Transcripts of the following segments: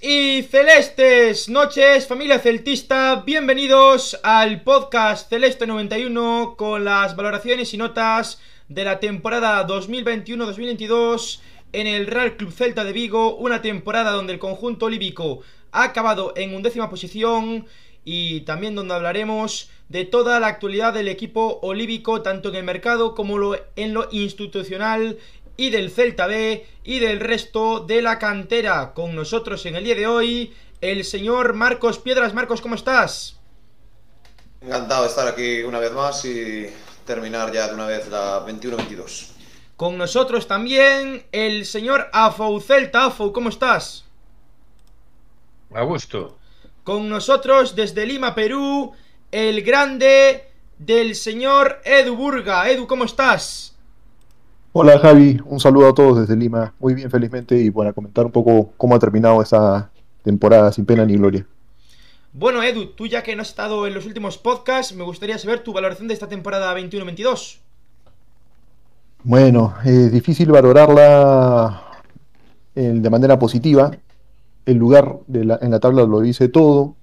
Y celestes noches, familia celtista. Bienvenidos al podcast Celeste 91 con las valoraciones y notas de la temporada 2021-2022 en el Real Club Celta de Vigo. Una temporada donde el conjunto olívico ha acabado en undécima posición y también donde hablaremos de toda la actualidad del equipo olívico, tanto en el mercado como en lo institucional y del Celta B y del resto de la cantera. Con nosotros en el día de hoy, el señor Marcos Piedras. Marcos, ¿cómo estás? Encantado de estar aquí una vez más y terminar ya de una vez la 21-22. Con nosotros también el señor Afou Celta. Afou, ¿cómo estás? A gusto. Con nosotros desde Lima, Perú, el grande del señor Edu Burga. Edu, ¿cómo estás? Hola Javi, un saludo a todos desde Lima. Muy bien, felizmente, y bueno, comentar un poco cómo ha terminado esta temporada sin pena ni gloria. Bueno, Edu, tú ya que no has estado en los últimos podcasts, me gustaría saber tu valoración de esta temporada 21-22. Bueno, es difícil valorarla eh, de manera positiva. El lugar en la tabla lo dice todo.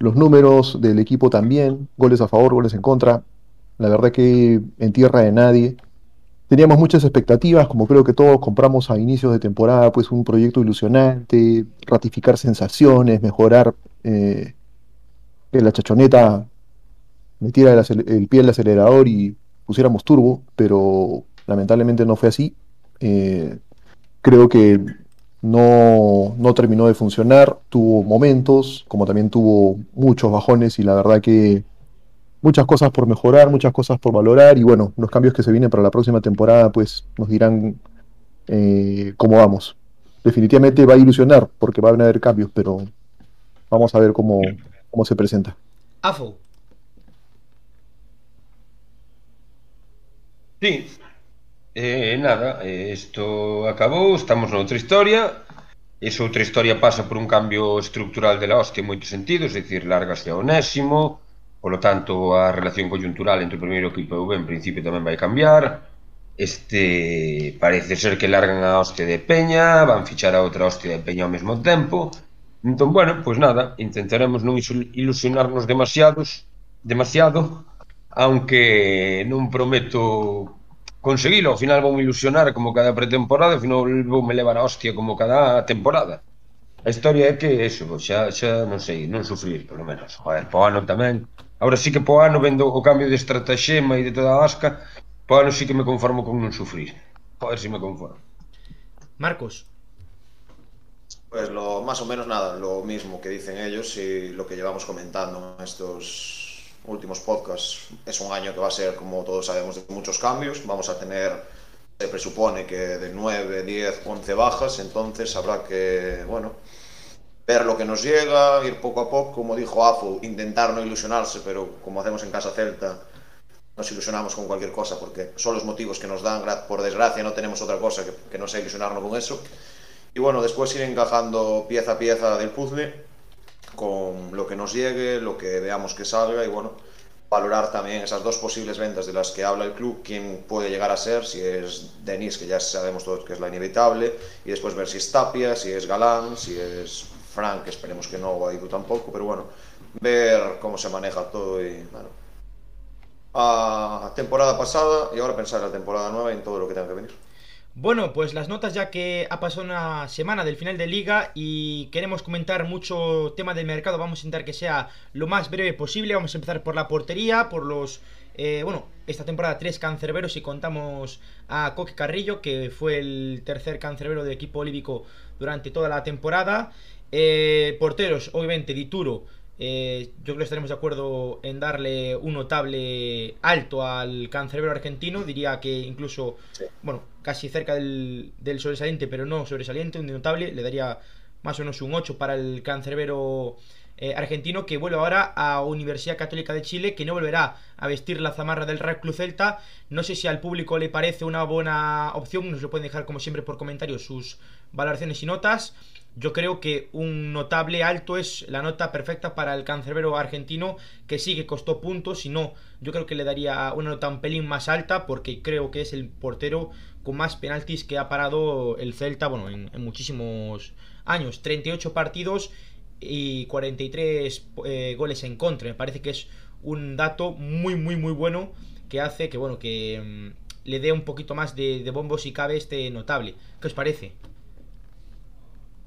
Los números del equipo también. Goles a favor, goles en contra. La verdad que en tierra de nadie. Teníamos muchas expectativas, como creo que todos compramos a inicios de temporada, pues un proyecto ilusionante, ratificar sensaciones, mejorar eh, que la chachoneta metiera el, el, pie al acelerador y pusiéramos turbo, pero lamentablemente no fue así. Eh, creo que no, no terminó de funcionar, tuvo momentos, como también tuvo muchos bajones y la verdad que muchas cosas por mejorar, muchas cosas por valorar y bueno, los cambios que se vienen para la próxima temporada pues nos dirán eh, cómo vamos. Definitivamente va a ilusionar porque van a haber cambios, pero vamos a ver cómo, cómo se presenta. AFO. Sí, eh, nada, isto acabou, estamos noutra historia Esa outra historia pasa por un cambio estructural de la hostia en moitos sentidos, é dicir, largase a Onésimo, Polo tanto, a relación coyuntural entre o primeiro equipo e o B en principio tamén vai cambiar. Este parece ser que largan a hostia de Peña, van fichar a outra hostia de Peña ao mesmo tempo. Entón, bueno, pois nada, intentaremos non ilusionarnos demasiados, demasiado, aunque non prometo conseguilo, ao final vou me ilusionar como cada pretemporada, ao final vou me levar a hostia como cada temporada. A historia é que eso, pois xa, xa non sei, non sufrir, polo menos. Joder, po ano tamén Ahora sí que po ano vendo o cambio de estratagema e de toda a asca, po ano sí que me conformo con non sufrir. Joder, si me conformo. Marcos. Pues lo más o menos nada, lo mismo que dicen ellos y lo que llevamos comentando en estos últimos podcasts. Es un año que va a ser, como todos sabemos, de muchos cambios. Vamos a tener se presupone que de 9, 10, 11 bajas, entonces habrá que, bueno, ver lo que nos llega, ir poco a poco, como dijo Afo, intentar no ilusionarse, pero como hacemos en Casa Celta, nos ilusionamos con cualquier cosa, porque son los motivos que nos dan, por desgracia no tenemos otra cosa que, que no sea ilusionarnos con eso. Y bueno, después ir encajando pieza a pieza del puzzle, con lo que nos llegue, lo que veamos que salga, y bueno, valorar también esas dos posibles ventas de las que habla el club, quién puede llegar a ser, si es Denis, que ya sabemos todos que es la inevitable, y después ver si es Tapia, si es Galán, si es Frank, esperemos que no, o Aidu tampoco, pero bueno, ver cómo se maneja todo y bueno. A temporada pasada y ahora pensar en la temporada nueva y en todo lo que tenga que venir. Bueno, pues las notas ya que ha pasado una semana del final de liga y queremos comentar mucho tema del mercado, vamos a intentar que sea lo más breve posible. Vamos a empezar por la portería, por los... Eh, bueno, esta temporada tres cancerberos y contamos a Coque Carrillo, que fue el tercer cancerbero del equipo olívico durante toda la temporada. Eh, porteros, obviamente, Dituro, eh, yo creo que estaremos de acuerdo en darle un notable alto al cancerbero argentino. Diría que incluso, bueno, casi cerca del, sobresaliente, pero no sobresaliente, un notable. Le daría más o menos un 8 para el cancerbero eh, argentino que vuelve ahora a Universidad Católica de Chile, que no volverá a vestir la zamarra del Real Club Celta. No sé si al público le parece una buena opción, nos lo pueden dejar como siempre por comentarios sus valoraciones y notas. Yo creo que un notable alto es la nota perfecta para el cancerbero argentino, que sí que costó puntos, y no, yo creo que le daría una nota un pelín más alta, porque creo que es el portero con más penaltis que ha parado el Celta, bueno, en, muchísimos años, 38 partidos y 43 eh, goles en contra. Me parece que es un dato muy, muy, muy bueno que hace que, bueno, que mm, le dé un poquito más de, de bombo si cabe este notable. ¿Qué os parece?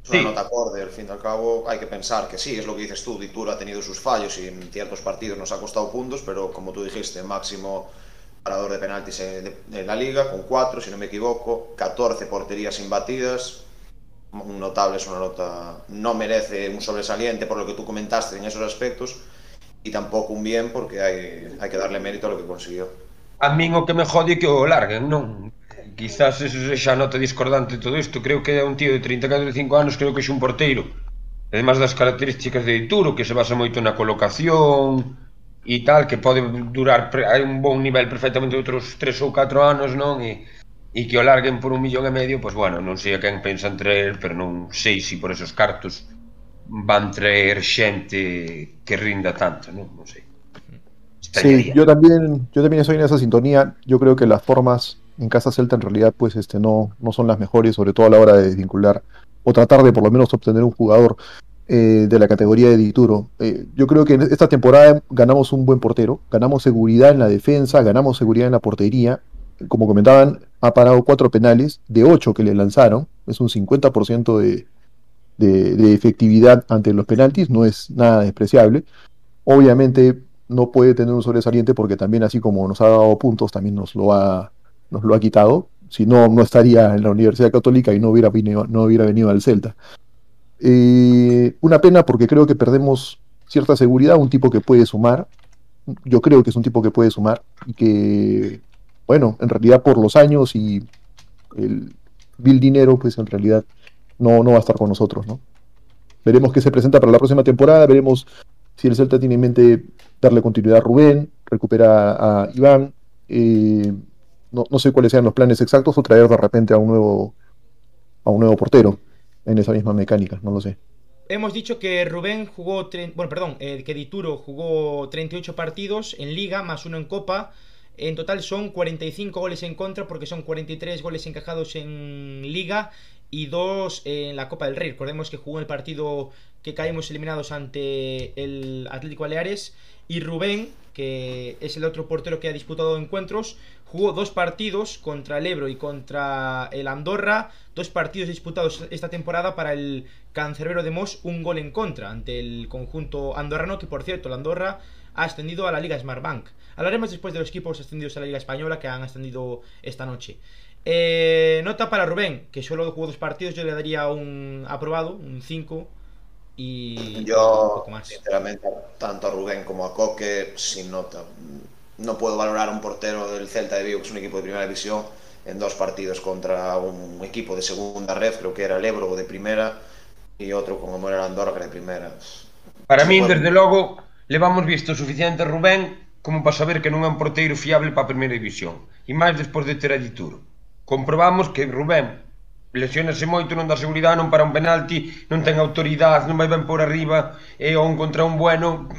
Es una nota acorde, al fin y al cabo hay que pensar que sí, es lo que dices tú, Dituro ha tenido sus fallos y en ciertos partidos nos ha costado puntos, pero como tú dijiste, máximo parador de penaltis en, la liga, con 4, si no me equivoco, 14 porterías imbatidas, notable es una nota, no merece un sobresaliente por lo que tú comentaste en esos aspectos, y tampoco un bien porque hay, hay que darle mérito a lo que consiguió. A min o que me jode que o larguen, non? quizás eso xa nota discordante todo isto. Creo que é un tío de 34 5 anos, creo que é un porteiro. Ademais das características de Dituro, que se basa moito na colocación e tal, que pode durar hai un bon nivel perfectamente outros 3 ou 4 anos, non? E, e que o larguen por un millón e medio, pois bueno, non sei a quen pensan traer, pero non sei se por esos cartos van traer xente que rinda tanto, non, non sei. Sí, yo también, yo también estoy en esa sintonía. Yo creo que las formas en Casa Celta en realidad pues este, no, no son las mejores, sobre todo a la hora de desvincular o tratar de por lo menos obtener un jugador eh, de la categoría de Dituro. Eh, yo creo que en esta temporada ganamos un buen portero, ganamos seguridad en la defensa, ganamos seguridad en la portería. Como comentaban, ha parado cuatro penales de ocho que le lanzaron, es un 50% de, de, de efectividad ante los penaltis, no es nada despreciable. Obviamente no puede tener un sobresaliente porque también así como nos ha dado puntos, también nos lo ha nos lo ha quitado. Si no, no estaría en la Universidad Católica y no hubiera venido, no hubiera venido al Celta. Eh, una pena porque creo que perdemos cierta seguridad, un tipo que puede sumar. Yo creo que es un tipo que puede sumar y que, bueno, en realidad por los años y el Bill Dinero, pues en realidad no, no va a estar con nosotros, ¿no? Veremos qué se presenta para la próxima temporada, veremos si el Celta tiene en mente darle continuidad a Rubén, recupera a Iván. Eh, no, sé cuáles sean los planes exactos o traer de repente a un nuevo a un nuevo portero en esa misma mecánica, no lo sé. Hemos dicho que Rubén jugó, bueno, perdón, eh, que Dituro jugó 38 partidos en Liga más uno en Copa. En total son 45 goles en contra porque son 43 goles encajados en Liga y dos en la Copa del Rey. Recordemos que jugó el partido que caímos eliminados ante el Atlético Baleares y Rubén, que es el otro portero que ha disputado encuentros, Jugó dos partidos contra el Ebro y contra el Andorra, dos partidos disputados esta temporada para el cancerbero de Mos, un gol en contra ante el conjunto andorrano, que por cierto, el Andorra ha ascendido a la Liga Smartbank. Hablaremos después de los equipos ascendidos a la Liga Española que han ascendido esta noche. Eh, nota para Rubén, que solo jugó dos partidos, yo le daría un aprobado, un 5. Y yo, sinceramente, tanto a Rubén como a Coque, sin nota no puedo valorar a un portero del Celta de Vigo, que es un equipo de primera división, en dos partidos contra un equipo de segunda red, creo que era el Ebro de primera y otro como era Andorra que era de primera. Para mí, desde logo, levamos visto suficiente Rubén como para saber que non é un porteiro fiable para a primeira división, e máis despois de ter a Dituro. Comprobamos que Rubén lesionase moito, non dá seguridade, non para un penalti, non ten autoridade, non vai ben por arriba, e un contra un bueno,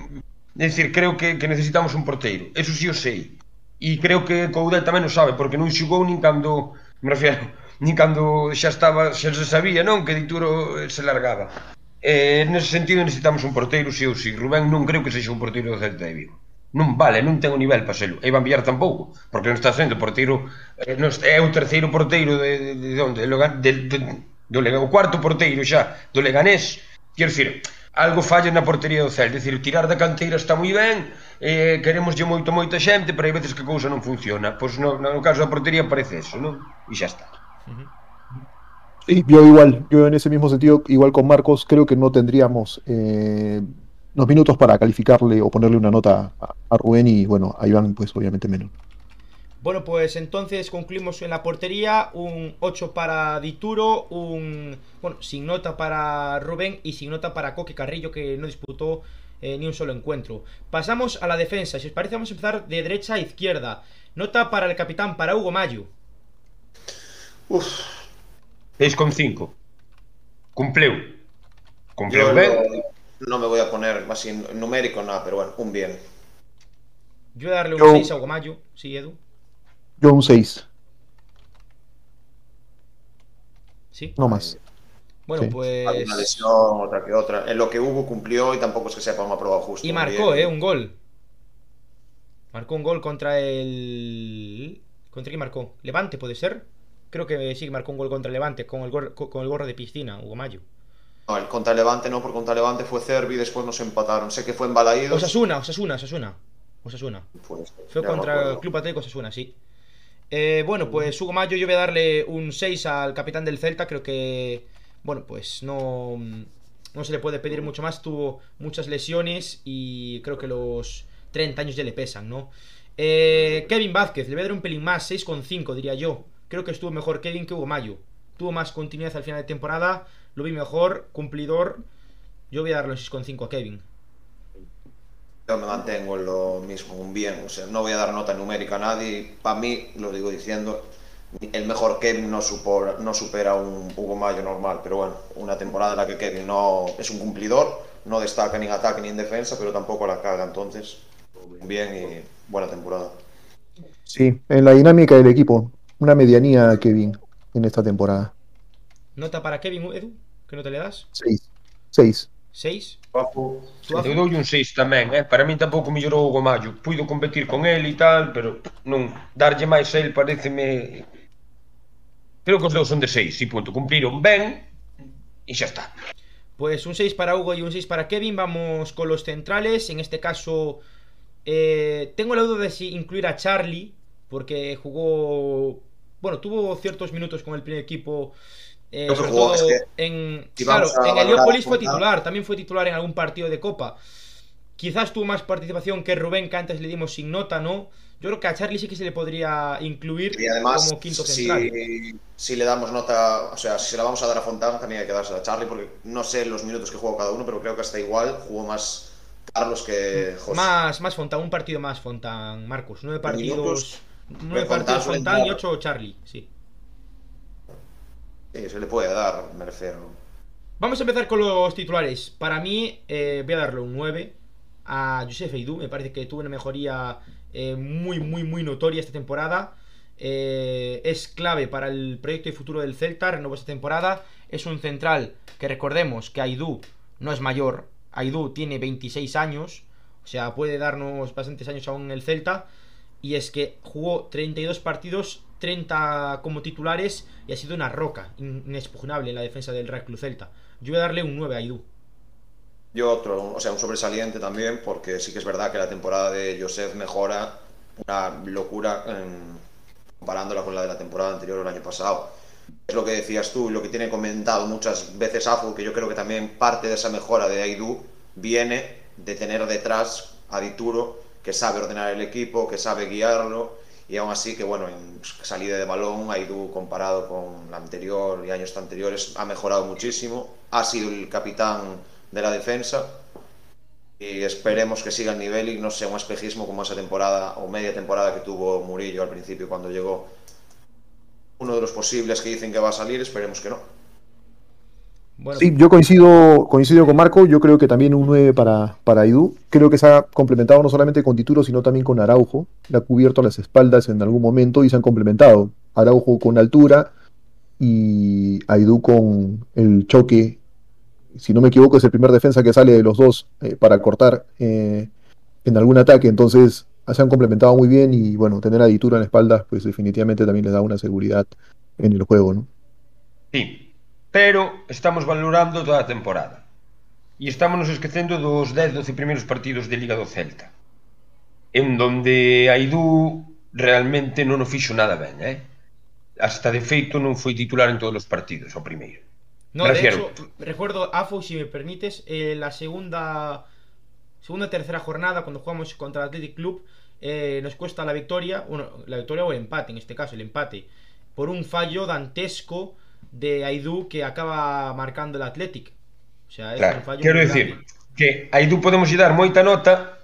É dicir, creo que, que necesitamos un porteiro. Eso sí o sei. E creo que Coudet tamén o sabe, porque non xugou nin cando, me refiero, nin cando xa estaba, xa se sabía, non, que Dituro eh, se largaba. Eh, nese sentido necesitamos un porteiro, si ou si. Rubén non creo que sexa un porteiro do Celta de Vigo. Non vale, non ten o nivel para selo. E Iván Villar tampouco, porque non está sendo porteiro, eh, non está, é o terceiro porteiro de, de, de onde? De, de, de, do Leganés, o cuarto porteiro xa do Leganés. Quero dicir, algo falla na portería do Celta, dicir, tirar da canteira está moi ben, eh, queremoslle moito moita xente, pero hai veces que a cousa non funciona. Pois no, no caso da portería parece eso, non? E xa está. Sí, yo igual, yo en ese mismo sentido, igual con Marcos, creo que no tendríamos eh, los minutos para calificarle o ponerle una nota a, a Rubén y bueno, a Iván pues obviamente menos. Bueno, pues entonces concluimos en la portería, un 8 para Dituro, un bueno, sin nota para Rubén y sin nota para Coque Carrillo que no disputó eh, ni un solo encuentro. Pasamos a la defensa, si os parece vamos a empezar de derecha a izquierda. Nota para el capitán, para Hugo Mayo. Uf. 6,5. Cumpleu. Cumpleu ben. No me voy a poner así numérico nada, pero bueno, un bien. Yo voy a darle un 6 a Hugo Mayo, sí, Edu. Yo un 6. ¿Sí? No más. Bueno, Sí. pues. Alguna lesión, otra que otra. En lo que hubo cumplió y tampoco es que sepa una prueba justa. Y marcó, ¿eh? Un gol. Marcó un gol contra el. ¿Contra quién marcó? ¿Levante puede ser? Creo que sí que marcó un gol contra Levante con el, gor- con el gorro de piscina, Hugo Mayo. No, el contra Levante no, porque contra Levante fue Cervi y después nos empataron. Sé que fue en Balaídos. Osasuna, Osasuna, Osasuna. Osasuna. Pues, Fue me contra el Club Atlético Osasuna, sí. Eh, bueno, pues Hugo Mayo, yo voy a darle un 6 al capitán del Celta. Creo que, bueno, pues no, no se le puede pedir mucho más. Tuvo muchas lesiones y creo que los 30 años ya le pesan, ¿no? Eh, Kevin Vázquez, le voy a dar un pelín más, 6,5 diría yo. Creo que estuvo mejor Kevin que Hugo Mayo. Tuvo más continuidad al final de temporada, lo vi mejor, cumplidor. Yo voy a darle un 6,5 a Kevin. Yo me mantengo en lo mismo, un bien. O sea, no voy a dar nota numérica a nadie. Para mí, lo digo diciendo, el mejor Kevin no, no supera un Hugo Mayo normal. Pero bueno, una temporada en la que Kevin no es un cumplidor, no destaca ni en ataque ni en defensa, pero tampoco la caga. Entonces, un bien y buena temporada. Sí, en la dinámica del equipo, una medianía, Kevin, en esta temporada. ¿Nota para Kevin, Edu? ¿Qué nota le das? 6. 6. ¿6? Papu, ¿Tú, Afu? Eu doulle un 6 tamén, eh? para min tampouco mellorou o Hugo Mayo Puido competir con el e tal, pero non darlle máis a el pareceme Creo que os dous son de 6, e punto Cumpliron ben e xa está Pues un 6 para Hugo y un 6 para Kevin. Vamos con los centrales. En este caso, eh, tengo la duda de si incluir a Charlie, porque jugó. Bueno, tuvo ciertos minutos con el primer equipo. Eh, sobre jugó, todo es que en. si Claro, en a fue titular. También fue titular en algún partido de Copa. Quizás tuvo más participación que Rubén, que antes le dimos sin nota, ¿no? Yo creo que a Charlie sí que se le podría incluir Y además, como quinto si, central. si le damos nota, o sea, si se la vamos a dar a Fontán, también hay que dársela a Charlie, porque no sé los minutos que jugó cada uno, pero creo que hasta igual jugó más Carlos que José. Más, más Fontán, un partido más Fontán, Marcos. Nueve partidos. Nueve Fontán partidos suele Fontán y ocho Charlie, sí. Sí, se le puede dar, me. Vamos a empezar con los titulares. Para mí, eh, voy a darle un 9 a Josef Eidú. Me parece que tuvo una mejoría eh, muy, muy, muy notoria esta temporada. Eh, es clave para el proyecto y futuro del Celta. Renovó esta temporada. Es un central que recordemos que Aidú no es mayor. Aidú tiene 26 años. O sea, puede darnos bastantes años aún en el Celta. Y es que jugó 32 partidos, 30 como titulares y ha sido una roca in- inexpugnable en la defensa del Real Club Celta. Yo voy a darle un 9 a Aidú. Yo otro, o sea, un sobresaliente también, porque sí que es verdad que la temporada de Joseph mejora una locura en- comparándola con la de la temporada anterior el año pasado. Es lo que decías tú, y lo que tiene comentado muchas veces Afu, que yo creo que también parte de esa mejora de Aidú viene de tener detrás a Dituro, que sabe ordenar el equipo, que sabe guiarlo, y aún así que, bueno, en salida de balón, Aidú comparado con la anterior y años anteriores ha mejorado muchísimo, ha sido el capitán de la defensa y esperemos que siga el nivel y no sea un espejismo como esa temporada o media temporada que tuvo Murillo al principio cuando llegó. Uno de los posibles que dicen que va a salir, esperemos que no. Bueno, Sí, yo coincido, coincido con Marco, yo creo que también un 9 para, para Aidú. Creo que se ha complementado no solamente con Tituro, sino también con Araujo. Le ha cubierto las espaldas en algún momento y se han complementado. Araujo con altura y Aidú con el choque. Si no me equivoco, es el primer defensa que sale de los dos eh, para cortar eh, en algún ataque. Entonces se han complementado muy bien y bueno, tener a Dituro en la espalda, pues definitivamente también les da una seguridad en el juego, ¿no? Sí, pero estamos valorando toda a temporada. E estamos nos esquecendo dos 10-12 primeiros partidos de Liga do Celta. En donde Aidú realmente non o fixo nada ben, eh? Hasta de feito non foi titular en todos os partidos, o primeiro. no, de refiero. hecho, recuerdo, Afu, si me permites, eh, la segunda segunda tercera jornada, cuando jugamos contra el Athletic Club, eh, nos cuesta la victoria, bueno, la victoria o el empate, en este caso, el empate, por un fallo dantesco de Aidú que acaba marcando el Athletic. O sea, es claro, un fallo quero grande. que Aidú podemos lle dar moita nota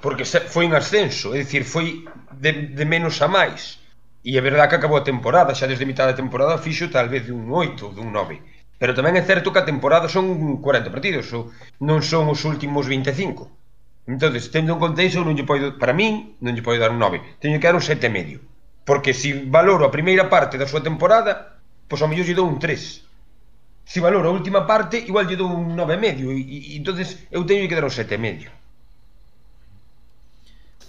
porque foi un ascenso, é dicir, foi de, de menos a máis. E é verdade que acabou a temporada, xa desde mitad da temporada fixo tal vez de un 8 ou dun 9. Pero tamén é certo que a temporada son 40 partidos, ou non son os últimos 25. Entonces, tendo en conta iso, non lle podo, para min, non lle podo dar un 9. Teño que dar un 7,5. Porque se valoro a primeira parte da súa temporada, pois ao mellor lle dou un 3. se valora a última parte, igual lle dou un 9 e medio e, e entonces eu teño que dar un 7 e medio.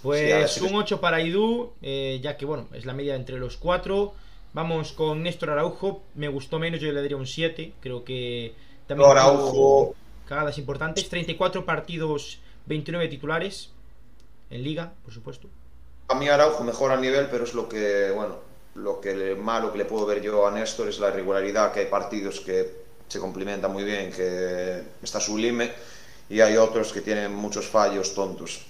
Pues sí, un 8 para Idú, eh, ya que bueno, es la media entre los cuatro. Vamos con Néstor Araujo, me gustó menos, yo le daría un 7. Creo que también Araujo. cagadas importantes. 34 partidos, 29 titulares en liga, por supuesto. A mí Araujo mejora a nivel, pero es lo que, bueno, lo que le, malo que le puedo ver yo a Néstor es la irregularidad, que hay partidos que se complementan muy bien, que está sublime, y hay otros que tienen muchos fallos tontos.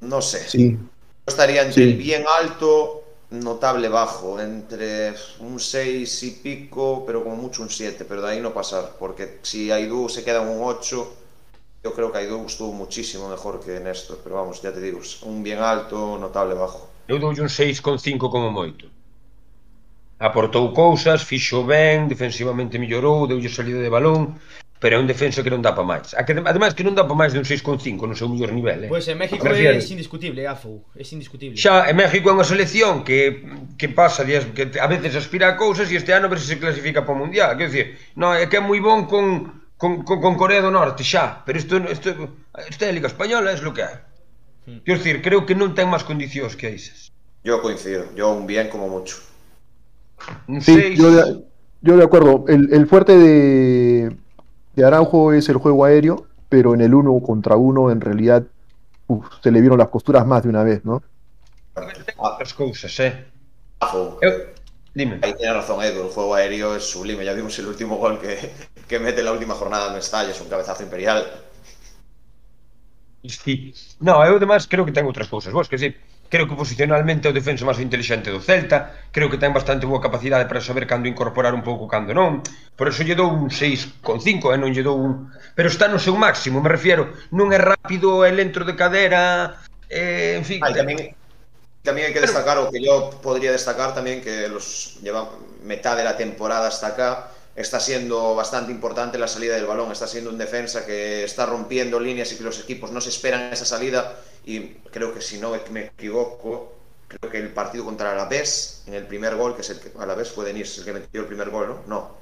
No sé. Sí. estaría entre sí. el bien alto, notable bajo, entre un 6 y pico, pero como mucho un 7, pero de ahí no pasar, porque si Aidu se queda un 8, yo creo que Aidu estuvo muchísimo mejor que Néstor, pero vamos, ya te digo, un bien alto, notable bajo. Eu doulle un 6,5 como moito. Aportou cousas, fixo ben, defensivamente mellorou, deulle salida de balón, pero é un defensa que non dá para máis. A que, ademais que non dá para máis de un 6,5 no seu mellor nivel. Eh? Pois pues en México é indiscutible, Afo é indiscutible. Xa, en México é unha selección que, que pasa, que a veces aspira a cousas e este ano ver se se clasifica para o Mundial. Quer dicir, no, é que é moi bon con, con, con, con Corea do Norte, xa, pero isto, isto, isto é a Liga Española, é lo que é. Hmm. Quer dizer, creo que non ten máis condicións que esas. Yo coincido, yo un bien como mucho. Un sí, yo de, yo de acuerdo, el, el fuerte de de Araujo es el juego aéreo, pero en el uno contra uno en realidad uf, se le vieron las costuras más de una vez, ¿no? Otras cosas, ¿eh? dime. Ahí tiene razón Edu, el juego aéreo es sublime. Ya vimos el último gol que, que mete la última jornada en Estalla, es un cabezazo imperial. Sí. No, eu además creo que ten outras cousas boas, que sí, creo que posicionalmente é o defenso máis inteligente do Celta, creo que ten bastante boa capacidade para saber cando incorporar un pouco, cando non. Por eso lle dou un 6,5, eh, non lle dou un... Pero está no seu máximo, me refiero, non é rápido, é lento de cadera, eh, en fin... Ay, ah, tamén, tamén hai que destacar, o que yo podría destacar tamén, que los lleva metade da temporada hasta acá, está siendo bastante importante la salida del balón, está siendo un defensa que está rompiendo líneas y que los equipos no se esperan esa salida y creo que si no me equivoco, creo que el partido contra Alavés, en el primer gol, que es el que Alavés fue Denis el que metió el primer gol, ¿no? No,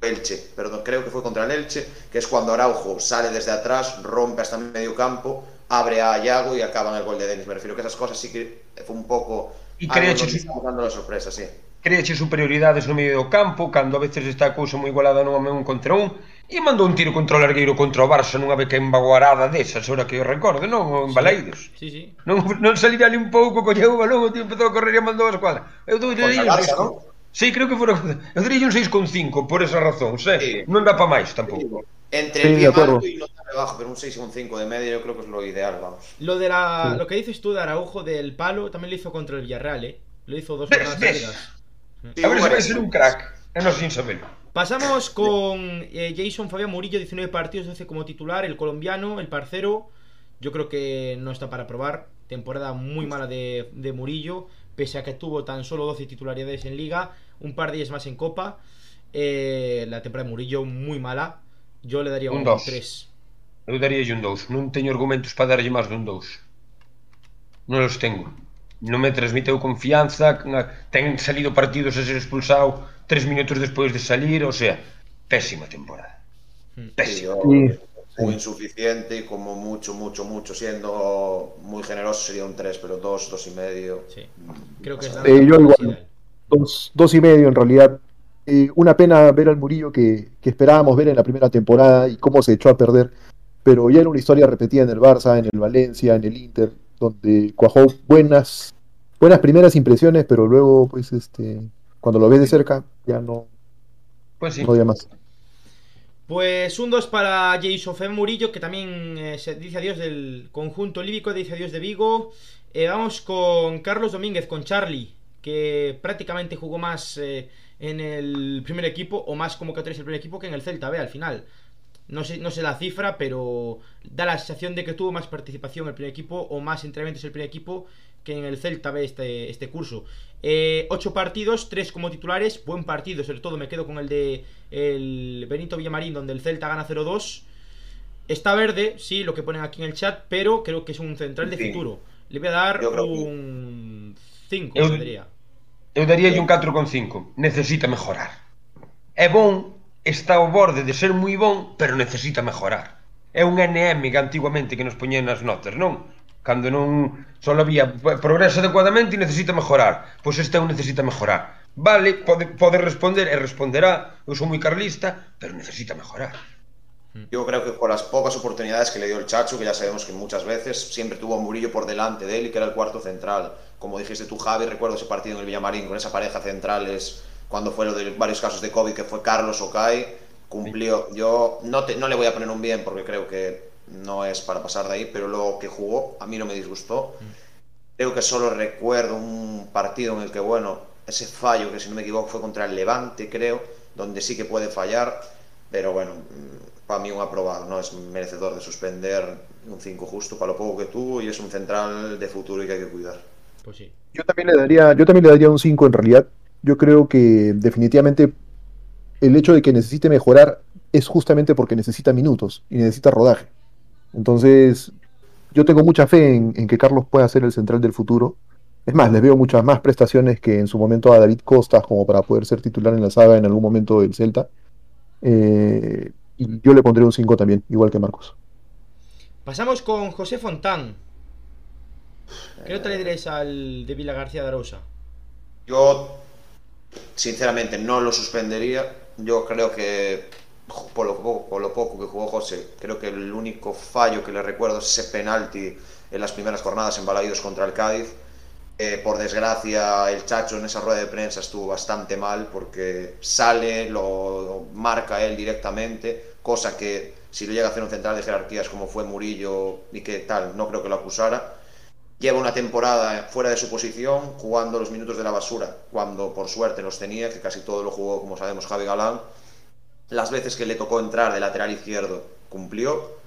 Elche, perdón, creo que fue contra el Elche, que es cuando Araujo sale desde atrás, rompe hasta medio campo, abre a Yago y acaba en el gol de Denis. Me refiero que esas cosas sí que fue un poco... Y creo que dando la sorpresa, sí. creache superioridades no medio do campo, cando a veces está a cousa moi igualada non a un contra un, e mandou un tiro contra o largueiro contra o Barça nunha beca embaguarada desas, ora que eu recordo, non? En sí. Baleiros. Sí, sí. Non, non salía ali un pouco, colleu o balón, o tío empezou a correr e mandou a escuadra. Eu dou lle pois non? Sí, creo que fora... Eu diría un 6,5 por esa razón, sé. Sí. Non dá para máis tampouco. Sí. Entre sí, el pie alto y no está debajo, pero un 6,5 de media yo creo que es lo ideal, vamos. Lo de la, sí. lo que dices tú de Araujo del palo también lo hizo contra el Villarreal, ¿eh? Lo hizo dos jornadas Sí, a ver ser un crack, sin. Pasamos con eh, Jason Fabián Murillo, 19 partidos, 12 como titular, el colombiano, el parcero. Yo creo que no está para probar. Temporada muy mala de, de Murillo, pese a que tuvo tan solo 12 titularidades en liga, un par de días más en Copa. Eh, la temporada de Murillo muy mala. Yo le daría un, un 3. Eu daría un 2. Non teño argumentos para darlle máis dun 2. Non os tengo non me transmiteu confianza, ten salido partidos a ser expulsado tres minutos despois de salir, o sea, pésima temporada. Hmm. Pésima. Sí, muy insuficiente y como mucho, mucho, mucho, siendo muy generoso sería un 3, pero 2, 2 y medio. Sí. Creo que es eh, yo igual, dos, dos y medio en realidad. Eh, una pena ver al Murillo que, que esperábamos ver en la primera temporada y cómo se echó a perder, pero ya era una historia repetida en el Barça, en el Valencia, en el Inter, donde cuajó buenas, buenas primeras impresiones, pero luego, pues, este, cuando lo ves de cerca, ya no, pues sí. no más. Pues un 2 para Jason Murillo, que también eh, se dice adiós del conjunto líbico, dice adiós de Vigo. Eh, vamos con Carlos Domínguez, con Charlie, que prácticamente jugó más eh, en el primer equipo, o más como que tres el primer equipo, que en el Celta B al final. No sé, no sé la cifra, pero da la sensación de que tuvo más participación en el primer equipo o más entrenamientos en el primer equipo que en el Celta ve este, este curso. Eh, ocho partidos, tres como titulares, buen partido, sobre todo me quedo con el de el Benito Villamarín, donde el Celta gana 0-2. Está verde, sí, lo que ponen aquí en el chat, pero creo que es un central de futuro. Le voy a dar un 5, yo, diría. Yo daría un 4,5. Necesita mejorar. é bon, está ao borde de ser moi bon, pero necesita mejorar. É un NM que antiguamente que nos poñían nas notas, non? Cando non só había progreso adecuadamente e necesita mejorar. Pois este un necesita mejorar. Vale, pode, pode responder e responderá, eu sou moi carlista, pero necesita mejorar. Yo creo que por las pocas oportunidades que le dio el Chacho, que ya sabemos que muchas veces siempre tuvo a Murillo por delante de él y que era el cuarto central. Como dijiste tú, Javi, recuerdo ese partido en el Villamarín con esa pareja centrales, cuando fue lo de varios casos de COVID, que fue Carlos Okai, cumplió. Yo no, te, no le voy a poner un bien porque creo que no es para pasar de ahí, pero lo que jugó a mí no me disgustó. Creo que solo recuerdo un partido en el que, bueno, ese fallo, que si no me equivoco fue contra el Levante, creo, donde sí que puede fallar, pero bueno, para mí un aprobado, no es merecedor de suspender un 5 justo para lo poco que tuvo y es un central de futuro y que hay que cuidar. Pues sí. Yo también le daría, yo también le daría un 5 en realidad. Yo creo que definitivamente el hecho de que necesite mejorar es justamente porque necesita minutos y necesita rodaje. Entonces, yo tengo mucha fe en, en que Carlos pueda ser el central del futuro. Es más, les veo muchas más prestaciones que en su momento a David Costas como para poder ser titular en la saga en algún momento del Celta. Eh, y yo le pondré un 5 también, igual que Marcos. Pasamos con José Fontán. ¿Qué nota le diréis al de Vila García de Arosa? Yo, sinceramente, no lo suspendería. Yo creo que, por lo, poco, que jugó José, creo que el único fallo que le recuerdo es ese penalti en las primeras jornadas en Balaídos contra el Cádiz. Eh, por desgracia, el Chacho en esa rueda de prensa estuvo bastante mal porque sale, lo marca él directamente, cosa que si lo llega a hacer un central de jerarquías como fue Murillo y que tal, no creo que lo acusara. Lleva una temporada fuera de su posición, jugando los minutos de la basura, cuando por suerte los tenía, que casi todo lo jugó, como sabemos, Javi Galán. Las veces que le tocó entrar de lateral izquierdo, cumplió.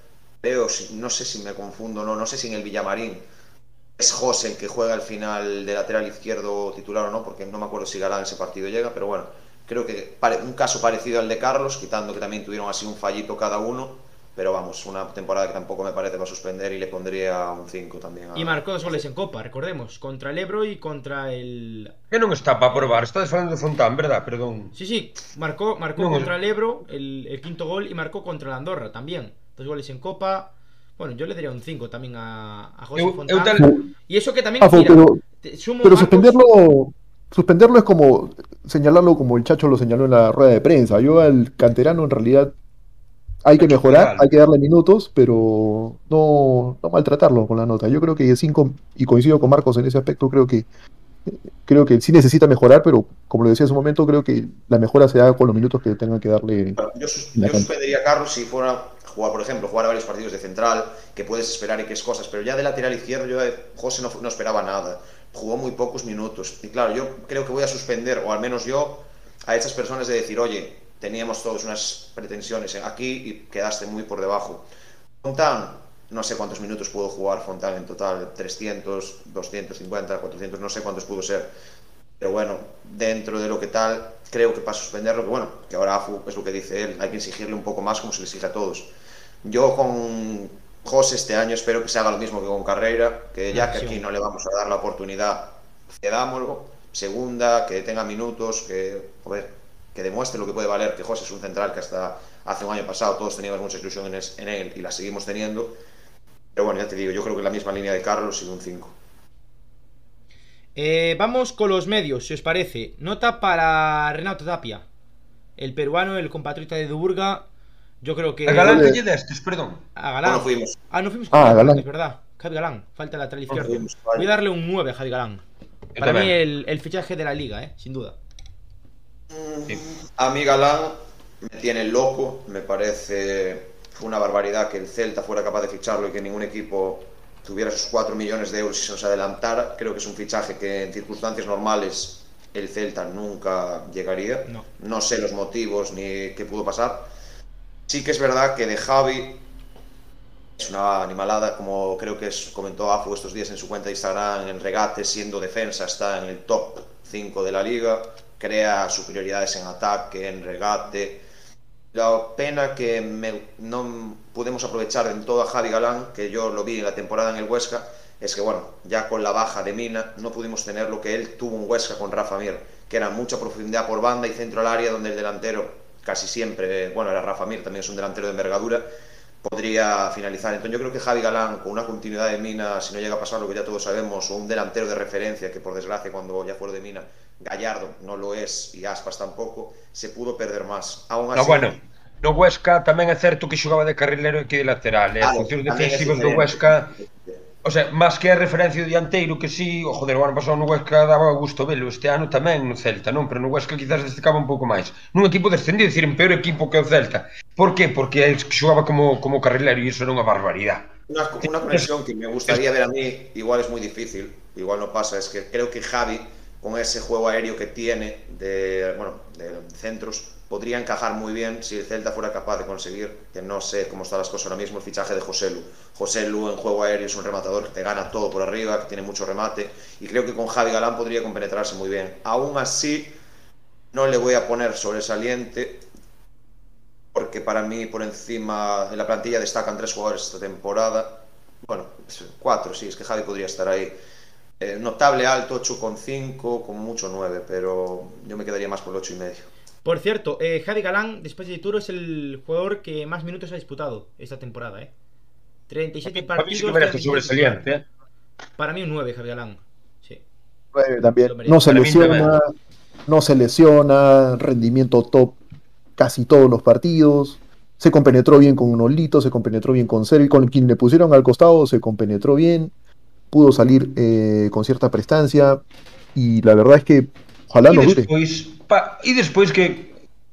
Veo, no sé si me confundo, no, no sé si en el Villamarín es José el que juega al final de lateral izquierdo titular o no, porque no me acuerdo si Galán ese partido llega, pero bueno, creo que un caso parecido al de Carlos, quitando que también tuvieron así un fallito cada uno, pero vamos, una temporada que tampoco me parece va a suspender y le pondría un 5 también. A... Y marcó dos goles en Copa, recordemos, contra el Ebro y contra el... Que non está para probar, estás falando de Fontán, verdad? Perdón. Sí, sí, marcó, marcó No, contra el Ebro el, el quinto gol y marcó contra el Andorra también. Dos goles en Copa. Bueno, yo le daría un 5 también a, a José Eu, Fontán. eu tal... Y eso que también, Ah, mira, pero, te sumo pero Marcos- suspenderlo, suspenderlo es como señalarlo como el Chacho lo señaló en la rueda de prensa. Yo al canterano en realidad hay que mejorar, hay que darle minutos, pero no, no maltratarlo con la nota. Yo creo que 5, y coincido con Marcos en ese aspecto, creo que creo que sí necesita mejorar, pero como lo decía hace un momento, creo que la mejora se da con los minutos que tengan que darle. Yo, sus- yo suspendería a Carlos si fuera jugar, por ejemplo, jugar a varios partidos de central, que puedes esperar y que es cosas, pero ya de lateral izquierdo yo José no, no esperaba nada. Jugó muy pocos minutos. Y claro, yo creo que voy a suspender, o al menos yo, a esas personas de decir, oye, teníamos todos unas pretensiones aquí y quedaste muy por debajo. Fontán, no sé cuántos minutos pudo jugar Fontán en total, 300, 250, 400, no sé cuántos pudo ser. Pero bueno, dentro de lo que tal, creo que para suspenderlo, que bueno, que ahora AFU es lo que dice él, hay que exigirle un poco más como se le exige a todos. Yo con José este año espero que se haga lo mismo que con Carreira, que ya que aquí no le vamos a dar la oportunidad, cedámoslo. Segunda, que tenga minutos, que, joder, que demuestre lo que puede valer, que José es un central que hasta hace un año pasado todos teníamos mucha ilusión en, es- en él y la seguimos teniendo. Pero bueno, ya te digo, yo creo que la misma línea de Carlos y un 5. Eh, vamos con los medios, si os parece. Nota para Renato Tapia. El peruano, el compatriota de Duburga. Yo creo que. A Galán Vale. que lle destes, perdón. A Galán. Bueno, fuimos. Ah, no fuimos Ah, con Galán. es verdad. Javi Galán, falta el lateral izquierdo. fuimos, vale. Voy a darle un 9 a Javi Galán. Yo Para mí el fichaje de la liga, eh, sin duda. Sí. A mí Galán me tiene loco, me parece una barbaridad que el Celta fuera capaz de ficharlo y que ningún equipo tuviera esos 4 millones de euros y se nos adelantara. Creo que es un fichaje que en circunstancias normales el Celta nunca llegaría. No. sé los motivos ni qué pudo pasar. Sí que es verdad que de Javi es una animalada, como creo que es- comentó Afu estos días en su cuenta de Instagram, en regate, siendo defensa, está en el top 5 de la liga, crea superioridades en ataque, en regate. La pena que no pudimos aprovechar en todo a Javi Galán, que yo lo vi en la temporada en el Huesca, es que bueno, ya con la baja de Mina no pudimos tener lo que él tuvo en Huesca con Rafa Mir, que era mucha profundidad por banda y centro al área donde el delantero casi siempre, bueno, era Rafa Mir, también es un delantero de envergadura, podría finalizar. Entonces yo creo que Javi Galán, con una continuidad de Mina, si no llega a pasar lo que ya todos sabemos, o un delantero de referencia, que por desgracia, cuando ya fuera de Mina, Gallardo no lo es, y Aspas tampoco, se pudo perder más. Aún así, no, bueno, no Huesca tamén é certo que xogaba de carrilero e que de lateral. Eh? claro, funcións defensivas do Huesca O sea, máis que a referencia do dianteiro que si, sí, o joder, o ano pasado no Huesca daba gusto velo, este ano tamén no Celta, non? Pero no Huesca quizás destacaba un pouco máis. Nun equipo descendido, decir, en peor equipo que o Celta. Por que? Porque el xogaba como, como carrilero e iso era unha barbaridade. Una, una conexión que me gustaría ver a mí, igual es muy difícil, igual no pasa, es que creo que Javi, con ese juego aéreo que tiene de, bueno, de centros, podría encajar muy bien si el Celta fuera capaz de conseguir, que no sé cómo están las cosas ahora mismo, el fichaje de José Lu. José Lu en juego aéreo es un rematador que te gana todo por arriba, que tiene mucho remate, y creo que con Javi Galán podría compenetrarse muy bien. Aún así, no le voy a poner sobresaliente, porque para mí por encima en la plantilla destacan tres jugadores esta temporada. Bueno, cuatro, sí, es que Javi podría estar ahí. Eh, notable alto, 8,5, como mucho 9, pero yo me quedaría más por el 8 y medio. Por cierto, eh, Javi Galán, después de Turo, es el jugador que más minutos ha disputado esta temporada, ¿eh? 37 partidos. sobresaliente, ¿eh? Para mí un 9, Javi Galán. Sí. también. No se lesiona, no se lesiona, rendimiento top casi todos los partidos. Se compenetró bien con Nolito, se compenetró bien con y con quien le pusieron al costado se compenetró bien. Pudo salir eh, con cierta prestancia y la verdad es que Ojalá e despois, pa, e despois que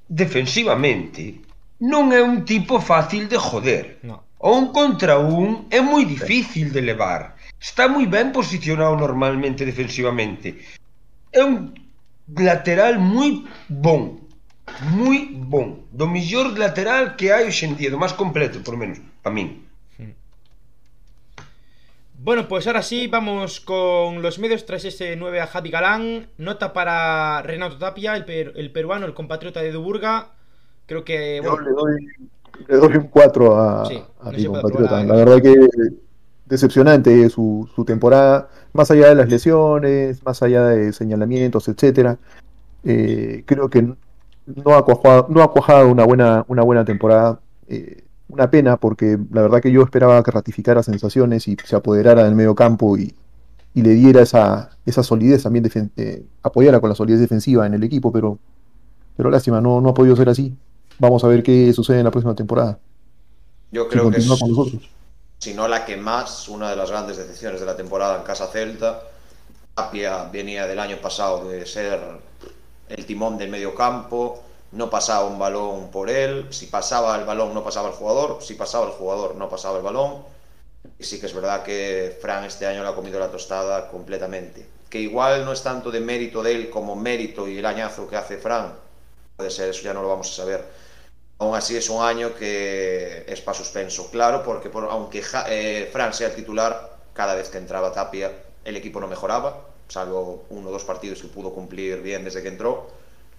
defensivamente non é un tipo fácil de joder. No. O un contra un é moi difícil de levar. Está moi ben posicionado normalmente defensivamente. É un lateral moi bon. Moi bon. Do millor lateral que hai hoxe en día, do máis completo, por menos, para min. Bueno, pues ahora sí, vamos con los medios tras ese 9 a Javi Galán. Nota para Renato Tapia, el, peruano, el compatriota de Duburga. Creo que. Yo le, doy, un 4 a, mi compatriota. La verdad que decepcionante su, temporada, más allá de las lesiones, más allá de señalamientos, etcétera. Eh, creo que no ha cuajado, no ha cuajado una buena, una buena temporada. Eh, una pena porque la verdad que yo esperaba que ratificara sensaciones y se apoderara del medio campo y, le diera esa, esa solidez también, eh, apoyara con la solidez defensiva en el equipo, pero, pero lástima, no, no ha podido ser así. Vamos a ver qué sucede en la próxima temporada. Yo creo que es, si no la que más, una de las grandes decisiones de la temporada en Casa Celta. Tapia venía del año pasado de ser el timón del medio campo, no pasaba un balón por él, si pasaba el balón no pasaba el jugador, si pasaba el jugador no pasaba el balón. Y sí que es verdad que Fran este año le ha comido la tostada completamente. Que igual no es tanto de mérito de él como mérito y el añazo que hace Fran. Puede ser, eso ya no lo vamos a saber. Aún así es un año que es para suspenso, claro, porque por, aunque eh, Fran sea el titular, cada vez que entraba Tapia el equipo no mejoraba, salvo uno o dos partidos que pudo cumplir bien desde que entró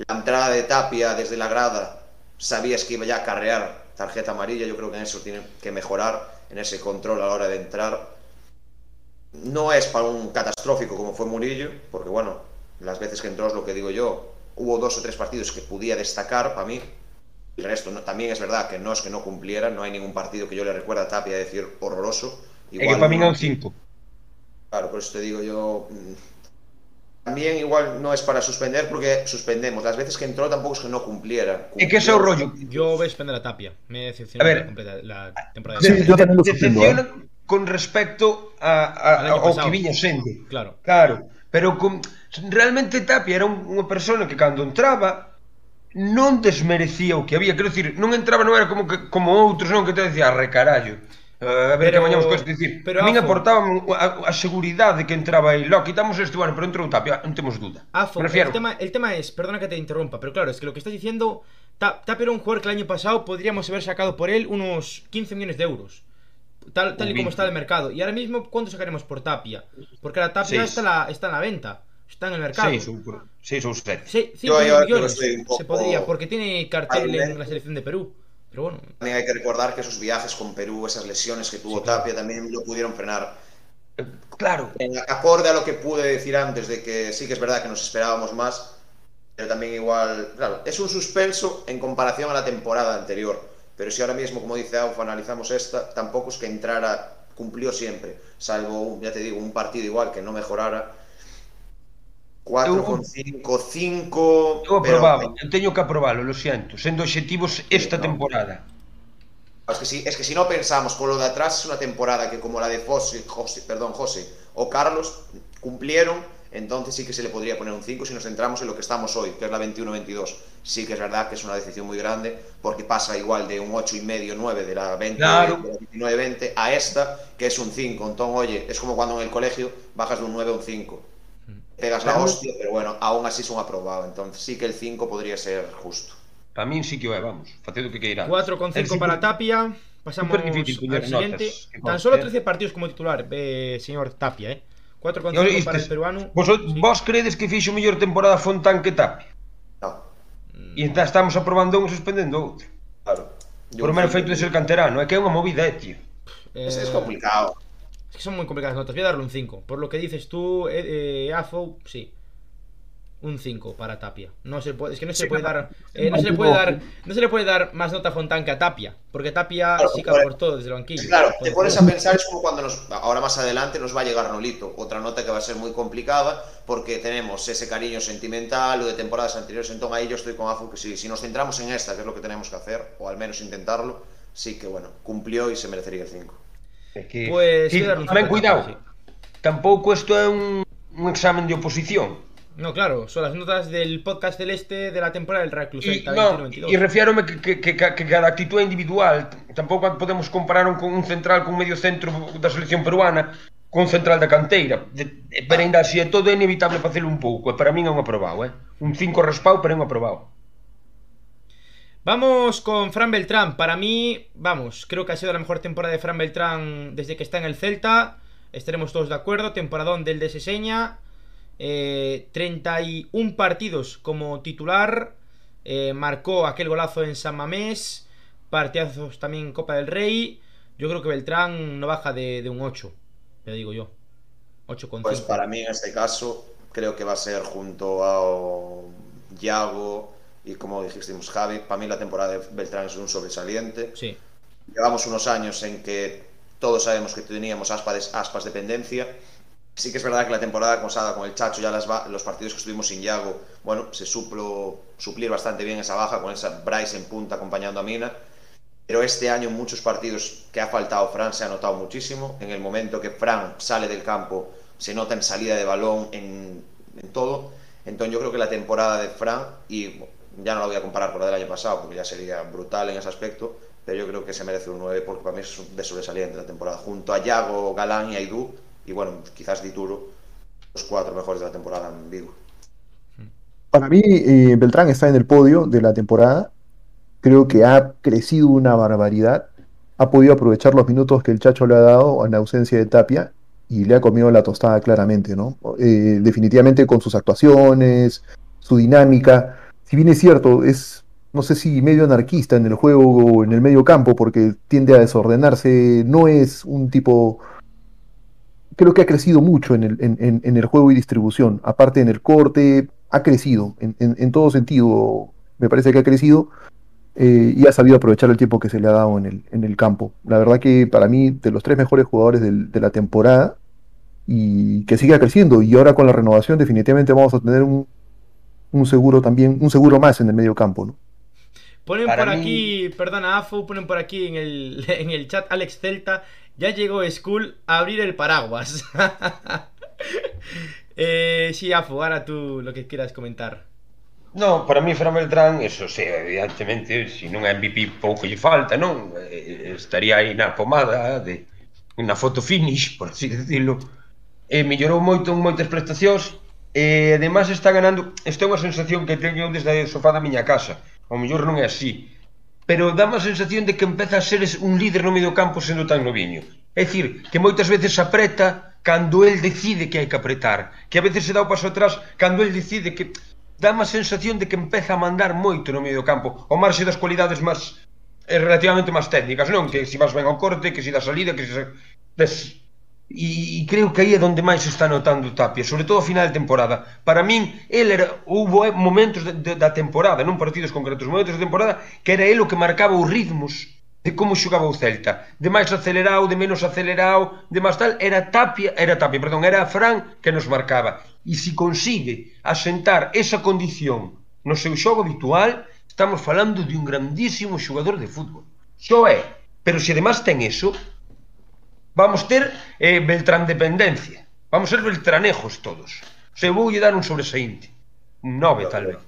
la entrada de Tapia desde la grada, sabías que iba ya a carrear tarjeta amarilla, yo creo que en eso tiene que mejorar, en ese control a la hora de entrar. No es para un catastrófico como fue Murillo, porque bueno, las veces que entró es lo que digo yo, hubo dos o tres partidos que podía destacar para mí, el resto no, también es verdad que no es que no cumpliera, no hay ningún partido que yo le recuerda a Tapia decir horroroso. Igual, es que para mí no 5. Claro, por eso te digo yo, mm, también igual no es para suspender porque suspendemos. Las veces que entró tampoco es que no cumpliera. ¿Y qué es el rollo? Yo voy a suspender a Tapia. Me decepciona la, la temporada. Sí, yo también lo ¿eh? con respecto a, a, a ao que viña sendo. Claro. Claro. Pero con, realmente Tapia era un, unha persona que cando entraba non desmerecía o que había, quero dicir, non entraba non era como que como outros non que te decía recarallo. A ver pero, que mañamos cousas dicir. Pero, a min aportaba a, a seguridade que entraba aí. Lo quitamos este ano, pero entrou Tapia, non temos duda. Afo, el tema, el tema es, perdona que te interrumpa, pero claro, es que lo que estás diciendo, Tapia era un jugador que el año pasado podríamos haber sacado por él unos 15 millones de euros. Tal, tal y como está el mercado. Y ahora mismo, ¿cuánto sacaremos por Tapia? Porque la Tapia está, la, está en la venta. Está en el mercado. 6 ou 7. 5 millones se podría, porque tiene cartel en la selección de Perú. Pero bueno. También hay que recordar que esos viajes con Perú, esas lesiones que tuvo Tapia, también lo pudieron frenar. Claro. En acorde a lo que pude decir antes, de que sí que es verdad que nos esperábamos más, pero también igual, claro, es un suspenso en comparación a la temporada anterior. Pero si ahora mismo, como dice Aufa, analizamos esta, tampoco es que entrara, cumplió siempre, salvo, ya te digo, un partido igual que no mejorara. 4 con 5, 5. Eu aprobaba, pero... eu teño que aprobalo, lo siento, sendo objetivos esta no. temporada. Es que, si, es que si no pensamos por lo de atrás, es una temporada que como la de José, José, perdón, José o Carlos cumplieron, entonces sí que se le podría poner un 5 si nos centramos en lo que estamos hoy, que es la 21-22. Sí que es verdad que es una decisión muy grande, porque pasa igual de un 8,5-9 de la 20 claro. 29-20 a esta, que es un 5. Entonces, oye, es como cuando en el colegio bajas de un 9 a un 5. pegas la hostia, pero bueno, aún así son aprobado, entonces sí que el 5 podría ser justo. Para min sí que o é, vamos, facendo o que queira. 4,5 para Tapia. Pasamos al siguiente. Tan solo eh. 13 partidos como titular, eh, señor Tapia, eh. 4,5 para el peruano. Vos, sí. vos credes que fixo mellor temporada Fontán que Tapia? No. E entón estamos aprobando un e suspendendo outro. Claro. Yo Por o mero feito de ser canterano, é que é unha movida, eh, tío. Eh... Es, es complicado. Es que son moi complicadas notas. Voy a darle un 5. Por lo que dices tú, eh, eh, Afo, sí. un 5 para Tapia. No se puede, es que no se puede dar, eh, no se le puede dar, no se le puede dar más nota a Fontán que a Tapia, porque Tapia claro, sí que aportó desde el banquillo. Claro, te pones a pensar es como cuando nos, ahora más adelante nos va a llegar Nolito, otra nota que va a ser muy complicada porque tenemos ese cariño sentimental o de temporadas anteriores, entonces ahí yo estoy con Afu que si, si nos centramos en esta, que es lo que tenemos que hacer, o al menos intentarlo, sí que bueno, cumplió y se merecería el 5. É que, pues, que, tamén cuidado, sí. tampouco isto é un, un examen de oposición. No, claro, son as notas del podcast celeste de la temporada del Real Club Celta no, Y refiérome que, que, que, que cada actitud é individual. Tampouco podemos comparar un, un central con un medio centro da selección peruana con un central da canteira. De, pero ainda así é todo é inevitable facelo un pouco. Para min é un aprobado, eh? Un 5 raspado, pero é un aprobado. Vamos con Fran Beltrán. Para mí, vamos, creo que ha sido la mejor temporada de Fran Beltrán desde que está en el Celta. Estaremos todos de acuerdo. Temporadón del de Seseña. Eh, 31 partidos como titular. Eh, marcó aquel golazo en San Mamés. Partidazos también en Copa del Rey. Yo creo que Beltrán no baja de, de un 8. Te digo yo. 8,5. Pues para mí en este caso, creo que va a ser junto a Yago y como dijimos Javi, para mí la temporada de Beltrán es un sobresaliente. Sí. Llevamos unos años en que todos sabemos que teníamos aspas, aspas dependencia Sí que es verdad que la temporada pasada con el Chacho, ya las los partidos que estuvimos sin Yago, bueno, se suplo, suplir bastante bien esa baja con esa Bryce en punta acompañando a Mina. Pero este año muchos partidos que ha faltado Fran se ha notado muchísimo. En el momento que Fran sale del campo se nota en salida de balón, en, en todo. Entonces yo creo que la temporada de Fran, y ya no la voy a comparar con la del año pasado porque ya sería brutal en ese aspecto, pero yo creo que se merece un 9 porque para mí es de sobresaliente la temporada. Junto a Yago, Galán y Aidú, y bueno, quizás Dituro, los cuatro mejores de la temporada en Vigo. Para mí, eh, Beltrán está en el podio de la temporada. Creo que ha crecido una barbaridad. Ha podido aprovechar los minutos que el Chacho le ha dado en ausencia de Tapia y le ha comido la tostada claramente, ¿no? Eh, definitivamente con sus actuaciones, su dinámica. Si bien es cierto, es, no sé si medio anarquista en el juego o en el medio campo, porque tiende a desordenarse, no es un tipo creo que ha crecido mucho en el, en, el juego y distribución. Aparte en el corte, ha crecido en, todo sentido. Me parece que ha crecido eh, y ha sabido aprovechar el tiempo que se le ha dado en el, en el campo. La verdad que para mí, de los tres mejores jugadores de la temporada, y que siga creciendo. Y ahora con la renovación, definitivamente vamos a tener un, un seguro también, un seguro más en el medio campo, ¿no? Ponen por aquí, perdona, AFO, ponen por aquí en el, en el chat Alex Celta, ya llegó Skull a abrir el paraguas. eh, sí, Afo, ahora tú lo que quieras comentar. No, para mí Fran Beltrán, eso sí, evidentemente, se non é MVP pouco lle falta, non? Eh, estaría aí na pomada de unha foto finish, por así decirlo. E mellorou moito en moitas prestacións E ademais está ganando, esta é unha sensación que teño desde o sofá da miña casa. O mellor non é así, pero dá má sensación de que empeza a ser un líder no medio campo sendo tan noviño. É dicir, que moitas veces apreta cando el decide que hai que apretar, que a veces se dá o paso atrás cando el decide que dá má sensación de que empeza a mandar moito no medio campo, ao marxe das cualidades máis eh, relativamente máis técnicas, non? Que si vas ben ao corte, que si da salida, que si des, e, e creo que aí é onde máis se está notando Tapia, sobre todo a final de temporada. Para min, el era, houve eh, momentos de, de, da temporada, non partidos concretos, momentos da temporada, que era el o que marcaba os ritmos de como xogaba o Celta, de máis acelerado, de menos acelerado, de máis tal, era Tapia, era Tapia, perdón, era Fran que nos marcaba. E se consigue asentar esa condición no seu xogo habitual, estamos falando de un grandísimo xogador de fútbol. Xo é, pero se además ten eso, vamos ter eh, Beltrán dependencia. Vamos ser beltranejos todos. Se vou lle dar un sobresaínte. Un 9, tal vez.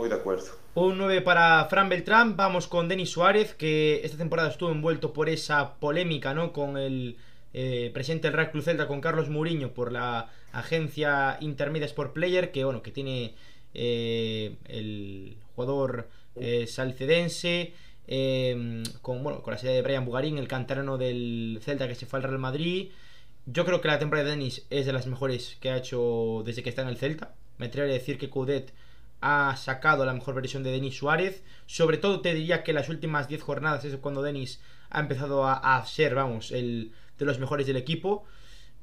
Moi de acordo. Un 9 para Fran Beltrán. Vamos con Denis Suárez, que esta temporada estuvo envuelto por esa polémica, ¿no? Con el eh, presidente del Real Club Celta, con Carlos Mourinho, por la agencia Intermedia Sport Player, que bueno, que tiene eh, el jugador eh, salcedense. Eh, con, bueno, con la serie de Brian Bugarín, el canterano del Celta que se fue al Real Madrid. Yo creo que la temporada de Denis es de las mejores que ha hecho desde que está en el Celta. Me atrevería a decir que Coudet ha sacado la mejor versión de Denis Suárez. Sobre todo te diría que las últimas 10 jornadas es cuando Denis ha empezado a, ser, vamos, el de los mejores del equipo.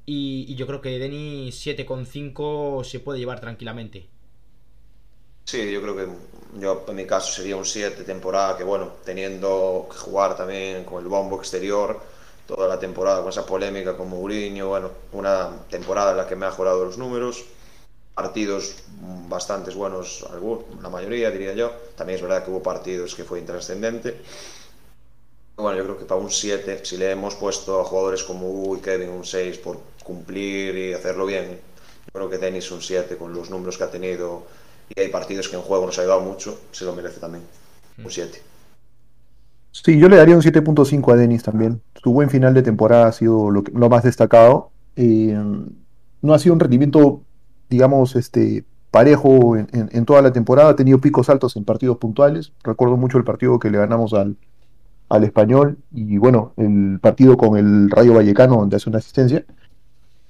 Y, y yo creo que Denis 7,5 se puede llevar tranquilamente. Sí, yo creo que yo en mi caso sería un 7 temporada que bueno, teniendo que jugar también con el bombo exterior toda la temporada con esa polémica con Mourinho, bueno, una temporada en la que me ha jurado los números, partidos bastantes buenos, la mayoría diría yo, también es verdad que hubo partidos que fue intrascendente. Bueno, yo creo que para un 7, si le hemos puesto a jugadores como Hugo y Kevin un 6 por cumplir y hacerlo bien, yo creo que Denis un 7 con los números que ha tenido y hay partidos que en juego nos ha ayudado mucho, se lo merece también. Un 7. Sí, yo le daría un 7.5 a Denis también. Su buen final de temporada ha sido lo, que, lo más destacado. Eh, no ha sido un rendimiento, digamos, este parejo en, en, en, toda la temporada. Ha tenido picos altos en partidos puntuales. Recuerdo mucho el partido que le ganamos al, al español y bueno, el partido con el Rayo Vallecano donde hace una asistencia.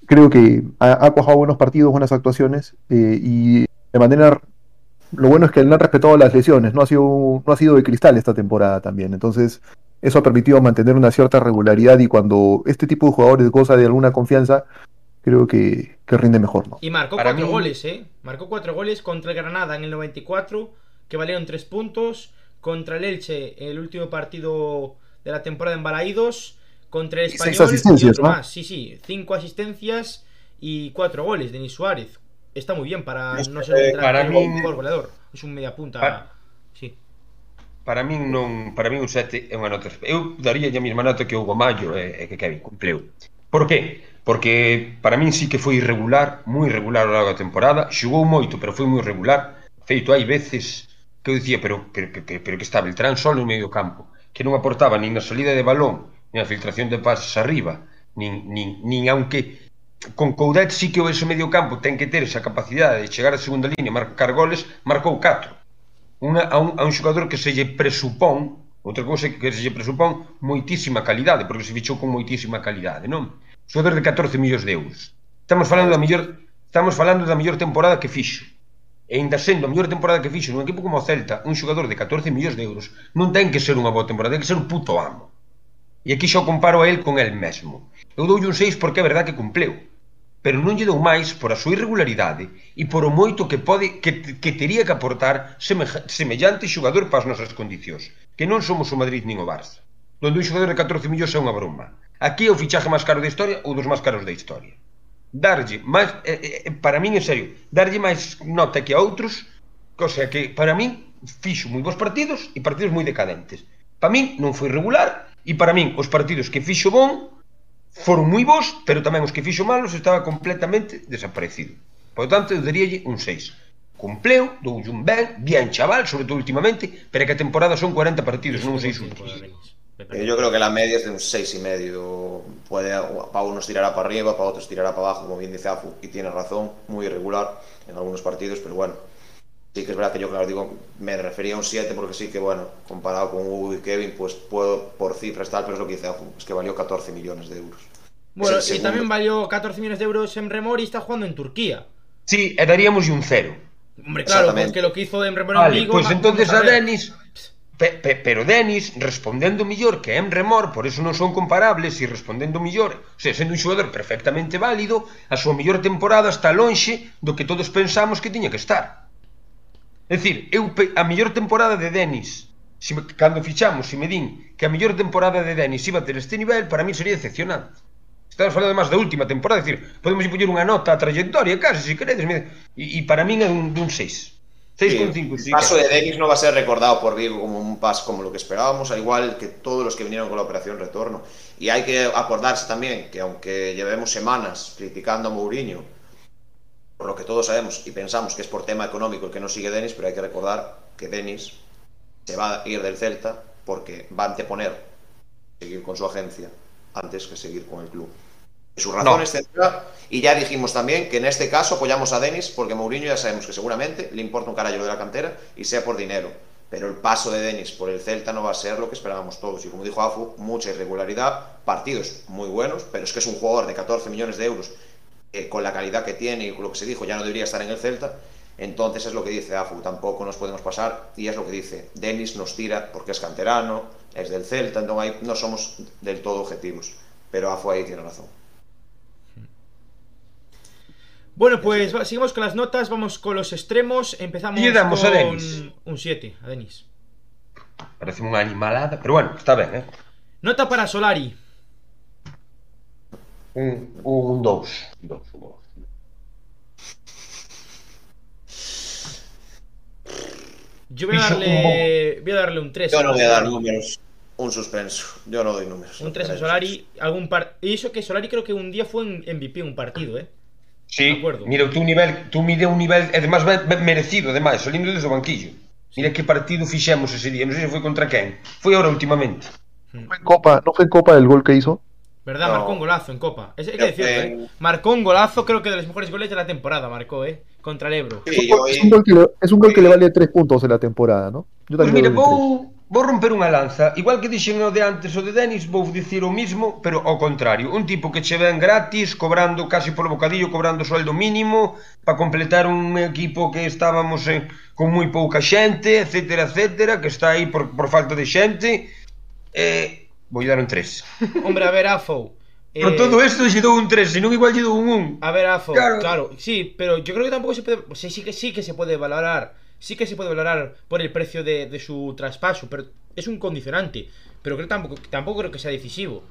Creo que ha, ha cuajado buenos partidos, buenas actuaciones eh, y de manera lo bueno es que él no ha respetado las lesiones, no ha sido, no ha sido de cristal esta temporada también. Entonces, eso ha permitido mantener una cierta regularidad y cuando este tipo de jugadores goza de alguna confianza, creo que, que rinde mejor. ¿no? Y marcó Para cuatro mí... goles, ¿eh? Marcó cuatro goles contra el Granada en el 94, que valieron tres puntos. Contra el Elche, en el último partido de la temporada en Balaídos. Contra el Español Seis asistencias, y otro ¿no? más. Sí, sí, cinco asistencias y cuatro goles. Denis Suárez está muy bien para no ser un eh, para mí, goleador. Es un media punta. Para, sí. Para min non, para min un 7 é unha nota. Eu daría a mesma nota que o Mayo e, e que Kevin cumpleu. Por qué? Porque para min sí que foi irregular, moi irregular ao longo da temporada, xogou moito, pero foi moi irregular. Feito hai veces que eu dicía, pero, pero, pero, pero que está Beltrán solo no medio campo, que non aportaba nin na salida de balón, nin a filtración de pases arriba, nin, nin, nin aunque con Coudet si que o ese medio campo ten que ter esa capacidade de chegar á segunda línea, marcar goles, marcou 4. Una, a, un, a un xogador que se lle presupón, outra cousa que se lle presupón, moitísima calidade, porque se fichou con moitísima calidade, non? Xogador de 14 millóns de euros. Estamos falando da mellor estamos falando da mellor temporada que fixo. E ainda sendo a mellor temporada que fixo nun equipo como o Celta, un xogador de 14 millóns de euros, non ten que ser unha boa temporada, ten que ser un puto amo. E aquí xa o comparo a él con el mesmo. Eu doulle un 6 porque é verdad que cumpleu pero non lle dou máis por a súa irregularidade e por o moito que pode que, que tería que aportar semeja, semellante xogador para as nosas condicións, que non somos o Madrid nin o Barça, donde un xogador de 14 millóns é unha broma. Aquí é o fichaje máis caro da historia ou dos máis caros da historia. Darlle máis, eh, eh, eh para min en serio, darlle máis nota que a outros, cosa que para min fixo moi bons partidos e partidos moi decadentes. Para min non foi regular e para min os partidos que fixo bon foron moi bons, pero tamén os que fixo malos estaba completamente desaparecido. Por tanto, eu daríalle un 6. Cumpleu, doulle un ben, bien chaval, sobre todo últimamente, pero que a temporada son 40 partidos, non 6 últimos. Eh, yo creo que la media es de un 6 y medio. Puede, para unos tirará para arriba, para otros tirará para abajo, como bien dice Afu, y tiene razón, muy irregular en algunos partidos, pero bueno, Sí que es verdad que yo, claro, digo, me refería a un 7 porque sí que, bueno, comparado con Hugo y Kevin, pues puedo por cifras tal, pero es lo que dice es que valió 14 millones de euros. Bueno, y también valió 14 millones de euros en Remor y está jugando en Turquía. Sí, e daríamos un 0. Hombre, claro, porque lo que hizo en Remor en Vale, pois va- entonces a ver. Denis Pe, pe, pero Denis respondendo millor que Emre Mor, por eso non son comparables, e respondendo millor, o sea, sendo un xogador perfectamente válido, a súa mellor temporada está lonxe do que todos pensamos que tiña que estar. É dicir, eu a mellor temporada de Denis, se me, cando fichamos, se me din que a mellor temporada de Denis iba a ter este nivel, para mí sería decepcionante. Estamos falando máis da última temporada, é dicir, podemos poñer unha nota a trayectoria, case, se queredes, e, e para mí é un, dun 6. 6,5. Sí, el paso de Denis no va a ser recordado por Vigo como un paso como lo que esperábamos, al igual que todos los que vinieron con la operación retorno. Y hay que acordarse también que aunque llevemos semanas criticando a Mourinho, por lo que todos sabemos y pensamos que es por tema económico el que no sigue Denis, pero hay que recordar que Denis se va a ir del Celta porque va a anteponer seguir con su agencia antes que seguir con el club sus razones no. Y ya dijimos también que en este caso apoyamos a Denis porque Mourinho ya sabemos que seguramente le importa un carajo de la cantera y sea por dinero. Pero el paso de Denis por el Celta no va a ser lo que esperábamos todos. Y como dijo Afu, mucha irregularidad, partidos muy buenos, pero es que es un jugador de 14 millones de euros eh, con la calidad que tiene y con lo que se dijo ya no debería estar en el Celta. Entonces es lo que dice Afu, tampoco nos podemos pasar y es lo que dice. Denis nos tira porque es canterano, es del Celta, entonces ahí no somos del todo objetivos. Pero Afu ahí tiene razón. Bueno, pues seguimos con las notas, vamos con los extremos. Empezamos y damos con a Denis. un 7, a Denis. Parece unha animalada, pero bueno, está ben, eh? Nota para Solari. Un 2. Un 2. Un dos, un dos. Yo voy a darle, voy a darle un 3. Yo no voy a dar números. Un suspenso. Yo no doy números. Un 3 a Solari. Algún par... Y eso que Solari creo que un día fue en MVP un partido, ¿eh? Sí, mira, tú nivel, tú mide un nivel, además merecido, además, salindo desde o banquillo. Mira que partido fixemos ese día, non sei se foi contra quen. Foi ahora últimamente. No fue en Copa, no fue en Copa el gol que hizo. ¿Verdad? No. Marcó un golazo en Copa. Es, hay que decirlo, ¿eh? Marcó un golazo, creo que de los mejores goles de la temporada, marcó, ¿eh? Contra el Ebro. Sí, es, un gol, es, un gol que le, es un gol que le vale tres puntos en la temporada, ¿no? Yo pues mira, vou, vou romper unha lanza. Igual que dixen o de antes o de Denis, vou dicir o mismo, pero ao contrario. Un tipo que che ven gratis, cobrando casi polo bocadillo, cobrando sueldo mínimo, para completar un equipo que estábamos en, con moi pouca xente, etcétera, etcétera, que está aí por, por falta de xente. Eh, vou dar un 3. Hombre, a ver, Afo. Por eh... todo isto lle dou un 3, senón igual lle dou un 1. A ver, Afo, claro. claro, sí, pero yo creo que tampouco se pode, sí, sí que sí que se pode valorar sí que se puede valorar por el precio de, de su traspaso, pero es un condicionante. Pero creo tampoco, tampoco creo que sea decisivo.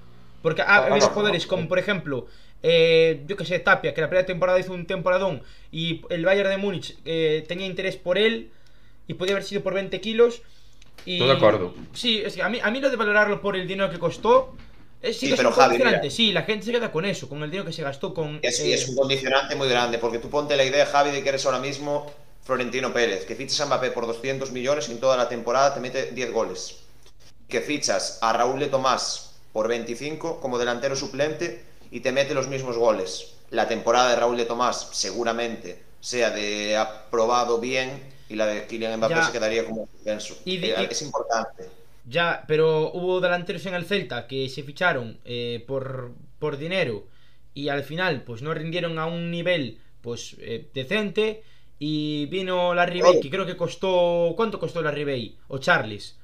Porque ha habido jugadores como, por ejemplo, eh, yo que sé, Tapia, que la primera temporada hizo un temporadón y el Bayern de Múnich eh, tenía interés por él y podía haber sido por 20 kilos. Y, Todo de acuerdo. Sí, es que a mí, a mí lo de valorarlo por el dinero que costó. Es, sí, sí que pero es un Javi, condicionante, sí, la gente se queda con eso, con el dinero que se gastó con. Es, eh... es un condicionante muy grande, porque tú ponte la idea, Javi, de que eres ahora mismo Florentino Pérez, que fichas a Mbappé por 200 millones y en toda la temporada te mete 10 goles. Que fichas a Raúl de Tomás por 25 como delantero suplente y te mete los mismos goles. La temporada de Raúl de Tomás seguramente sea de aprobado bien y la de Kylian Mbappé ya. se quedaría como suspenso. Y de, eh, es importante. Ya, pero hubo delanteros en el Celta que se ficharon eh, por, por dinero y al final pues no rindieron a un nivel pues eh, decente y vino la Ribey, que creo que costó. ¿Cuánto costó la Ribey? O Charles.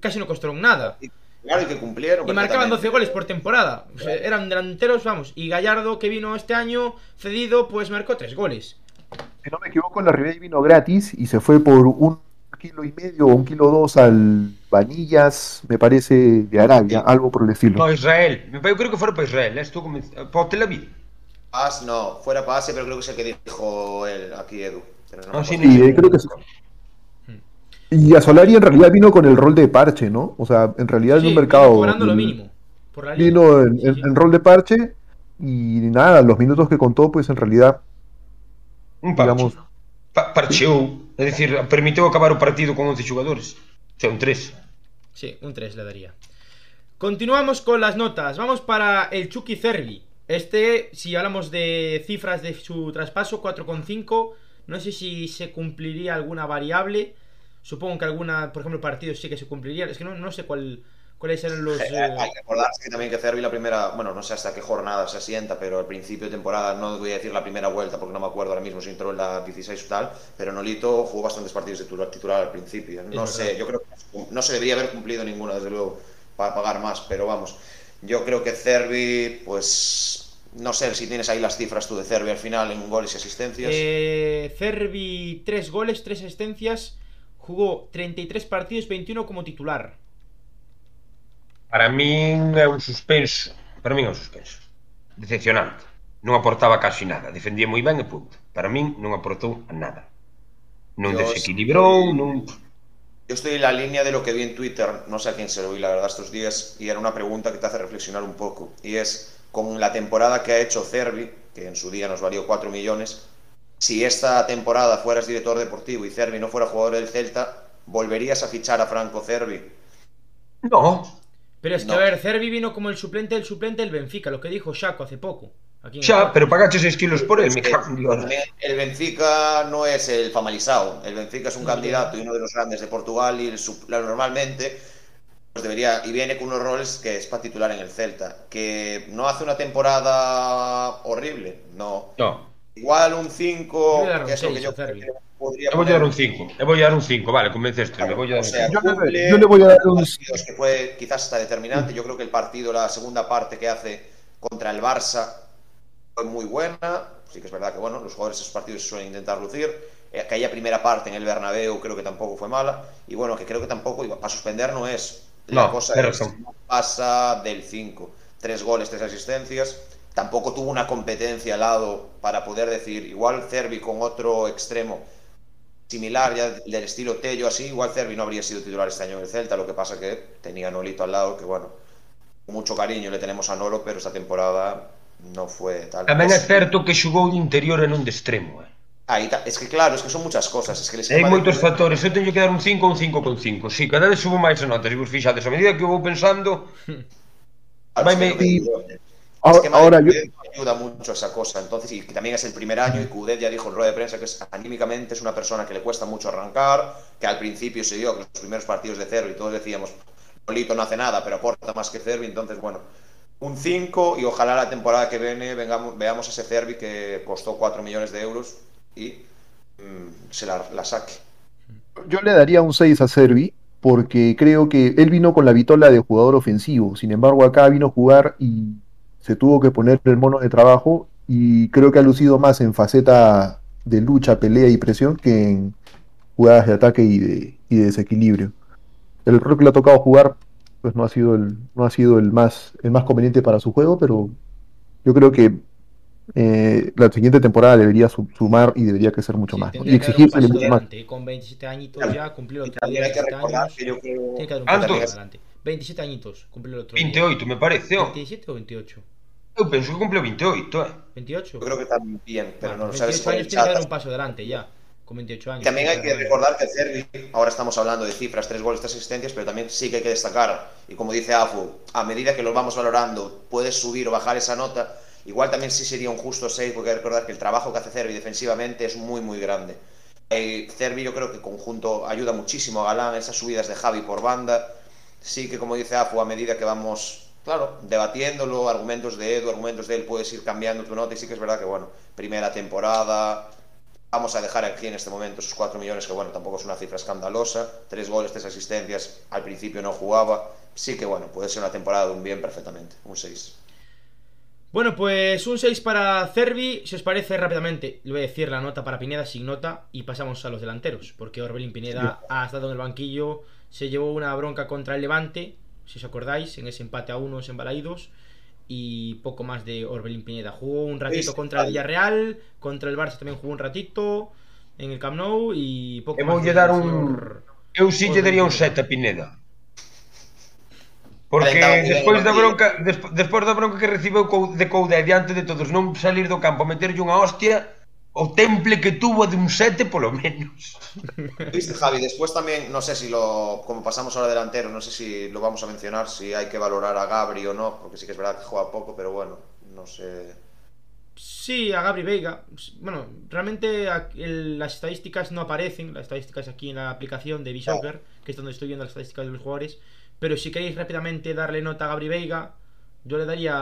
Casi no costaron nada. Claro, y que cumplieron. Y marcaban 12 goles por temporada. O sea, eran delanteros, vamos. Y Gallardo, que vino este año cedido, pues marcó 3 goles. Si no me equivoco, la Ribey vino gratis y se fue por un kilo y medio o un kilo dos al Vanillas, me parece, de Arabia, algo por el estilo. No, Israel. Yo creo que fuera para Israel. Esto para Tel Aviv. Paz, no, fuera para Asia, pero creo que es el que dijo él aquí, Edu. No, sí, sí, creo que sí. Y a Solari en realidad vino con el rol de parche, ¿no? O sea, en realidad sí, en un mercado. Cobrando lo mínimo. Por la vino en, sí, en, en, rol de parche y nada, los minutos que contó, pues en realidad. Un parche. Digamos, pa parcheou, é dicir, permitiu acabar o partido con 11 xogadores. O sea, un 3. Sí, un 3 le daría. Continuamos con las notas. Vamos para el Chucky Cervi. Este, si hablamos de cifras de su traspaso, 4,5 no sé si se cumpliría alguna variable. Supongo que alguna, por ejemplo, partidos sí que se cumpliría. Es que no, no sé cuál, cuáles eran los... Eh, eh, Hay que acordarse que también que Cervi la primera, bueno, no sé hasta qué jornada se asienta, pero al principio de temporada, no voy a decir la primera vuelta porque no me acuerdo ahora mismo si entró en la 16 o tal, pero Nolito jugó bastantes partidos de titular, al principio. No Es sé, verdad. yo creo que no se debería haber cumplido ninguna, desde luego, para pagar más, pero vamos, yo creo que Cervi, pues, no sé si tienes ahí las cifras tú de Cervi al final en goles y asistencias. Eh, Cervi, 3 goles, 3 asistencias. Jugó 33 partidos, 21 como titular. Para min é un suspenso. Para min é un suspenso. Decepcionante. Non aportaba casi nada. Defendía moi ben e punto. Para min non aportou a nada. Non Yo desequilibrou, estoy- non... Yo estoy en la línea de lo que vi en Twitter, no sé a quién se lo vi la verdad estos días, y era una pregunta que te hace reflexionar un poco, y es, con la temporada que ha hecho Cervi, que en su día nos valió 4 millones, si esta temporada fueras director deportivo y Cervi no fuera jugador del Celta, ¿volverías a fichar a Franco Cervi? No, Pero es que, No. a ver, Cervi vino como el suplente del suplente del Benfica, lo que dijo Shaco hace poco. Aquí el- pero pagache 6 kilos por él, me Es que cago en Dios. también el Benfica no es el Famalisao, el Benfica es un No, candidato ya. y uno de los grandes de Portugal y el normalmente pues debería y viene con unos roles que es para titular en el Celta, que no hace una temporada horrible, no. No, Igual un Yo 5, voy a dar un que es lo que seis yo a dar un 5. Eu vou dar un 5, vale, convenceste, me Claro, vou dar o un sea, 5. Yo le- cumple yo le voy a dar un- partidos que fue quizás hasta determinante. Yo creo que el partido, la segunda parte que hace contra el Barça fue muy buena. Sí que es verdad que bueno, los jugadores de esos partidos suelen intentar lucir. Eh, Aquella primera parte en el Bernabéu creo que tampoco fue mala. Y bueno, que creo que tampoco iba para suspender no es. La No, cosa es, no pasa del 5. Tres goles, tres asistencias. Tampoco tuvo una competencia al lado para poder decir, igual Cervi con otro extremo similar ya del estilo Tello así, igual Cervi no habría sido titular este año en el Celta, lo que pasa que tenía a Nolito al lado, que bueno, con mucho cariño le tenemos a Nolo, pero esta temporada no fue tal. Tamén é Es- certo que xugou de interior e non de extremo, eh. Ta- es que claro, es que son muchas cosas, es que Hai de Coudet- factores, eu teño que dar un 5 ou un 5 con 5. Si, cada vez subo máis notas, e vos fixades, a medida que eu vou pensando, claro, vai me- que Ahora, esquema de ahora yo, ayuda mucho a esa cosa, entonces, y que también es el primer año, y Coudet ya dijo en rueda de prensa que es, anímicamente es una persona que le cuesta mucho arrancar, que al principio se dio que los primeros partidos de Cervi todos decíamos, Nolito no hace nada, pero aporta más que Cervi, entonces, bueno, un 5 y ojalá la temporada que viene vengamos, veamos a ese Cervi que costó 4 millones de euros y mm, se la, la saque. yo le daría un 6 a Servi porque creo que él vino con la vitola de jugador ofensivo. Sin embargo, acá vino a jugar y se tuvo que poner el mono de trabajo y creo que ha lucido más en faceta de lucha, pelea y presión que en jugadas de ataque y de, y de desequilibrio. El rol que le ha tocado jugar pues no ha sido el, no ha sido el más, el más conveniente para su juego, pero yo creo que eh, la siguiente temporada debería su- sumar y debería crecer mucho Sí, más y exigirse mucho más. Con 27 añitos ya, cumplió que 27 recordar años. que yo creo Tiene que dar un paso ¿Cuántos? adelante. 27 añitos, cumplió el otro día. 28, me parece, ó. 27 o 28? Eu penso que cumple 28, eh. 28. yo creo que también, pero Bueno, no lo sabes 28 por el años tiene que dar un paso adelante ya. Con 28 años. También hay que recordar que Cervi, ahora estamos hablando de cifras, tres goles, tres asistencias, pero también sí que hay que destacar, y como dice Afu, a medida que lo vamos valorando, puedes subir o bajar esa nota, igual también sí sería un justo 6, porque hay que recordar que el trabajo que hace Cervi defensivamente es muy, muy grande. Eh, Cervi yo creo que conjunto ayuda muchísimo a Galán, esas subidas de Javi por banda, sí que como dice Afu, a medida que vamos, claro, debatiéndolo, argumentos de Edu, argumentos de él, puedes ir cambiando tu nota, y sí que es verdad que, bueno, primera temporada, Vamos a dejar aquí en este momento esos 4 millones, que bueno, tampoco es una cifra escandalosa. Tres goles, tres asistencias. Al principio no jugaba. Sí que bueno, puede ser una temporada de un bien perfectamente. Un 6. Bueno, pues un 6 para Cervi. Si os parece rápidamente, le voy a decir la nota para Pineda sin nota y pasamos a los delanteros. Porque Orbelín Pineda ha estado en el banquillo, se llevó una bronca contra el Levante, se os acordáis, en ese empate a unos en Balaídos, y poco más de Orbelín Pineda. Jugó un ratito contra el Villarreal, contra el Barça tamén jugó un ratito en el Camp Nou y pouco máis. Voulle dar un Eu si lle daría un 7 a Pineda. Porque despois da bronca, despois da bronca que recibeu de Coude diante de todos, non salir do campo, meterlle unha hostia, o temple que tuvo de un 7 polo menos. Viste, Javi, después también, no sé si lo, como pasamos ahora delantero, no sé si lo vamos a mencionar, si hay que valorar a Gabri o no, porque sí que es verdad que juega poco, pero bueno, no sé. Sí, a Gabri Veiga. Bueno, realmente el- las estadísticas no aparecen, las estadísticas aquí en la aplicación de Bisoccer, que es donde estoy viendo las estadísticas de los jugadores, pero si queréis rápidamente darle nota a Gabri Veiga, yo le daría...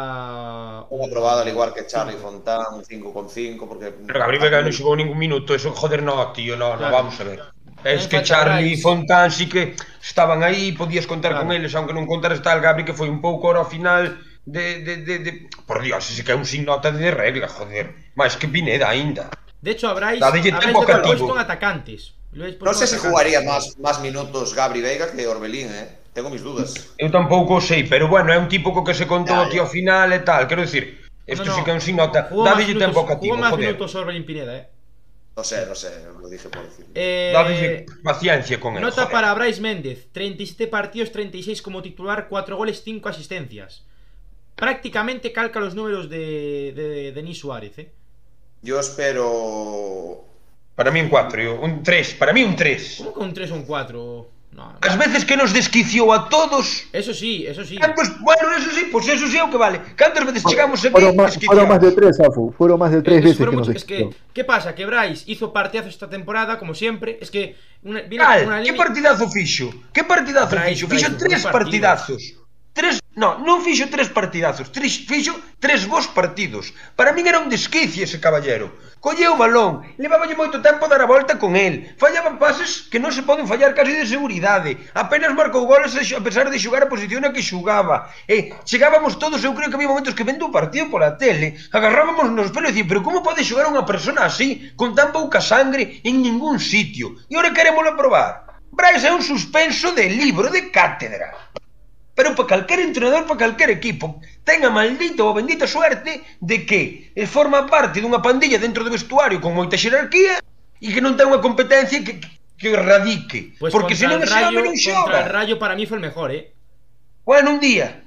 Un aprobado al igual que Charlie Fontán, un 5,5 porque... Pero Gabriel Vega non xogou ningún minuto, eso, joder, no, tío, no, no, vamos a ver. Es que Charlie Bryce. Fontán sí que estaban aí, podías contar Claro. con eles, aunque non contaras tal Gabri que foi un pouco hora ao final de, de, de, de... Por Dios, ese que é un sin nota de regla, joder. Máis que Pineda aínda. De hecho, lo cativo. puesto en atacantes. Lo No sé si atacantes. jugaría más, más minutos Gabri Veiga que Orbelín, ¿eh? Tengo mis dudas. Eu tampouco o sei, pero bueno, é un tipo co que se contou Ya, ao final e tal, quero dicir, isto No, no. sí que é un sin nota. Jugó más Dadelle minutos- tempo cativo, joder. minutos Orbelín Pineda, eh. No sé, no sé, lo dije por decir. Eh, paciencia con él, Nota joder. para Bryce Méndez, 37 partidos, 36 como titular, 4 goles, 5 asistencias. Prácticamente calca los números de, de Denis Suárez, ¿eh? Yo espero. Para mí un 4, un 3, para mí un 3. ¿Cómo que un 3 o un 4? no, As veces que nos desquiciou a todos. Eso sí, eso sí. Ah, Cantos, bueno, eso sí, pues eso sí é o que vale. Cantas veces chegamos aquí fueron más, fueron más de tres, Afu. Fueron más de tres es, veces que nos Es que, que pasa? Que Brais hizo partidazo esta temporada, como siempre. Es que... Una, viene Cal, una línea... que partidazo fixo? Que partidazo Brais, fixo? Fixo Brais, tres partidazos tres, non, non fixo tres partidazos, tres, fixo tres bons partidos. Para min era un desquicio ese caballero. Colleu o balón, leváballe moito tempo dar a volta con el. Fallaban pases que non se poden fallar casi de seguridade. Apenas marcou goles a pesar de xogar a posición a que xugaba. E chegábamos todos, eu creo que había momentos que vendo o partido pola tele, agarrábamos nos pelos e dicían, pero como pode xogar unha persona así, con tan pouca sangre, en ningún sitio? E ora queremos probar. Brais é un suspenso de libro de cátedra pero para calquer entrenador, para calquer equipo, ten a maldita ou a bendita suerte de que eh, forma parte dunha pandilla dentro do vestuario con moita xerarquía e que non ten unha competencia que, que radique. Pues Porque se non ese home non xoga. Contra el Rayo para mí foi el mejor, eh? Bueno, un día.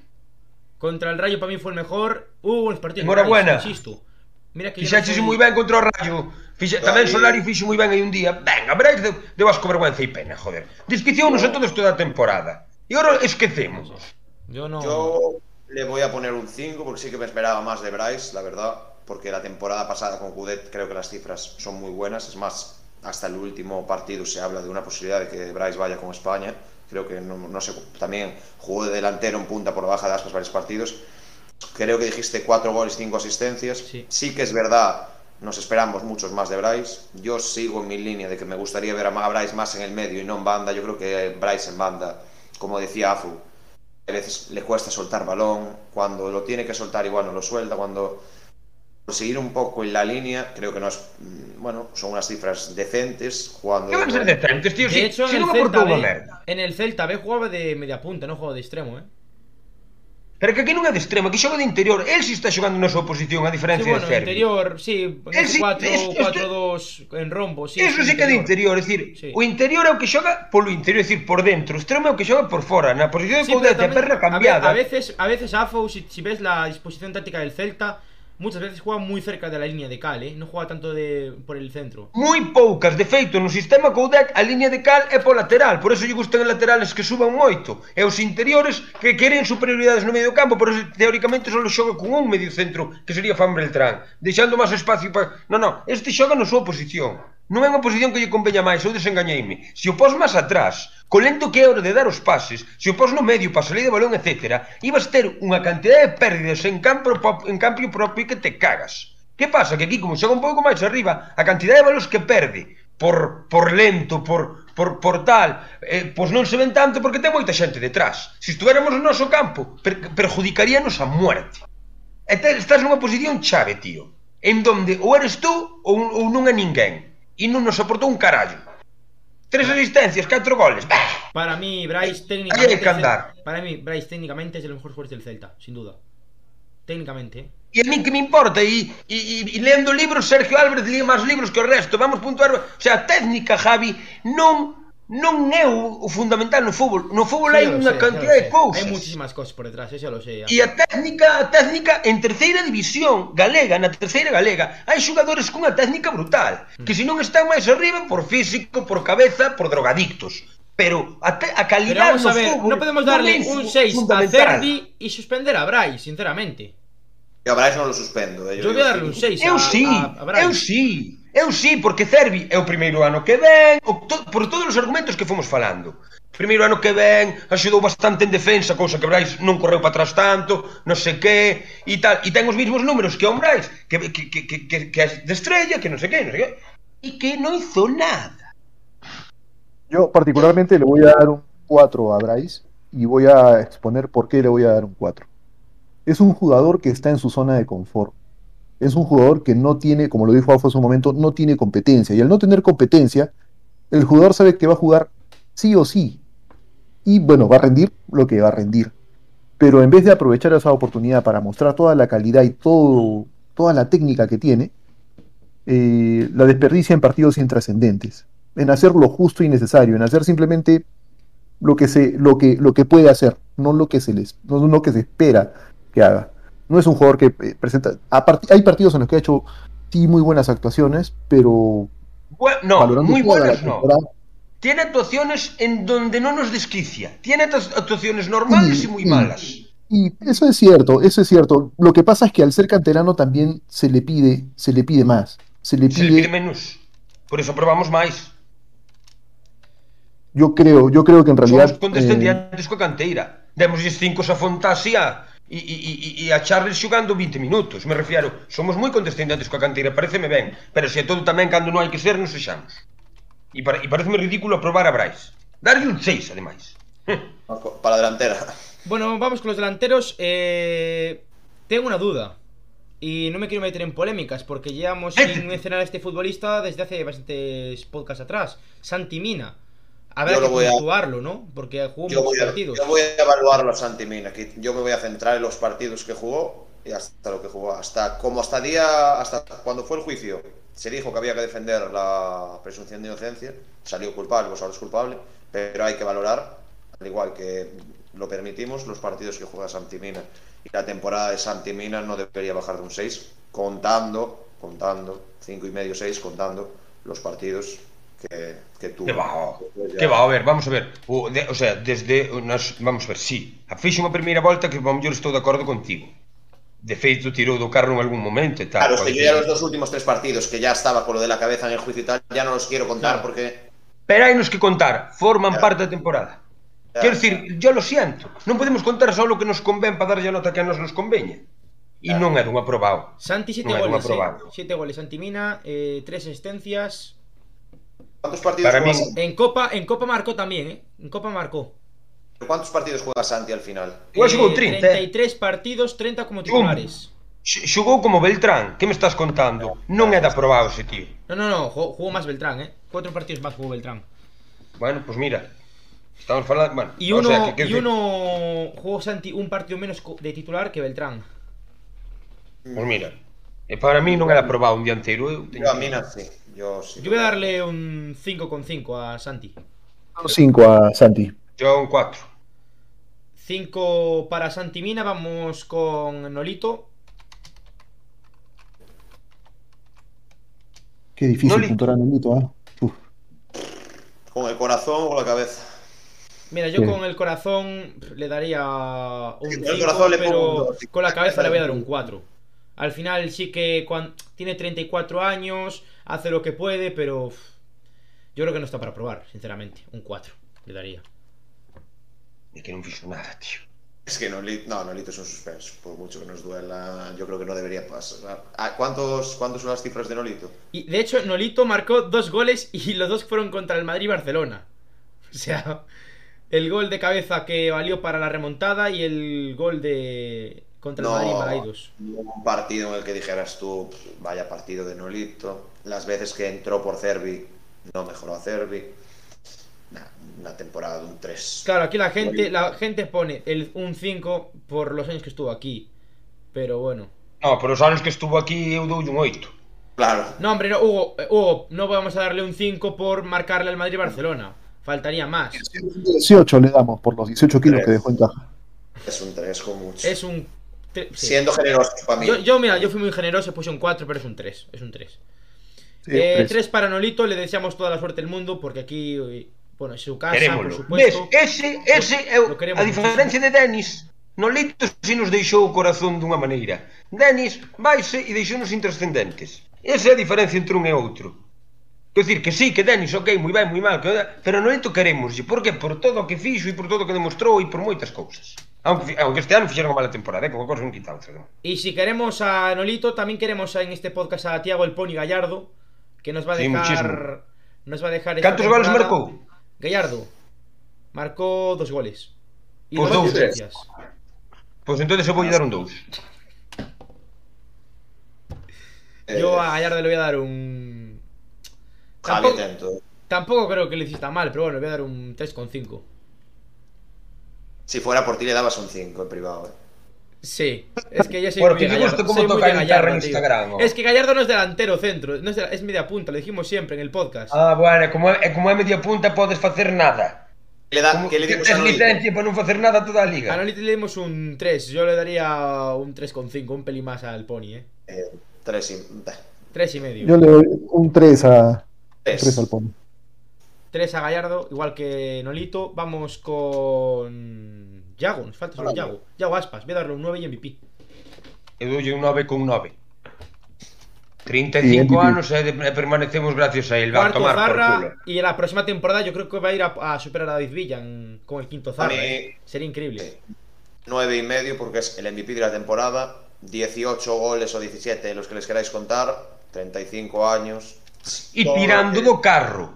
Contra el Rayo para mí foi el mejor. Hubo uh, os partidos. Enhorabuena. Insisto. Mira que Fixaxe fui... moi ben contra o Rayo. Fixa... Tamén Solari fixo moi ben aí un día. Venga, Brais deu, deu asco vergüenza e pena, joder. Desquiciounos no. a todos toda a temporada. E ora esquecemos. Yo no. Yo le voy a poner un 5 porque sí que me esperaba más de Bryce, la verdad. Porque la temporada pasada con Cudet creo que las cifras son muy buenas. Es más, hasta el último partido se habla de una posibilidad de que Bryce vaya con España. Creo que no, no sé, también jugó de delantero en punta por baja de aspas varios partidos. Creo que dijiste 4 goles, 5 asistencias. Sí. que es verdad, nos esperamos muchos más de Bryce. Yo sigo en mi línea de que me gustaría ver a Bryce más en el medio y no en banda. Yo creo que Bryce en banda, como decía Afu, a veces le cuesta soltar balón, cuando lo tiene que soltar igual no lo suelta, cuando por seguir un poco en la línea, creo que no es, mm, bueno, son unas cifras decentes, jugando... Que van ser decentes, tío, De si, hecho, si en, el Celta B, en el Celta B jugaba de media punta, no jugaba de extremo, ¿eh? Pero que aquí non é de extremo, aquí xoga de interior. El si está xogando na súa posición, a diferencia sí, bueno, de Serbia. interior, sí, 4-4-2 en rombo, sí. Eso sí que é de interior, é dicir, sí. o interior é o que xoga polo interior, é dicir, por dentro. O extremo é o que xoga por fora, na posición de sí, Coudet, a perna cambiada. A veces, a veces Afo, si, si ves la disposición táctica del Celta, muchas veces juega moi cerca da liña de cal, eh? non juega tanto de por el centro. Moi poucas, de feito, no sistema Coudet a liña de cal é po lateral, por eso lle gustan os laterales que suban moito, e os interiores que queren superioridades no medio campo, por eso teóricamente só xoga con un medio centro, que sería Fan Beltrán, deixando máis espacio para... Non, non, este xoga na súa posición. Non é unha posición que lle conveña máis, eu desengañeime. Se o pos máis atrás, co lento que é hora de dar os pases, se o pos no medio para salir de balón, etc., ibas ter unha cantidade de pérdidas en campo, en campo propio que te cagas. Que pasa? Que aquí, como xoga un pouco máis arriba, a cantidade de balóns que perde por, por lento, por, por, por tal, eh, pois non se ven tanto porque ten moita xente detrás. Se estuéramos no noso campo, per, perjudicaríanos a muerte. E te, estás nunha posición chave, tío, en donde ou eres tú ou, ou non é ninguén. E non nos aportou un carallo. Tres asistencias, catro goles. Bah, Para mí, Bryce Ahí técnicamente. hay que el- para mí, Bryce técnicamente es de los mejores jugadores del Celta, sin duda. Técnicamente, ¿eh? E a mí que me importa E, e, e, lendo libros Sergio Álvarez lía máis libros que o resto Vamos puntuar O sea, técnica, Javi Non non é o, o fundamental no fútbol. No fútbol sí, hai unha cantidad de cousas. Hai muchísimas cousas por detrás, xa lo sei. E a técnica, a técnica en terceira división galega, na terceira galega, hai xogadores cunha técnica brutal, mm. que se non están máis arriba por físico, por cabeza, por drogadictos. Pero a, te, a calidad do fútbol... non podemos darle un 6 a Cerdi e suspender a Brai, sinceramente. E a Brais non lo suspendo. Eh, eu, voy a darle un 6 a, sí, a, a Brais. Eu sí, eu sí. Porque Cervi é o primeiro ano que ven, o, to, por todos os argumentos que fomos falando. Primeiro ano que ven, axudou bastante en defensa, cousa que Brais non correu para atrás tanto, non sei que, e tal, e ten os mesmos números que o Brais, que, que, que, que, que, que é de estrella, que non sei que, non sei que, e que non hizo nada. Yo particularmente le voy a dar un 4 a Bryce y voy a exponer por qué le voy a dar un 4. Es un jugador que está en su zona de confort. Es un jugador que no tiene, como lo dijo Alfa hace un momento, no tiene competencia. Y al no tener competencia, el jugador sabe que va a jugar sí o sí. Y bueno, va a rendir lo que va a rendir. Pero en vez de aprovechar esa oportunidad para mostrar toda la calidad y todo, toda la técnica que tiene, eh, la desperdicia en partidos intrascendentes. En hacer lo justo y necesario, en hacer simplemente lo que se, lo que, lo que puede hacer, no lo que se les, no lo que se espera que haga. No es un jugador que eh, presenta. a part- hay partidos en los que ha hecho sí muy buenas actuaciones, pero no, muy buenas no. Tiene actuaciones en donde no nos desquicia. Tiene actu- actuaciones normales y muy malas. Y eso es cierto, eso es cierto. Lo que pasa es que al ser canterano también se le pide, se le pide más. Se le Se le pide, menos. Por eso probamos máis. yo creo, yo creo que en realidad. Somos eh, condescendientes coa canteira. Demosles cinco a Fontasia e, e, e a Charles xogando 20 minutos, me refiero, somos moi condescendentes coa canteira, pareceme ben, pero se todo tamén cando non hai que ser, non sexamos. E, para, e pareceme ridículo aprobar a Brais. Darlle un 6, ademais. Para a delantera. Bueno, vamos con los delanteros. Eh, tengo una duda. Y no me quiero meter en polémicas, porque llevamos eh, sin eh, eh. mencionar a este futbolista desde hace bastantes podcasts atrás. Santi Mina. Habrá Yo que lo voy a- puntuarlo, ¿no? Porque jugó Yo muchos a, partidos. yo voy a evaluarlo a Santi Mina. que Yo me voy a centrar en los partidos que jugó y hasta lo que jugó. Hasta como hasta día, hasta cuando fue el juicio, se dijo que había que defender la presunción de inocencia. Salió culpable, pues ahora es culpable. Pero hay que valorar, al igual que lo permitimos, los partidos que juega Santi Mina. Y la temporada de Santi Mina no debería bajar de un 6, contando, contando, 5 y medio, 6, contando los partidos que, que tú... Que va, oh. ya... que va, a ver, vamos a ver. O, de, o sea, desde... Nas, vamos a ver, sí. Fixo unha primeira volta que, bom, mellor estou de acordo contigo. De feito, tirou do carro en algún momento e tal. Claro, que yo ya los dos últimos tres partidos que ya estaba con lo de la cabeza en el juicio y tal, ya no los quiero contar claro. porque... Pero hai nos que contar, forman claro. parte da temporada. Claro. Quero dicir, yo lo siento, non podemos contar só o que nos convén para darlle a nota que a nos nos conveña. E claro. non é dun aprobado. Santi sete goles, eh. sete goles, Santi Mina, eh, tres asistencias, ¿Cuántos partidos Para juega mí- Santi? En Copa, en Copa marcó también, ¿eh? En Copa marcó. ¿Cuántos partidos juega Santi al final? Eh, 30, eh. 33 partidos, 30 como titulares. Xogou como Beltrán, que me estás contando? Non é de aprobado ese tío. No, no, no, jugó, jugó más Beltrán, ¿eh? Cuatro partidos más jugó Beltrán. Bueno, pues mira, estamos falando, bueno, Y o uno, sea, que, que, y uno jugó Santi un partido menos de titular que Beltrán. Pues mira, e para mí non era aprobado un dianteiro, eu teño Yo a que- Mina sí. Yo sí. Yo voy a darle un 5,5 a Santi. 5 a Santi. Yo un 4. 5 para Santi Mina, vamos con Nolito. Qué difícil Noli. puntuar a Nolito, ¿ah? Uf. ¿Con el corazón o la cabeza? Mira, yo Sí. con el corazón le daría un Sí, con 5, el corazón le pongo pero un con la cabeza le voy a dar un 4. Al final sí que cuan- tiene 34 años, hace lo que puede, pero uf, yo creo que no está para probar, sinceramente. Un 4 le daría. Que non fixo nada, tío. Es que Nolito, no, Nolito es un suspenso. Por mucho que nos duela, yo creo que no debería pasar. Ah, ¿Cuántos, ¿Cuántos son las cifras de Nolito? Y de hecho, Nolito marcó dos goles y los dos fueron contra el Madrid y Barcelona. O sea, el gol de cabeza que valió para la remontada y el gol de contra el Madrid Balaidos. un partido en el que dijeras tú, "Pff, vaya partido de Nolito. Las veces que entró por Cervi, no mejoró a Cervi. Nah, una temporada de un 3. Claro, aquí la gente, la gente pone el, un 5 por los años que estuvo aquí. Pero bueno. No, pero os anos que estuvo aquí eu dou un 8. Claro. No, hombre, no, Hugo, eh, Hugo, no vamos a darle un 5 por marcarle al Madrid y Barcelona. Faltaría más. 18 le damos por los 18 kilos que dejó en caja. Es un 3 con mucho. Es un. tre- sí. Siendo generoso para mí. Yo, yo, mira, yo fui muy generoso, puse un 4, pero es un 3. Es un 3. Eh, eh tres para Nolito, le deseamos toda la suerte del mundo, porque aquí, bueno, es su casa, Querémolo. por supuesto. ¿Ves? Ese, ese lo, eu, lo a diferencia de Denis, Nolito si nos deixou o corazón dunha maneira. Denis vaise e deixou-nos intrascendentes. Esa é a diferencia entre un e outro. Quer dicir, que sí, que Denis, ok, moi ben, moi mal, que... pero Nolito queremoslle. Por que? Por todo o que fixo e por todo o que demostrou e por moitas cousas. Aunque, aunque este ano fixeron unha mala temporada, eh, como cousa non quita outra. E se si queremos a Nolito, tamén queremos en este podcast a Tiago El Poni Gallardo, que nos va a Sí, dejar. muchísimo. nos va a dejar. Cantos goles marcou? Gallardo marcó dos goles. Y Pues dos asistencias. Pois entón se vou dar un dous. Yo Eh, a Gallardo le voy a dar un. Javi Tampoco, tampoco creo que le hiciste mal, pero bueno, le voy a dar un 3,5. Si fuera por ti le dabas un 5 en privado. eh. Sí, es que ya soy Bueno, muy que Gallardo. cómo soy muy toca de Gallardo, en. Instagram, ¿o? Es que Gallardo no es delantero centro, no es, de- es media punta, lo dijimos siempre en el podcast. Ah, bueno, como é, e como é media punta podes facer nada. ¿Qué le, da, Como ¿qué le que dimos a licencia para non facer nada toda a A liga. Nolito le dimos un 3, yo le daría un 3,5, un pelín más al Pony, eh. Eh, tres y... bah, 3 y medio. Yo le doy un 3 a tres. 3 al Pony. 3 a Gallardo, igual que Nolito. Vamos con. Yago, nos falta solo Yago. Yago Aspas, voy a darle un 9 y MVP. Eu doulle un 9 con 9. Y 35 MVP. anos e, de, e permanecemos gracias a él. Va a Cuarto tomar por culo. Zarra. Y en la próxima temporada yo creo que va a ir a, a superar a David Villa en- con el quinto Zarra. mí- eh. Sería increíble. 9 y medio porque es el MVP de la temporada. 18 goles o 17 los que les queráis contar. 35 años. Todo tirando do carro.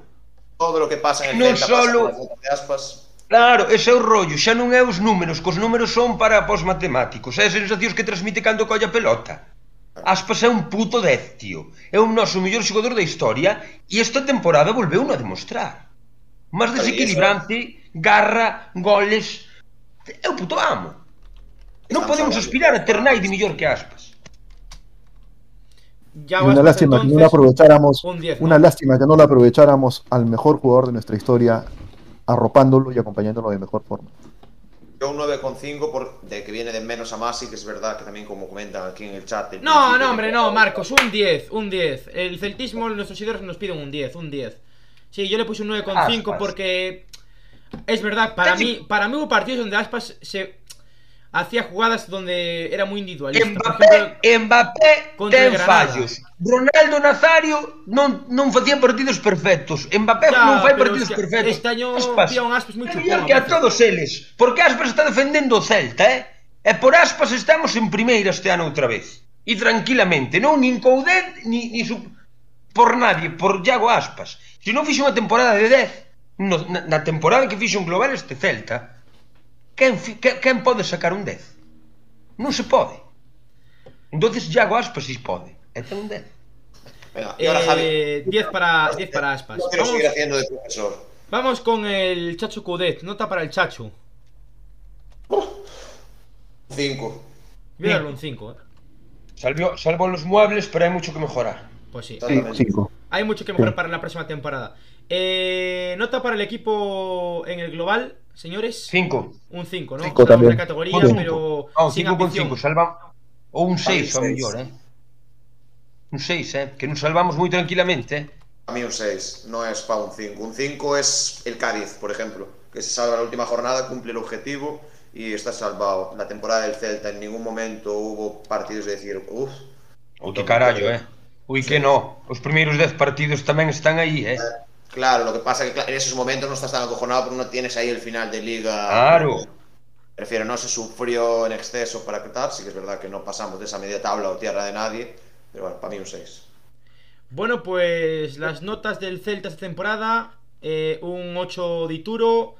Todo lo que pasa en el Celta solo- pasa botas de aspas. Claro, ese é o rollo, xa non é os números, cos números son para pós matemáticos, é as sensacións que transmite cando colla a pelota. Aspas é un puto 10, tío. É o noso mellor xogador da historia e esta temporada volveu a demostrar. Más desequilibrante, garra, goles... É o puto amo. Non podemos aspirar a ter naide mellor que Aspas. Ya una lástima entonces, que no la aprovecháramos, un diez, ¿no? una lástima que no la aprovecháramos al mejor jugador de nuestra historia arropándolo y acompañándolo de mejor forma. Yo un 9,5 por de que viene de menos a más y que es verdad que también como comentan aquí en el chat. el No, no, hombre, no, Marcos, un 10, un 10. El celtismo, nuestros seguidores nos piden un 10, un 10. Sí, yo le puse un 9,5 Aspas. porque es verdad, para mí, para mí hubo partidos donde Aspas se hacía jugadas donde era muy individualista. Mbappé, ejemplo, Mbappé ten fallos. Ronaldo Nazario non, non facía partidos perfectos. Mbappé ya, non fai partidos es que perfectos. Este año Aspas. pía un Aspas moi chupón. que a todos eles. Porque Aspas está defendendo o Celta, eh? E por Aspas estamos en primeira este ano outra vez. E tranquilamente. Non nin Coudet, ni, ni su... por nadie, por Iago Aspas. Se non fixe unha temporada de 10, no, na, na temporada que fixe un global este Celta, quen, quen, quen pode sacar un 10? Non se pode. Entonces Iago Aspas sí pode. E ten un 10. Venga, y ahora Javi. eh, 10 para, 10 para Aspas. Yo quiero Vamos, seguir haciendo de profesor. vamos con el Chacho Coudet, nota para el Chacho. 5. Voy a darle un 5, eh. Salvó, salvó los muebles, pero hay mucho que mejorar. Pues sí. Sí, 5. Hay mucho que mejorar para la próxima temporada. Eh, nota para el equipo en el global, señores. 5. Un 5, ¿no? Cinco Cada una también. categoría, Cinco. pero Ah, un sin 5 con ambición. 5, salva. O un 6, un ao seis. mellor, eh. Un 6, eh. Que nos salvamos muy tranquilamente, eh. A mí un 6, no es para un 5. Un 5 es el Cádiz, por ejemplo, que se salva la última jornada, cumple el objetivo y está salvado. La temporada del Celta en ningún momento hubo partidos de decir, uff, Ou que carallo, eh. Ui, que no. Os primeiros 10 partidos tamén están aí, eh. Claro, lo que pasa es que en esos momentos no estás tan acojonado porque no tienes ahí el final de liga. Claro. Prefiero, no se sufrió en exceso para quitar, sí que es verdad que no pasamos de esa media tabla o tierra de nadie, pero bueno, para mí un 6. Bueno, pues las notas del Celta esta temporada: eh, un 8 de Ituro,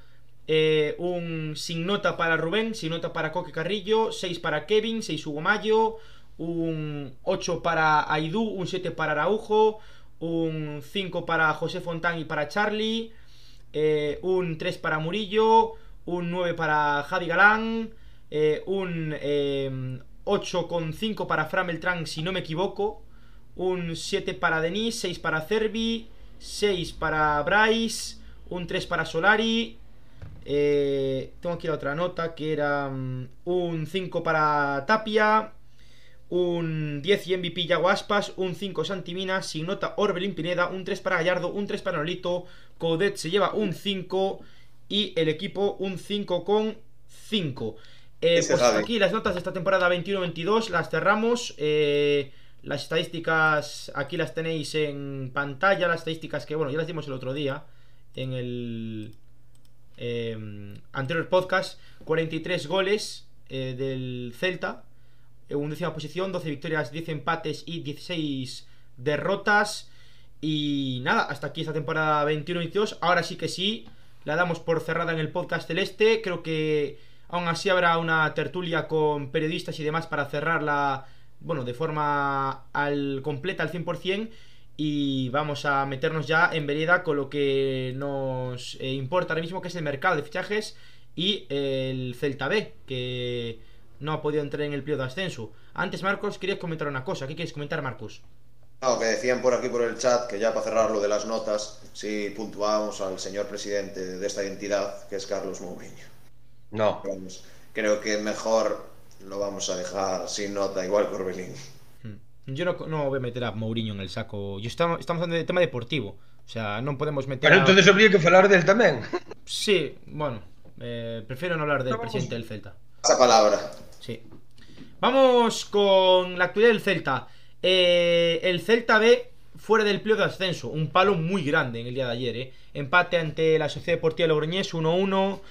eh, un sin nota para Rubén, sin nota para Coque Carrillo, 6 para Kevin, 6 Hugo Mayo, un 8 para Aidú, un 7 para Araujo, un 5 para José Fontán y para Charlie, eh, un 3 para Murillo, un 9 para Javi Galán, eh, un eh, 8,5 para Fran Beltrán, si no me equivoco, un 7 para Denis, 6 para Cervi, 6 para Bryce, un 3 para Solari. eh, tengo aquí la otra nota que era mm, un 5 para Tapia, un 10 y MVP Yago Aspas, un 5 Santimina, sin nota Orbelín Pineda, un 3 para Gallardo, un 3 para Nolito, Coudet se lleva un 5 y el equipo un 5 con 5. Eh, pues aquí las notas de esta temporada 21-22 las cerramos. Eh, las estadísticas aquí las tenéis en pantalla. Las estadísticas que, bueno, ya las dimos el otro día en el eh, anterior podcast. 43 goles eh, del Celta. Undécima posición, 12 victorias, 10 empates y 16 derrotas. Y nada, hasta aquí esta temporada 21-22. Ahora sí que sí, la damos por cerrada en el podcast celeste. Creo que aún así habrá una tertulia con periodistas y demás para cerrarla, bueno, de forma al completa al 100%. Y vamos a meternos ya en vereda con lo que nos eh, importa ahora mismo, que es el mercado de fichajes y el Celta B, que no ha podido entrar en el periodo de ascenso. Antes, Marcos, querías comentar una cosa. ¿Qué quieres comentar, Marcos? No, que decían por aquí por el chat que ya para cerrar lo de las notas, si puntuábamos al señor presidente de esta entidad, que es Carlos Mourinho. No. Vamos, creo que mejor lo vamos a dejar sin nota, igual que Orbelín. Hmm. Yo no, no voy a meter a Mourinho en el saco. Yo estamos, estamos hablando de tema deportivo. O sea, non podemos meter Pero a... entonces habría que falar del tamén. Sí, bueno. eh, prefiero no hablar del No, presidente del Celta. Esa palabra. Vamos con la actualidad del Celta. Eh, el Celta B fuera del playoff de ascenso. Un palo muy grande en el día de ayer. eh. Empate ante la Sociedad Deportiva Logroñés 1-1.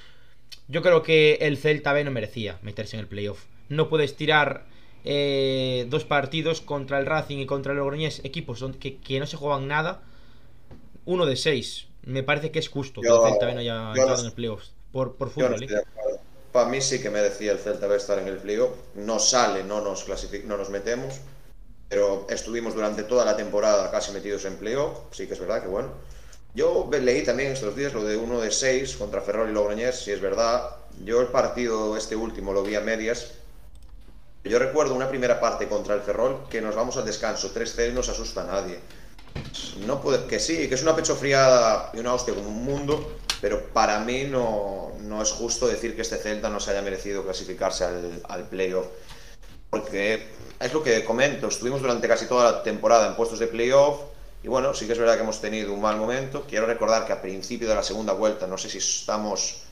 Yo creo que el Celta B no merecía meterse en el playoff. No puedes tirar eh, dos partidos contra el Racing y contra el Logroñés, equipos que, que no se juegan nada. Uno de seis. Me parece que es justo que el Celta B no haya entrado no- en el playoff. Por, por Yo no fútbol, eh. Para mí sí que merecía el Celta B estar en el playoff. No sale, no nos, no nos metemos. Pero estuvimos durante toda la temporada casi metidos en playoff. Sí que es verdad que bueno. Yo leí también estos días lo de uno de seis contra Ferrol y Logroñés, si es verdad. Yo el partido este último lo vi a medias. Yo recuerdo una primera parte contra el Ferrol que nos vamos al descanso 3-0 y no se asusta a nadie. No puede, que sí, que es una pechofriada y una hostia como un mundo, pero para mí no, no es justo decir que este Celta no se haya merecido clasificarse al, al playoff. Porque es lo que comento, estuvimos durante casi toda la temporada en puestos de playoff y bueno, sí que es verdad que hemos tenido un mal momento. Quiero recordar que a principio de la segunda vuelta, no sé si estamos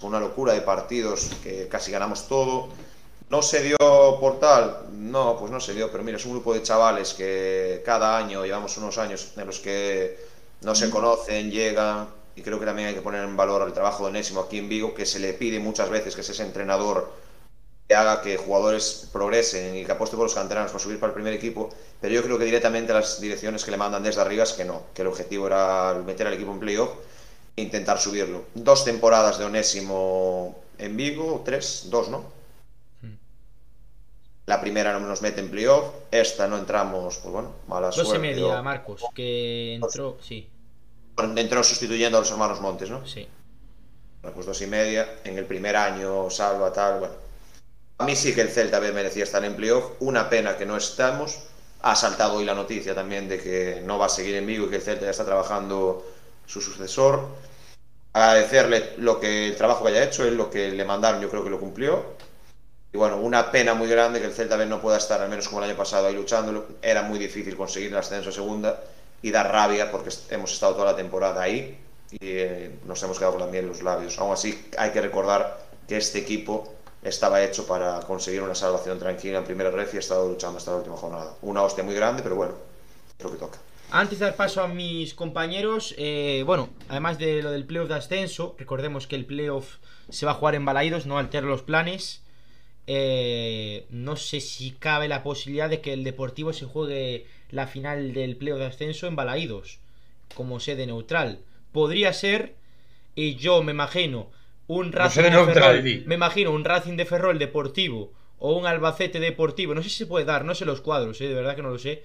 con una locura de partidos que casi ganamos todo. ¿No se dio por tal? No, pues no se dio, pero mira, es un grupo de chavales que cada año, llevamos unos años en los que no se conocen, llegan, y creo que también hay que poner en valor el trabajo de Onésimo aquí en Vigo, que se le pide muchas veces que es ese entrenador que haga que jugadores progresen y que apueste por los canteranos para subir para el primer equipo, pero yo creo que directamente las direcciones que le mandan desde arriba es que no, que el objetivo era meter al equipo en playoff e intentar subirlo. Dos temporadas de Onésimo en Vigo, tres, dos, ¿no? La primera no nos mete en playoff, esta no entramos, pues bueno, mala Dos y suerte. media, o- Marcos, que entró, sí, entró sustituyendo a los hermanos Montes, ¿no? sí. Bueno, pues dos y media. En el primer año, salva, tal, bueno. A mí sí que el Celta B merecía estar en playoff. Una pena que no estamos. Ha saltado hoy la noticia también de que no va a seguir en Vigo y que el Celta ya está trabajando su sucesor. Agradecerle lo que, el trabajo que haya hecho, él lo que le mandaron, yo creo que lo cumplió. Y bueno, una pena muy grande que el Celta B no pueda estar, al menos como el año pasado, ahí luchándolo. Era muy difícil conseguir el ascenso a segunda y dar rabia porque hemos estado toda la temporada ahí y eh, nos hemos quedado con la miel en los labios. Aún así, hay que recordar que este equipo estaba hecho para conseguir una salvación tranquila en primera red y ha estado luchando hasta la última jornada. Una hostia muy grande, pero bueno, es lo que toca. Antes de dar paso a mis compañeros, eh, bueno, además de lo del playoff de ascenso, recordemos que el playoff se va a jugar en Balaidos, no altera los planes. Eh, no sé si cabe la posibilidad de que el Deportivo se juegue la final del playoff de ascenso en Balaidos, como sede neutral. Podría ser, y yo me imagino, un Racing de neutral, Ferrol, me imagino un Racing de Ferrol deportivo o un Albacete deportivo, no sé si se puede dar, no sé los cuadros, eh, de verdad que no lo sé.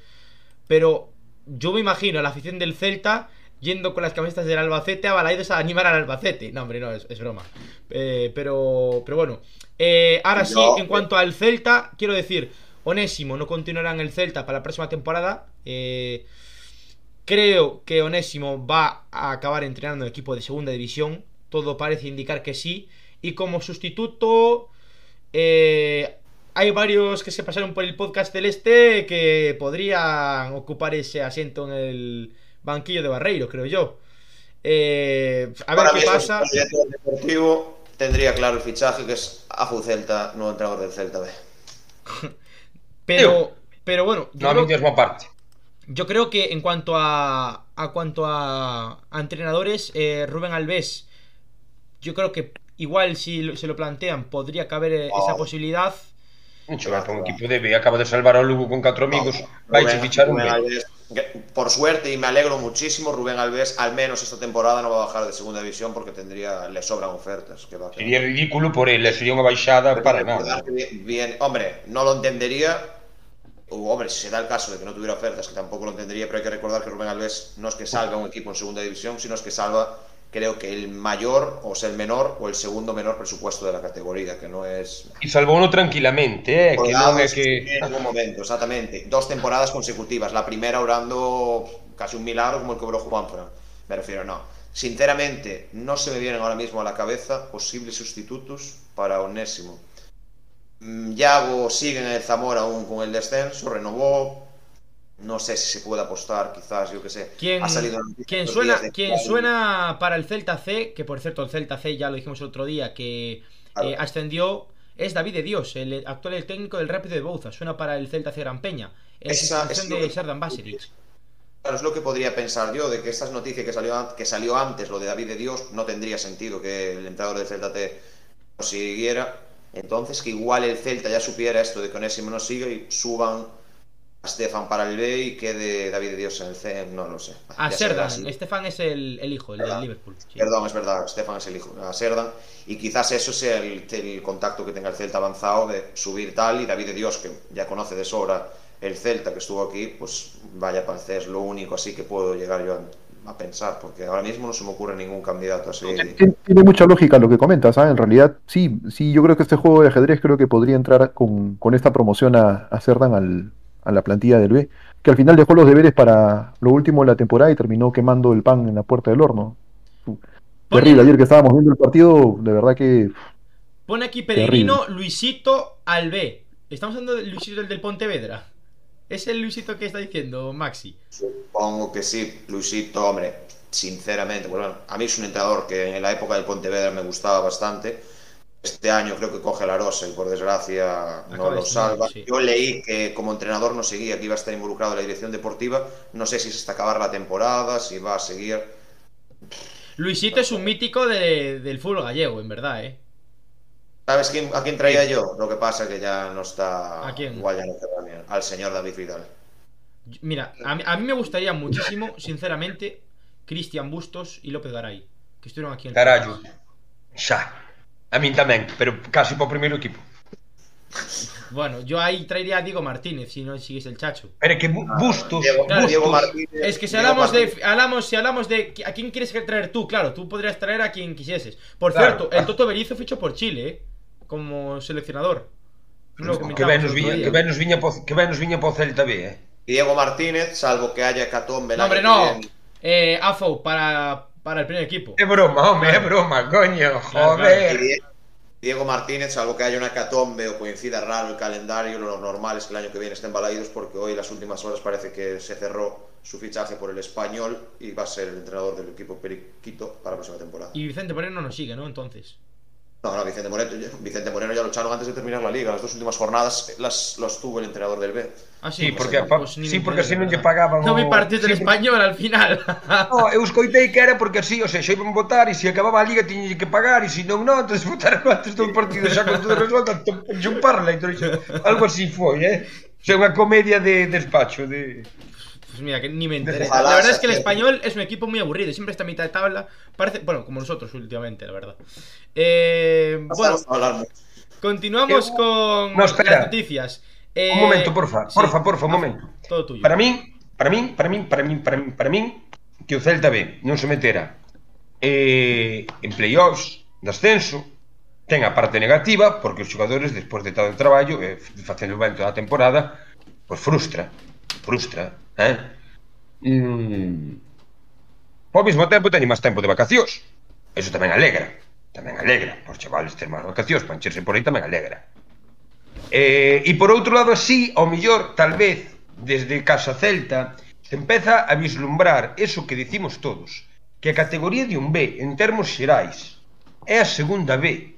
Pero yo me imagino a la afición del Celta yendo con las camisetas del Albacete a Balaidos a animar al Albacete. No, hombre, no, es, es broma. Eh, pero, pero bueno. Eh, ahora sí, en cuanto al Celta, quiero decir, Onésimo no continuará en el Celta para la próxima temporada. Eh, creo que Onésimo va a acabar entrenando en equipo de segunda división. Todo parece indicar que sí. Y como sustituto, eh, hay varios que se pasaron por el podcast celeste que podrían ocupar ese asiento en el banquillo de Barreiro, creo yo. Eh, a ver qué mismo pasa. el director deportivo tendría claro el fichaje que es Afu Celta, nuevo entrenador del Celta B. pero, pero bueno, yo, no, creo, misma parte. yo creo que en cuanto a, a cuanto a, a entrenadores, eh, Rubén Alves, yo creo que igual si se lo plantean podría caber oh. esa posibilidad. Xogar con un equipo de B, acaba de salvar ao Lugo con catro amigos, no, vai a fichar un. Alves, por suerte, y me alegro muchísimo, Rubén Alves, al menos esta temporada no va a bajar de segunda división porque tendría, le sobran ofertas. Que va a sería ridículo por él, sería unha baixada Pero para nada. Bien, hombre, no lo entendería, o, hombre, si se da el caso de que no tuviera ofertas, que tampoco lo entendería, pero hay que recordar que Rubén Alves no es que salga un equipo en segunda división, sino es que salva creo que el mayor, o sea, el menor, o el segundo menor presupuesto de la categoría, que no es... Y salvó uno tranquilamente, eh, que que... En algún momento, exactamente. Dos temporadas consecutivas. La primera orando casi un milagro como el que obró Juanfran. Me refiero, no. Sinceramente, no se me vienen ahora mismo a la cabeza posibles sustitutos para Onésimo. Yago sigue en el Zamora aún con el descenso, renovó, no sé si se puede apostar, quizás, yo que sé. ¿Quién, ha salido ¿quién suena, ¿quién suena para el Celta C? Que por cierto, el Celta C ya lo dijimos el otro día, que eh, ascendió. Es David de Dios, el actual técnico del Rápido de Bouza. Suena para el Celta C Gran Peña. Es Esa, es de Sardan Basilic. Claro, es lo que podría pensar yo, de que estas noticias que salió, que salió antes, lo de David de Dios, no tendría sentido que el entrenador del Celta T lo siguiera. Entonces, que igual el Celta ya supiera esto de que Onésimo no sigue y suban Stefan para el B y quede David de Dios en el C, no lo sé. A Serdan, Stefan es el, el hijo, el del Liverpool. Perdón, es verdad, Stefan es el hijo, a Serdan. Y quizás eso sea el, el, contacto que tenga el Celta avanzado de subir tal y David de Dios, que ya conoce de sobra el Celta que estuvo aquí, pues vaya para es lo único así que puedo llegar yo a, a, pensar, porque ahora mismo no se me ocurre ningún candidato así. Tiene mucha lógica lo que comentas, ¿ah? en realidad sí, sí, yo creo que este juego de ajedrez creo que podría entrar con, con esta promoción a, a Cerdan al, a la plantilla del B, que al final dejó los deberes para lo último de la temporada y terminó quemando el pan en la puerta del horno. Terrible, ayer que estábamos viendo el partido, de verdad que... Pone aquí Peregrino Luisito al B. Estamos hablando de Luisito el del Pontevedra. ¿Es el Luisito que está diciendo Maxi? Supongo que sí, Luisito, hombre, sinceramente, bueno, a mí es un entrenador que en la época del Pontevedra me gustaba bastante este año creo que coge la rosa y por desgracia no lo salva. Yo leí que como entrenador no seguía, que iba a estar involucrado en la dirección deportiva. No sé si es hasta acabar la temporada, si va a seguir. Luisito es un mítico del fútbol gallego, en verdad, ¿eh? ¿Sabes quién, a quién traía yo? Lo que pasa que ya no está. ¿A quién? Al señor David Vidal. Mira, a mí, me gustaría muchísimo, sinceramente, Cristian Bustos y López Garay, que estuvieron aquí en Carallo. Ya. A min tamén, pero casi para o primeiro equipo. Bueno, yo ahí traería a Diego Martínez si no sigues el chacho. Pero que bu ah, Bustos, Diego, Bustos. Diego Martínez, es que si hablamos de hablamos si hablamos de a quién quieres traer tú, claro, tú podrías traer a quien quisieses. Por claro. cierto, el Toto Berizzo fichó por Chile, ¿eh? como seleccionador. No que ben nos viña, que ben nos viña po, que ben nos viña po Celta B, eh. Diego Martínez, salvo que haya catombe No, hombre, no. Eh, Afo para para el primer equipo. Es broma, hombre, es broma, coño, joder. Claro, Diego Martínez, salvo que haya una catombe o coincida raro el calendario, lo normal es que el año que viene estén balaídos porque hoy, las últimas horas, parece que se cerró su fichaje por el español y va a ser el entrenador del equipo Periquito para la próxima temporada. Y Vicente Moreno no sigue, ¿no? Entonces. No, no, Vicente Moreno, Vicente Moreno ya lo echaron antes de terminar la liga. Las dos últimas jornadas las, las tuvo el entrenador del B. Ah, sí, sí porque, pues, sí, porque así non lle pagaban No vi partido del sí, español al final No, eu escoitei que era porque así, o sea, xa iban votar e se acababa a liga tiñe que pagar e se non, non, entonces votaron antes do partido xa con todo resuelto chumparla, entonces, algo así foi, eh O sea, unha comedia de despacho de... Pues mira, que ni me enteré. La verdad es que el español es un equipo muy aburrido. Siempre está a mitad de tabla. Parece, bueno, como nosotros últimamente, la verdad. Eh, bueno, continuamos con no, las noticias. Eh, un momento, porfa, porfa, porfa, un momento. Todo tuyo. Para min, para min, para min, para min, para min, para min que o Celta B non se metera eh, en playoffs de ascenso ten a parte negativa porque os xogadores despois de todo o traballo eh, facendo ben toda a temporada pois frustra frustra Eh? Mm. Ao mesmo tempo teñen máis tempo de vacacións. Eso tamén alegra. Tamén alegra. Por chavales ter máis vacacións, pancherse por aí tamén alegra. Eh, e por outro lado, así, ao millor, tal vez, desde Casa Celta, se empeza a vislumbrar eso que dicimos todos, que a categoría de un B, en termos xerais, é a segunda B,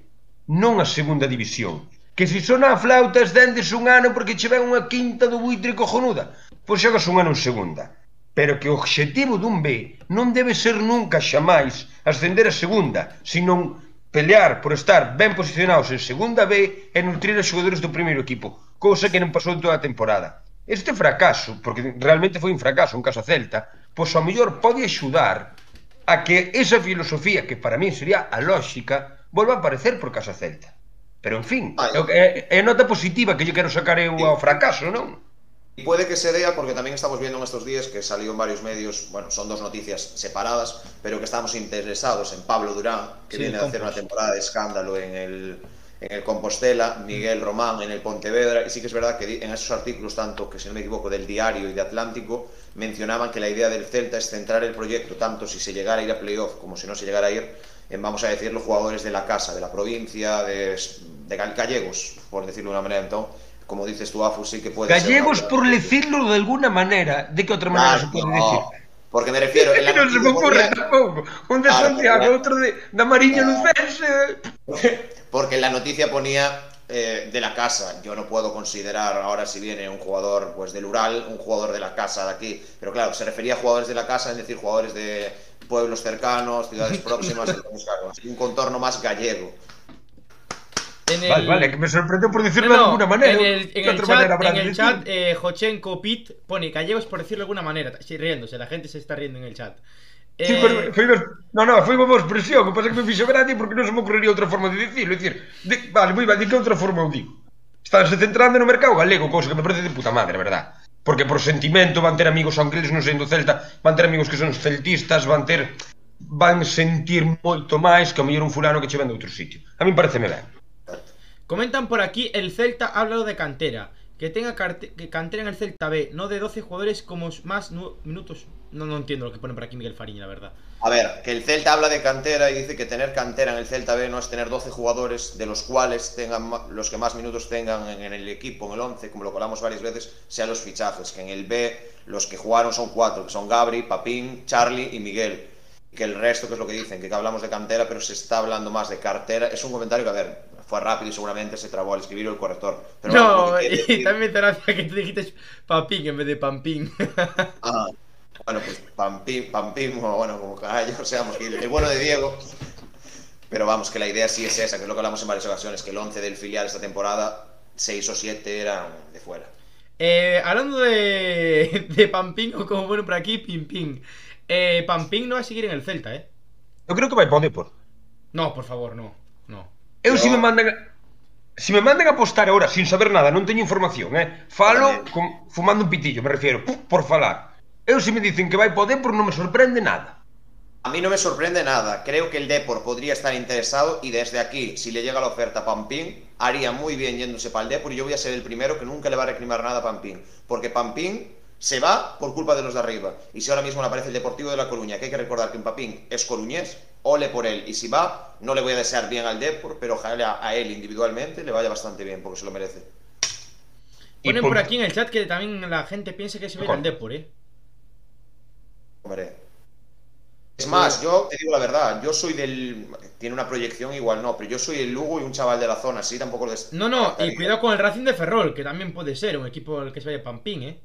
non a segunda división. Que se sona a flautas dendes un ano porque che ven unha quinta do buitre cojonuda pois xogas un ano en segunda. Pero que o obxectivo dun B non debe ser nunca xamais ascender a segunda, sino pelear por estar ben posicionados en segunda B e nutrir os xogadores do primeiro equipo, cousa que non pasou toda a temporada. Este fracaso, porque realmente foi un fracaso, un caso a Celta, pois ao mellor pode axudar a que esa filosofía, que para mí sería a lógica, volva a aparecer por casa Celta. Pero en fin, é, é nota positiva que lle quero sacar eu ao fracaso, non? Y puede que se dé porque también estamos viendo en estos días que salió en varios medios, bueno, son dos noticias separadas, pero que estamos interesados en Pablo Durán, que sí, viene a hacer una temporada de escándalo en el, en el Compostela, Miguel Román en el Pontevedra, y sí que es verdad que en esos artículos, tanto que si no me equivoco del Diario y de Atlántico, mencionaban que la idea del Celta es centrar el proyecto, tanto si se llegara a ir a playoff como si no se llegara a ir, en, vamos a decir, los jugadores de la casa, de la provincia, de, de gallegos, por decirlo de una manera, entonces, como dices tú, Afu, sí que puede gallegos, ser por decirlo de alguna manera, ¿de qué otra manera claro, se puede no, decir? Porque me refiero... En la no se me ocurre tampoco. Un de claro, Santiago, otro de, de Amarillo no. Lucense. Porque en la noticia ponía eh, de la casa. Yo no puedo considerar ahora si viene un jugador pues del Ural, un jugador de la casa de aquí. Pero claro, se refería a jugadores de la casa, es decir, jugadores de pueblos cercanos, ciudades próximas, un contorno más gallego. En el... Vale, vale, que me sorprendió por decirlo no, de alguna manera. En el, en el chat, en el chat eh, Jochenko Pit pone gallegos por decirlo de alguna manera. Sí, riéndose, la gente se está riendo en el chat. Sí, eh... pues, foi, no, no, foi unha expresión, o que pasa que me fixo gracia porque non se me ocurriría outra forma de dicirlo, é dicir, de, vale, moi ben, de que outra forma eu digo? Estánse centrando no mercado galego, cousa que me parece de puta madre, verdad? Porque por sentimento van ter amigos, aunque eles non sendo celta, van ter amigos que son celtistas, van ter van sentir moito máis que o mellor un fulano que che ven de outro sitio. A mí pareceme ben. Comentan por aquí, el Celta ha hablado de cantera. Que tenga cantera en el Celta B, no de 12 jugadores como más minutos. No, no entiendo lo que pone por aquí Miguel Fariña, la verdad. A ver, que el Celta habla de cantera y dice que tener cantera en el Celta B no es tener 12 jugadores de los cuales tengan los que más minutos tengan en el equipo, en el 11, como lo hablamos varias veces, sean los fichajes. Que en el B los que jugaron son cuatro, que son Gabri, Papín, Charlie y Miguel. Que el resto, que es lo que dicen, que hablamos de cantera, pero se está hablando más de cartera. Es un comentario que, a ver, fue rápido y seguramente se trabó al escribir el corrector. Pero no, bueno, y también te gracia que tú dijiste Papín en vez de Pampín. Ah, bueno, pues Pampín, Pampín, o bueno, como caballo, seamos, el bueno de Diego. Pero vamos, que la idea sí es esa, que es lo que hablamos en varias ocasiones, que el 11 del filial esta temporada, 6 o 7 eran de fuera. Eh, hablando de, de Pampín, o como bueno por aquí, Pimpín. Eh, Pampín no va a seguir en el Celta, ¿eh? Yo creo que va a ir por. No, por favor, no. Eu se me mandan Se me mandan a apostar agora sin saber nada, non teño información, eh? Falo con, fumando un pitillo, me refiero, por falar. Eu se me dicen que vai poder, por non me sorprende nada. A mí no me sorprende nada. Creo que el Depor podría estar interesado y desde aquí, si le llega la oferta a Pampín, haría muy bien yéndose para el Depor y yo voy a ser el primero que nunca le va a reclamar nada a Pampín. Porque Pampín se va por culpa de los de arriba. Y si ahora mismo le aparece el Deportivo de La Coruña, que hay que recordar que Papín es coruñés, ole por él. Y si va, no le voy a desear bien al Depor, pero ojalá a él individualmente le vaya bastante bien, porque se lo merece. Ponen por aquí en el chat que también la gente piense que se ve al Depor, ¿eh? Hombre. Es más, yo te digo la verdad, yo soy del. Tiene una proyección igual, no, pero yo soy el Lugo y un chaval de la zona, así tampoco lo No, no, y cuidado con el Racing de Ferrol, que también puede ser un equipo al que se vaya Pampín, ¿eh?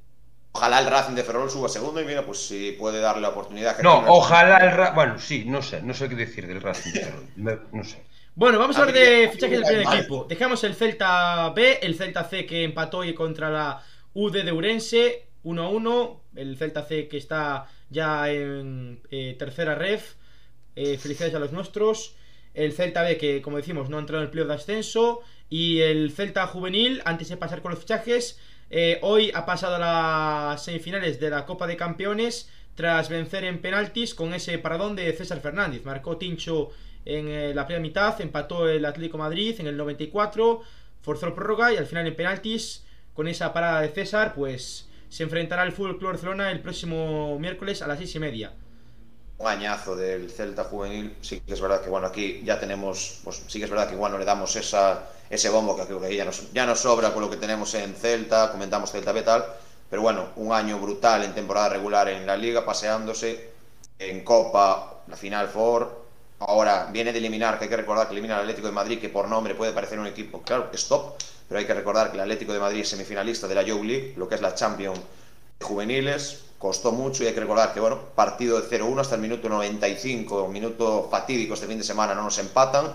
Ojalá el Racing de Ferrol suba segundo y mira, pues si puede darle la oportunidad. Que no, ojalá el Racing. Bueno, sí, no sé, no sé qué decir del Racing de Ferrol. No sé. Bueno, vamos a hablar de fichajes del primer equipo. Dejamos el Celta B, el Celta C que empató hoy contra la UD de Urense 1-1. El Celta C que está ya en eh, tercera ref. Eh, felicidades a los nuestros. El Celta B que, como decimos, no ha entrado en el playoff de ascenso. Y el Celta Juvenil, antes de pasar con los fichajes, eh, hoy ha pasado a las semifinales de la Copa de Campeones tras vencer en penaltis con ese paradón de César Fernández. Marcó Tincho en eh, la primera mitad, empató el Atlético Madrid en el 94, forzó el prórroga y al final en penaltis, con esa parada de César, pues se enfrentará al Fútbol Club Barcelona el próximo miércoles a las seis y media. Un añazo del Celta juvenil, sí que es verdad que bueno, aquí ya tenemos, pues sí que es verdad que igual no le damos esa ese bombo que creo que ya nos, ya nos sobra con lo que tenemos en Celta, comentamos Celta B tal, pero bueno, un año brutal en temporada regular en la liga, paseándose en Copa, la final for, ahora viene de eliminar, que hay que recordar que elimina al Atlético de Madrid, que por nombre puede parecer un equipo, claro, stop, pero hay que recordar que el Atlético de Madrid es semifinalista de la Youth League, lo que es la Champions de juveniles, costó mucho y hay que recordar que, bueno, partido de 0-1 hasta el minuto 95, minuto fatídico este fin de semana, no nos empatan.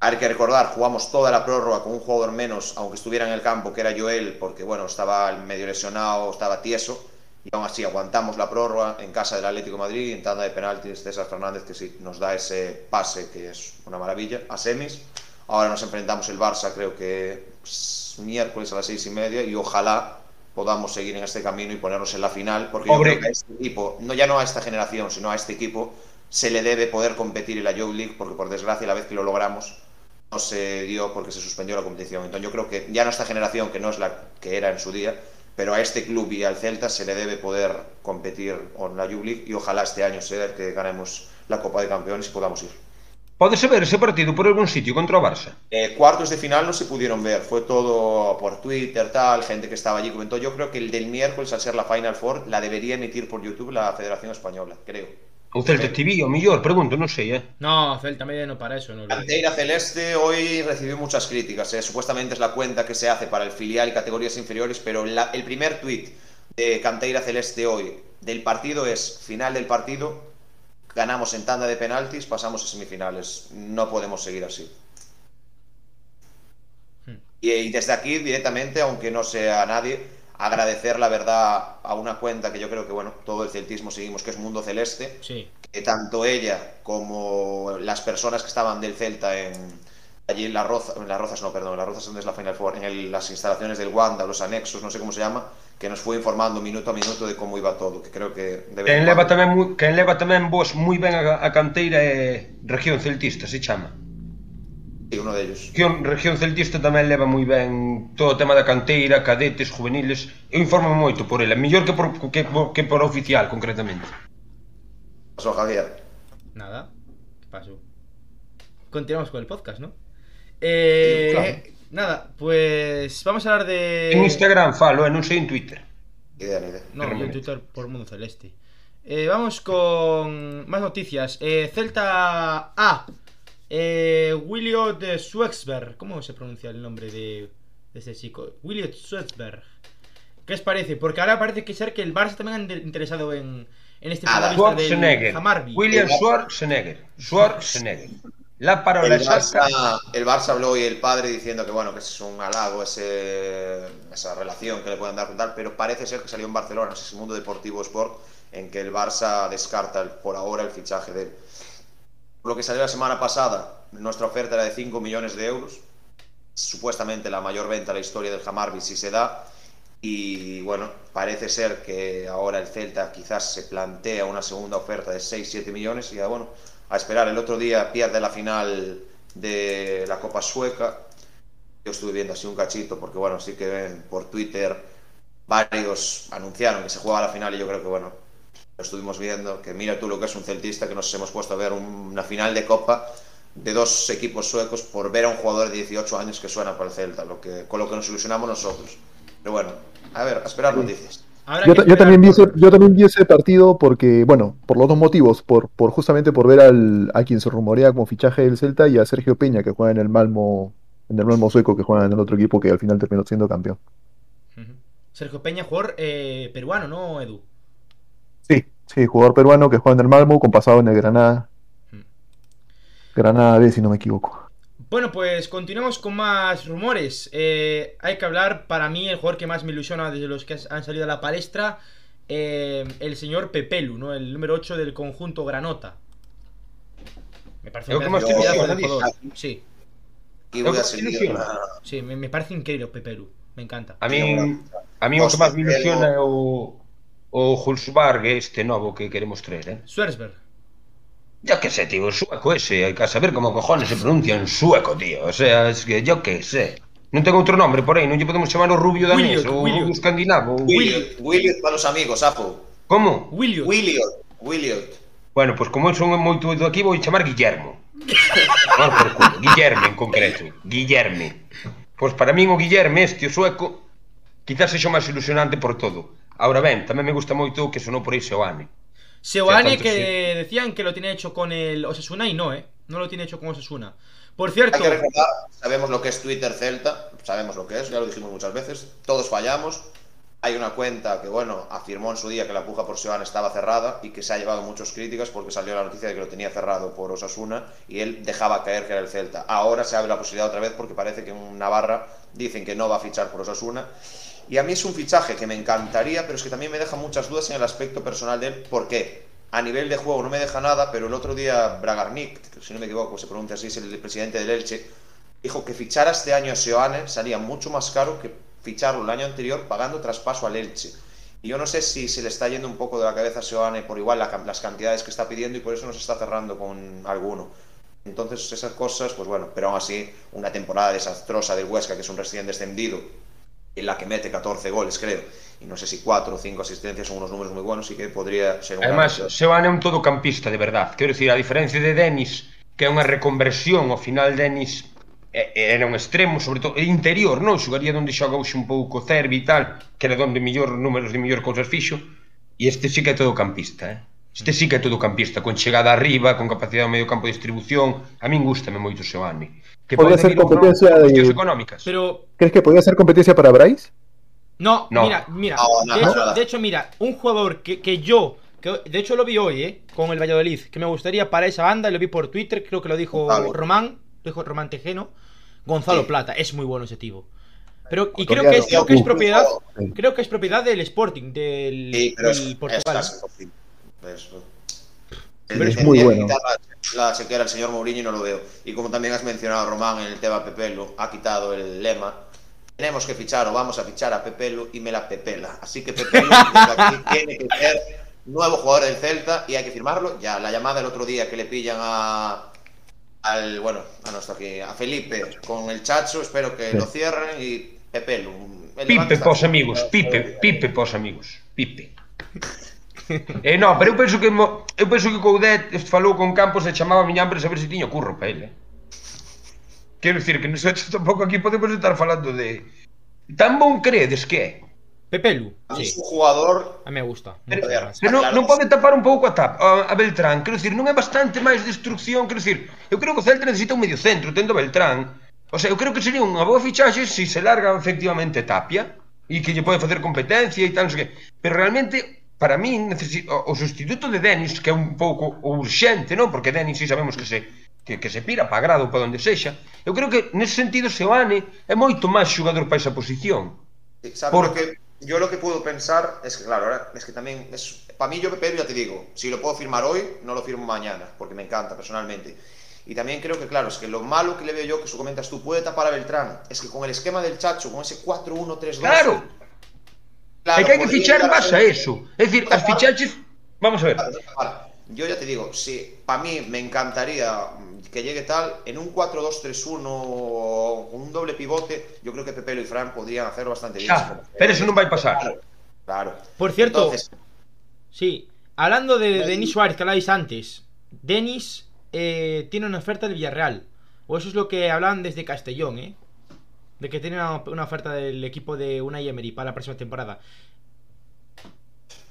Hay que recordar, jugamos toda la prórroga con un jugador menos, aunque estuviera en el campo, que era Joel, porque, bueno, estaba medio lesionado, estaba tieso y aún así aguantamos la prórroga en casa del Atlético Madrid, en tanda de penaltis César Fernández que sí nos da ese pase que es una maravilla a semis. Ahora nos enfrentamos el Barça, creo que miércoles a las seis y media y ojalá podamos seguir en este camino y ponernos en la final, porque yo creo que a este equipo, no ya no a esta generación, sino a este equipo, se le debe poder competir en la Youth League, porque por desgracia la vez que lo logramos no se dio porque se suspendió la competición. Entonces yo creo que ya no esta generación, que no es la que era en su día, pero a este club y al Celta se le debe poder competir en la Youth League y ojalá este año sea que ganemos la Copa de Campeones y podamos ir. ¿Puede ver ese partido por algún sitio contra o Barça? Eh, cuartos de final no se pudieron ver, fue todo por Twitter, tal, gente que estaba allí comentó. Yo creo que el del miércoles, al ser la Final Four, la debería emitir por YouTube la Federación Española, creo. O Celta TV, o mellor, pregunto, non sei, eh. No, Celta media no para eso, no. Canteira Celeste hoy recibió muchas críticas, eh. supuestamente es la cuenta que se hace para el filial y categorías inferiores, pero la, el primer tweet de Canteira Celeste hoy del partido es final del partido, ganamos en tanda de penaltis, pasamos a semifinales. No podemos seguir así. Hmm. Y, y desde aquí directamente, aunque no sea nadie, agradecer la verdad a una cuenta que yo creo que bueno todo el celtismo seguimos que es Mundo Celeste sí. que tanto ella como las personas que estaban del Celta en allí en en las Rozas no perdón en las Rozas donde es la Final Four en el, las instalaciones del Wanda los anexos no sé cómo se llama que nos fue informando minuto a minuto de cómo iba todo que creo que debe quen leva tamén quen leva tamén vos moi ben a, a canteira é región celtista se chama Sí, uno de ellos. Región, región celtista tamén leva moi ben todo o tema da canteira, cadetes, juveniles. Eu informo moito por ela, mellor que por, que, que por oficial, concretamente. Pasó, Javier. Nada, ¿qué pasó? Continuamos con el podcast, ¿no? Eh, claro. Nada, pues vamos a hablar de... En Instagram falo, eh, non sei en Twitter. Idea, idea. No, yo en Twitter por Mundo Celeste. Eh, vamos con más noticias. Eh, Celta A eh, Williot de. ¿Cómo se pronuncia el nombre de, de ese chico? Williot Schwexberg. ¿Qué os parece? Porque ahora parece que ser que el Barça también han interesado en, en este ah, futbolista Hamarby. William Schwarzenegger. Schwarzenegger. La parola el Barça, el Barça habló y el padre diciendo que bueno que es un halago ese, esa relación que le pueden dar con tal, pero parece ser que salió en Barcelona, ese mundo deportivo sport, en que el Barça descarta el, por ahora el fichaje de él. Lo que salió la semana pasada, nuestra oferta era de 5 millones de euros, supuestamente la mayor venta de la historia del Hamarby si se da, y bueno, parece ser que ahora el Celta quizás se plantea una segunda oferta de 6-7 millones y ya bueno, a esperar. El otro día pierde la final de la Copa Sueca, yo estuve viendo así un cachito porque bueno, sí que por Twitter varios anunciaron que se juega la final y yo creo que bueno, estuvimos viendo, que mira tú lo que es un celtista, que nos hemos puesto a ver una final de Copa de dos equipos suecos por ver a un jugador de 18 años que suena para el Celta, lo que, con lo que nos ilusionamos nosotros. Pero bueno, a ver, a esperar noticias. Yo, yo, también vi ese, yo también vi ese partido porque, bueno, por los dos motivos, por, por justamente por ver al, a quien se rumorea como fichaje del Celta y a Sergio Peña que juega en el Malmo, en el Malmo sueco que juega en el otro equipo que al final terminó siendo campeón. Sergio Peña, jugador eh, peruano, ¿no, Edu? Sí, sí, jugador peruano que juega en el Malmo, con pasado en el Granada. Granada B, si no me equivoco. Bueno, pues continuamos con más rumores. Eh, hay que hablar, para mí, el jugador que más me ilusiona desde los que han salido a la palestra, eh, el señor Pepelu, ¿no? El número 8 del conjunto Granota. Me parece que más. Sí. Y voy a seguir Sí, me, me, parece increíble Pepelu. Me encanta. A mí, a mí o que máis me ilusiona o, o Hulsberg este novo que queremos traer, eh? Swersberg. Yo que sé, tío, sueco ese, hay que saber como cojones se pronuncia en sueco, tío. O sea, es que yo que sé. Non ten outro nombre por aí, non lle podemos chamar o rubio danés Williot, ou Williot. o escandinavo. Williot, Williot para os amigos, apo. Como? Williot. Williot. Williot. Bueno, pois pues como son moito do aquí, vou chamar Guillermo. Tomar por culo. Guillermo en concreto. Guillermo. Pois pues para min o Guillermo este o sueco quizás sexa máis ilusionante por todo. Ahora ben, tamén me gusta moito que sonou por aí Seoane. Seoane que sí. decían que lo tiene hecho con el Osasuna y no, ¿eh? No lo tiene hecho con Osasuna. Por cierto, Hay que recordar, sabemos lo que es Twitter Celta, sabemos lo que es, ya lo dijimos muchas veces, todos fallamos. Hay una cuenta que, bueno, afirmó en su día que la puja por Seoane estaba cerrada y que se ha llevado muchas críticas porque salió la noticia de que lo tenía cerrado por Osasuna y él dejaba caer que era el Celta. Ahora se abre la posibilidad otra vez porque parece que en Navarra dicen que no va a fichar por Osasuna. Y a mí es un fichaje que me encantaría, pero es que también me deja muchas dudas en el aspecto personal de él. ¿Por qué? A nivel de juego no me deja nada, pero el otro día Bragarnik, si no me equivoco se pronuncia así, es el presidente del Elche, dijo que fichar este año a Seoane salía mucho más caro que ficharlo el año anterior pagando traspaso al Elche. Y yo no sé si se le está yendo un poco de la cabeza a Seoane por igual la- las cantidades que está pidiendo y por eso no se está cerrando con alguno. Entonces esas cosas, pues bueno, pero aún así una temporada desastrosa del Huesca, que es un recién descendido, en la que mete 14 goles, creo. Y no sé si 4 o 5 asistencias son unos números muy buenos y que podría ser un Además, Seoane é un todocampista de verdad. Quero dicir, a diferencia de Denis, que é unha reconversión, ao final Denis eh, eh, era un extremo, sobre todo interior, non? Xogaría onde xoga hoxe un pouco Cervi e tal, que era onde mellor números de mellor cousas fixo, e este sí que é todocampista, eh? Este sí que é todocampista, con chegada arriba, con capacidade de medio campo de distribución. A min gustame moito Seoane. Que Podría ser competencia de- económicas. pero ¿Crees que podría ser competencia para Bryce? No, No. mira, mira. No, de, no, hecho, nada. de hecho, mira, un jugador que, que yo, que de hecho lo vi hoy, ¿eh? Con el Valladolid, que me gustaría para esa banda, lo vi por Twitter, creo que lo dijo Gonzalo. Román, lo dijo Román Tejeno. Gonzalo Sí. Plata, es muy bueno ese tipo. Pero, y creo que es, creo que es propiedad, creo que es propiedad del Sporting, del, Sí, pero es, del es Portugal. Imposible. Es, Pero es el- muy el bueno. quitar La, la chequera al señor Mourinho y no lo veo. Y como también has mencionado, Román, en el tema Pepelo, ha quitado el lema. Tenemos que fichar o vamos a fichar a Pepelo y me la pepela. Así que Pepelo desde aquí tiene que ser nuevo jugador del Celta y hay que firmarlo. Ya la llamada el otro día que le pillan a al bueno, a nuestro aquí, a Felipe con el Chacho, espero que Sí. lo cierren y Pepelo. El Levante Pipe pos amigos, Pipe, Pipe pos amigos, Pipe. eh, no, pero eu penso que eu penso que Coudet falou con Campos e chamaba a miña para saber se tiña curro para ele. Quero dicir que nosotros tampouco aquí podemos estar falando de tan bon credes que é? Pepelu. Sí. Es un jugador... A me gusta. Pero, pero claro. non, non pode tapar un pouco a, tap, a, a Beltrán. Quero dicir, non é bastante máis destrucción. Quero dicir, eu creo que o Celta necesita un medio centro, tendo Beltrán. O sea, eu creo que sería unha boa fichaxe se se larga efectivamente Tapia e que lle pode facer competencia e tal, non sei que. Pero realmente para min o sustituto de Denis que é un pouco urxente, non? Porque Denis si sabemos que se que, que se pira para grado para onde sexa. Eu creo que nese sentido Seoane é moito máis xogador para esa posición. Sí, sabe, porque que yo lo que puedo pensar es que claro, ahora es que tamén es para mí yo Pepe ya te digo, si lo puedo firmar hoy, no lo firmo mañana, porque me encanta personalmente. Y también creo que, claro, es que lo malo que le veo yo, que eso comentas tú, puede tapar a Beltrán. Es que con el esquema del Chacho, con ese 4-1-3-2, ¡Claro! Claro, que hai que fichar llegar a a eso. É dicir, as fichaches... Vamos a ver. Yo ya te digo, si para mí me encantaría que llegue tal, en un 4-2-3-1 o un doble pivote, yo creo que Pepelo y Fran podrían hacerlo bastante bien. Pero eso non vai pasar. Claro, claro. Por cierto, Entonces, Sí, hablando de. Denis Suárez, que hablabais antes, Denis eh, tiene una oferta del Villarreal. O eso es lo que hablan desde Castellón, ¿eh? De que tiene una, una oferta del equipo de Unai Emery para la próxima temporada.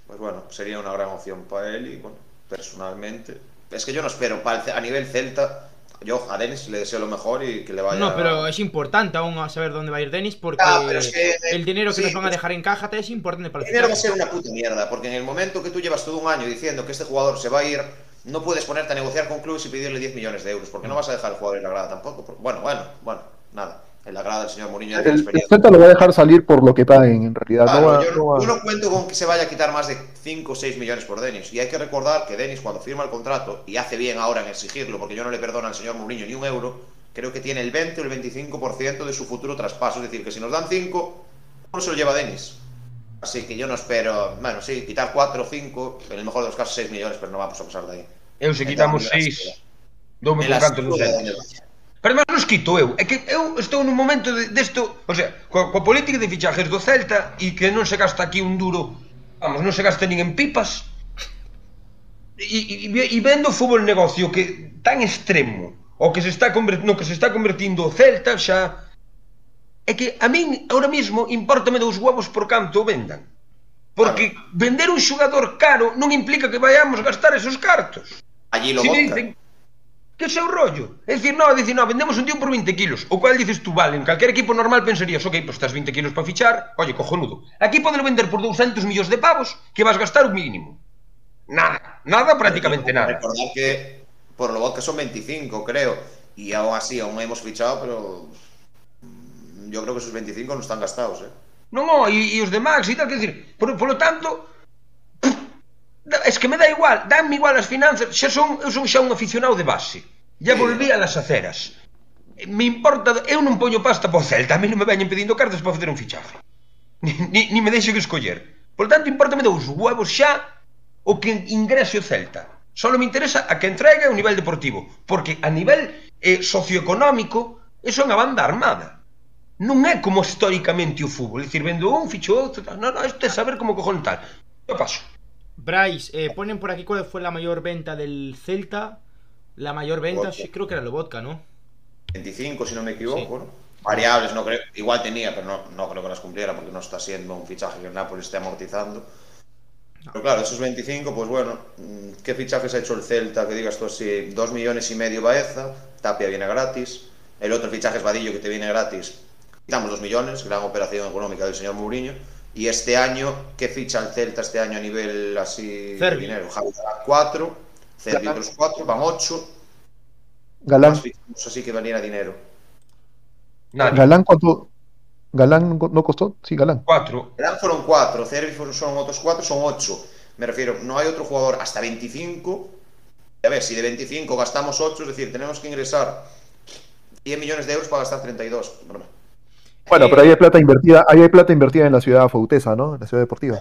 Pues bueno, sería una gran opción para él y bueno, personalmente. Es que yo no espero, para el Ce- a nivel Celta, yo a Denis le deseo lo mejor y que le vaya. No, pero es importante aún saber dónde va a ir Denis porque Ah, es que- el dinero que sí, nos van a dejar en caja es importante para El dinero va a ser una puta mierda, porque en el momento que tú llevas todo un año diciendo que este jugador se va a ir, no puedes ponerte a negociar con clubes y pedirle 10 millones de euros, porque no vas a dejar al jugador en la grada tampoco. Bueno, bueno, bueno, nada. En la grada el señor Mourinho ya El, el experiencia. Celta lo va a dejar salir por lo que paguen, en realidad. Claro, no va, yo, no no, va- yo no cuento con que se vaya a quitar más de 5 o 6 millones por Denis. Y hay que recordar que Denis, cuando firma el contrato, y hace bien ahora en exigirlo, porque yo no le perdono al señor Mourinho ni un euro, creo que tiene el 20 o el 25% de su futuro traspaso. Es decir, que si nos dan 5, uno se lo lleva Denis. Así que yo no espero, bueno, sí, quitar 4 o 5, en el mejor de los casos 6 millones, pero no vamos a pasar de ahí. Eu se quitamos Entonces, seis, doume En con la canto do segunda, Celta. Pero máis nos quito eu. É que eu estou nun momento desto... De, de o sea, coa, coa política de fichajes do Celta e que non se gasta aquí un duro... Vamos, non se gasta nin en pipas. E, e, e vendo o fútbol negocio que tan extremo o que se está no que se está convertindo o Celta xa é que a min ahora mismo importame dous huevos por canto vendan porque claro. vender un xogador caro non implica que vayamos gastar esos cartos allí lo si dicen, Que é o seu rollo? É dicir, no, 19, vendemos un tío por 20 kilos O cual dices tú, vale, en calquer equipo normal pensarías Ok, pues estás 20 kilos para fichar Oye, cojonudo. Aquí poden vender por 200 millóns de pavos Que vas gastar un mínimo. Nada, nada, prácticamente nada. Recordar que por lo que son 25, creo Y aún así, aún hemos fichado, pero... Mm, yo creo que esos 25 no están gastados, eh. Non, no, e, e os de Max e tal, que decir, por, por lo tanto, Es que me dá igual, danme igual as finanzas, xa son, eu son xa un aficionado de base. Ya volví a las aceras. Me importa, eu non poño pasta para o Celta, a mí non me veñen pedindo cartas para facer un fichaje. Ni, ni, ni me que escoller. Por tanto, importame dous huevos xa o que ingrese o Celta. Solo me interesa a que entregue o nivel deportivo, porque a nivel eh, socioeconómico eso é unha banda armada. Non é como historicamente o fútbol, é dicir, vendo un, ficho outro, tal. non, non, isto é saber como cojón tal. Eu paso. Bryce, eh, ponen por aquí cuál fue la mayor venta del Celta. La mayor venta, sí, creo que era lo vodka, ¿no? 25, si no me equivoco, Sí. ¿no? Variables, no creo, igual tenía, pero no, no creo que las cumpliera porque no está siendo un fichaje que el Napoli esté amortizando. Pero claro, esos 25, pues bueno, mm, ¿qué fichajes ha hecho el Celta? Que digas tú así, 2 millones y medio Baeza, Tapia viene gratis, el otro fichaje es Vadillo que te viene gratis, quitamos 2 millones, gran operación económica del señor Mourinho. Y este año, ¿qué ficha el Celta este año a nivel así de Cervi. dinero? Javi 4, Cervi Galán. otros 4, van 8, Galán, más fichamos así que valiera dinero. Nadie. Galán, ¿cuánto? Galán no costó? Sí, Galán. Cuatro. Eran fueron 4, Cervi fueron- son otros 4, son 8. Me refiero, no hay otro jugador hasta 25. A ver, si de 25 gastamos 8, es decir, tenemos que ingresar 100 millones de euros para gastar 32. Broma. Bueno, pero ahí hay plata invertida, ahí hay plata invertida en la ciudad fautesa, ¿no? En la ciudad deportiva.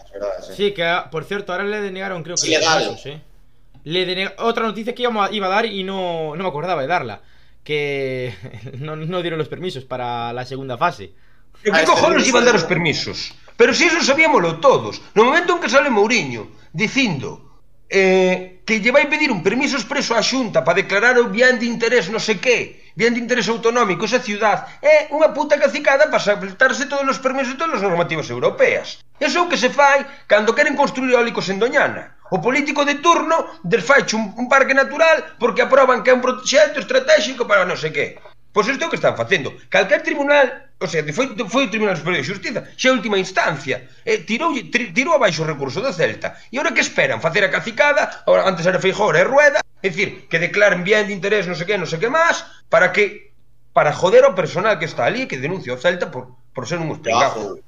Sí. Sí, que ah, por cierto, ahora le denegaron, creo que los Ilegal. permisos, ¿eh? Le deneg- Otra noticia que íbamos a- iba a dar y no, no me acordaba de darla. Que no, no dieron los permisos para la segunda fase. Pero Ah, este cojones iban dar os permisos? Pero si eso sabíamoslo todos. No momento en que sale Mourinho dicindo eh, que lle vai pedir un permiso expreso á Xunta para declarar o bien de interés no sei qué, bien de interés autonómico esa ciudad é unha puta cacicada para saltarse todos os permisos e todas as normativas europeas. Eso é o que se fai cando queren construir eólicos en Doñana. O político de turno desfaixe un, un parque natural porque aproban que é un proxecto estratégico para non sei que. Pois isto é o que están facendo. Calquer tribunal, o sea, foi, foi o Tribunal Superior de Justiza, xa a última instancia, eh, tirou, tri, tirou abaixo o recurso do Celta. E agora que esperan? Facer a cacicada, ahora, antes era Feijó, era Rueda, é dicir, que declaren bien de interés non sei que, non sei que máis, para que para joder o personal que está ali que denuncia o Celta por, por ser un espelgajo.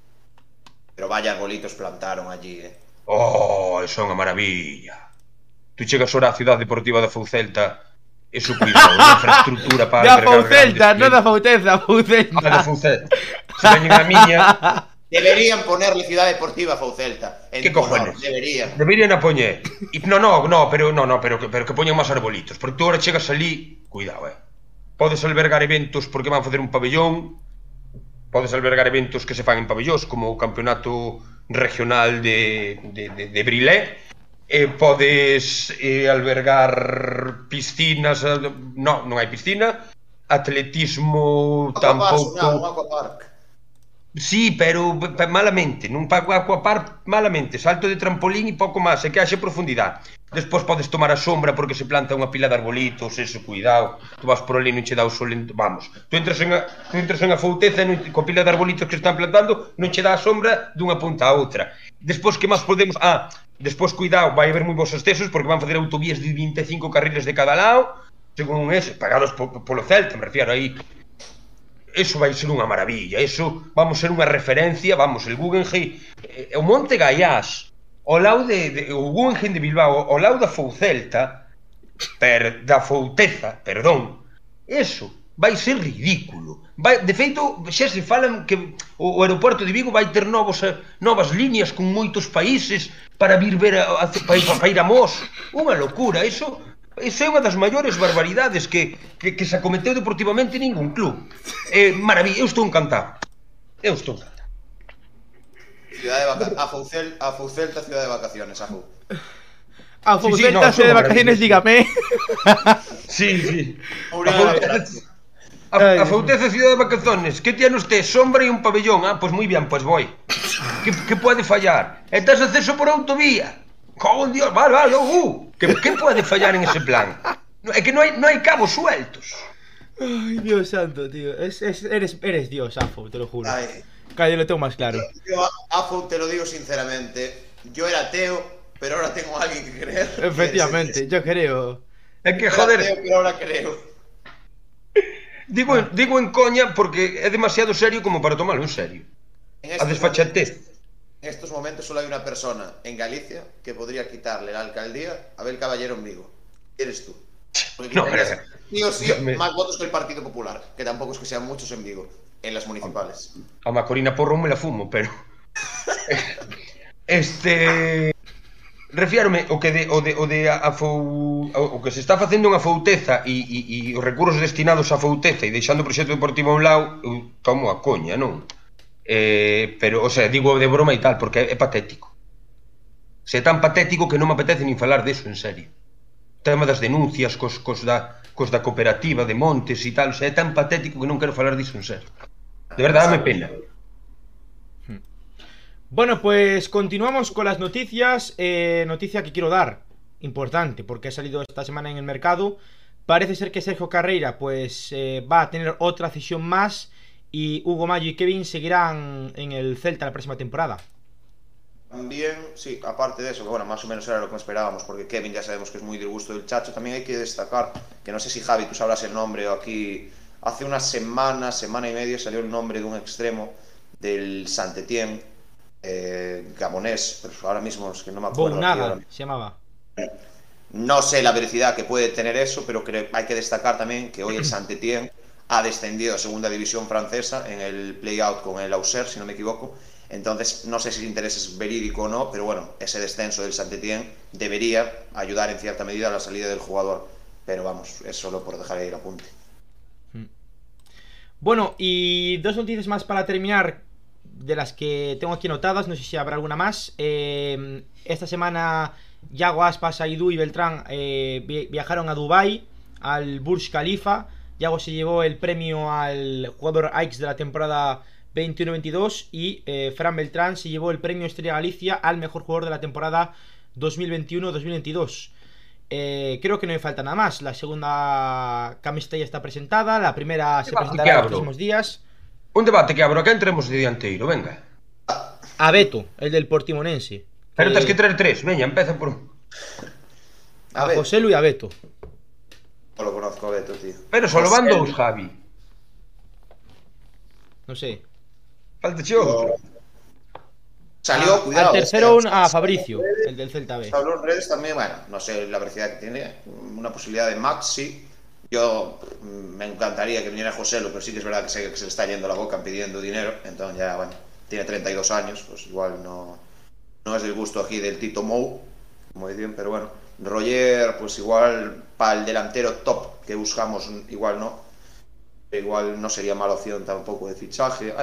Pero vaya golitos plantaron allí, eh. Oh, son a maravilla. Tú chegas ora á cidade deportiva da de Foucelta e suplizo unha infraestructura para da Foucelta, no da Foutelza, Foucelta. Ah, da Foucelta. Se veñen a miña... Deberían ponerle Ciudad Deportiva Foucelta. En... Que cojones? Deberían. Deberían a poñer. No, no, no, pero no, no, pero, pero que poñan máis arbolitos, porque tú ahora chegas ali, cuidado, eh. Podes albergar eventos porque van facer un pabellón, podes albergar eventos que se fan en pabellóns, como o campeonato regional de, de, de, de Brilé, e podes eh, albergar piscinas, eh, no, non hai piscina, atletismo aquapark, tampouco. Soñado, un aquapark. Sí, pero malamente, non pago aquapar malamente, salto de trampolín e pouco máis, e que haxe profundidade. Despois podes tomar a sombra porque se planta unha pila de arbolitos, eso, cuidado, tu vas por ali non che dá o sol, en... vamos, tu entras en a, tu entras en a fouteza e non, co pila de arbolitos que están plantando non che dá a sombra dunha punta a outra Despois que máis podemos... Ah, despois cuidado, vai haber moi bons excesos porque van facer autovías de 25 carriles de cada lado, según ese, pagados po, polo Celta, me refiero aí. Eso vai ser unha maravilla, eso vamos ser unha referencia, vamos, el Guggenheim, eh, o Monte Gaiás, o lado de, de o Guggenheim de Bilbao, o lado da Foucelta, per, da Fouteza, perdón, eso, vai ser ridículo. Vai, de feito, xa se falan que o, o aeroporto de Vigo vai ter novos, eh, novas líneas con moitos países para vir ver a, a, para, para ir a Mos. Unha locura, iso Iso é unha das maiores barbaridades que, que, que se acometeu deportivamente ningún club. Eh, maravilla, eu estou encantado. Eu estou encantado. Ciudad de vacaciones, a Foucel, a Foucelta ciudad de vacaciones, Afu. A Foucelta sí, sí, no, ciudad de vacaciones, dígame. Sí, sí. A a, Ay, a Fauteza Ciudad de Vacaciones. Que tiene usted? Sombra y un pabellón. Ah, pues muy bien, pues voy. Que, que pode fallar? E tes acceso por autovía. Cago en Dios, vale, vale, uh, que, que pode fallar en ese plan? No, É que non hai, non hai cabos sueltos. Ay, Dios santo, tío. Es, es- eres, eres Dios, Afo, te lo juro. Ay, Cada día lo tengo más claro. yo, Afo, te lo digo sinceramente, yo era ateo, pero ahora tengo a alguien que creer. Efectivamente, yo creo. É que, Era joder, ateo, pero ahora creo. Digo, digo en coña porque é demasiado serio como para tomarlo en serio. En A desfachatez. en estos momentos solo hay una persona en Galicia que podría quitarle la alcaldía a Abel Caballero en Vigo. Eres tú. Porque No, pero- sí o sí, me- más votos que el Partido Popular, que tampoco es que sean muchos en Vigo, en las municipales. A Macorina Porro me la fumo, pero este Refiérome o que de, o de, o de a a fou, o que se está facendo unha fouteza e, e, e os recursos destinados á fouteza e deixando o proxecto deportivo a un lado, eu tomo a coña, non? Eh, pero, o sea, digo de broma e tal, porque é, é patético. Se é tan patético que non me apetece nin falar deso en serio. O tema das denuncias cos, cos, da, cos da cooperativa de Montes e tal, o sea, é tan patético que non quero falar diso en serio. De verdade, dame pena. Bueno, pues continuamos con las noticias. Eh, noticia que quiero dar, importante, porque ha salido esta semana en el mercado. Parece ser que Sergio Carreira, pues, eh, va a tener otra cesión más. Y Hugo Mayo y Kevin seguirán en el Celta la próxima temporada. También, sí, aparte de eso, que bueno, más o menos era lo que esperábamos, porque Kevin ya sabemos que es muy del gusto del Chacho, también hay que destacar, que no sé si Javi, tú sabrás el nombre o aquí, hace una semana, semana y media salió el nombre de un extremo del Saint-Étienne, eh, gabonés, pero ahora mismo es que no me acuerdo. ahora. se llamaba. No sé la velocidad que puede tener eso, pero creo- hay que destacar también que hoy el Saint-Étienne ha descendido a segunda división francesa en el play-out con el Auxerre, si no me equivoco. Entonces, no sé si el interés es verídico o no, pero bueno, ese descenso del Saint-Étienne debería ayudar en cierta medida a la salida del jugador. Pero vamos, es solo por dejar ahí el apunte. Bueno, y dos noticias más para terminar, de las que tengo aquí anotadas, no sé si habrá alguna más. Eh, esta semana Yago Aspas, Aidú y Beltrán eh, vi- viajaron a Dubai al Burj Khalifa. Yago se llevó el premio al jugador Aix de la temporada 21-22 y eh, Fran Beltrán se llevó el premio Estrella Galicia al mejor jugador de la temporada 2021-2022. Eh, creo que no me falta nada más. La segunda camiseta ya está presentada. La primera se presentará en los próximos días. Un debate que abro, que entremos de dianteiro, venga. A Beto, el del Portimonense. Pero tens que traer tres, veña, empeza por un. a José Lu y a Beto. no lo conozco a Beto, tío. Pero solo van dous, Javi. No sé. Falta outro. Salió, A- cuidado. al tercero es que- un- a Fabricio, el del Celta B. Habló en redes también, bueno, no sé la velocidad que tiene, una posibilidad de Maxi. Yo mm, me encantaría que viniera José, pero sí que es verdad que se le está yendo la boca pidiendo dinero, entonces ya, bueno, tiene 32 años, pues igual no, no es del gusto aquí del Tito Mou, como dicen, pero bueno, Roger, pues igual para el delantero top que buscamos, igual no, igual no sería mala opción tampoco de fichaje.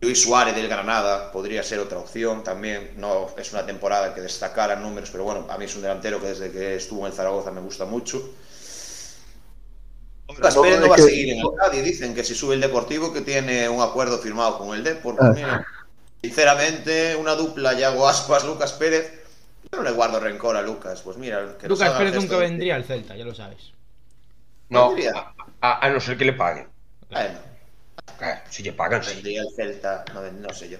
Luis Suárez del Granada podría ser otra opción también. No es una temporada que destacara números, pero bueno, a mí es un delantero que desde que estuvo en Zaragoza me gusta mucho. Lucas No, Pérez no va a que- seguir en el Cádiz. Dicen que si sube el Deportivo que tiene un acuerdo firmado con el Depor. Pues Ah. mira, sinceramente, una dupla Yago Aspas, Lucas Pérez. Yo no le guardo rencor a Lucas. Pues mira, que Lucas Pérez nunca vendría al Celta, ya lo sabes. No, a, a, a no ser que le paguen. Bueno, Claro, si lle pagan, sí. vendría el Celta, no, no sé yo.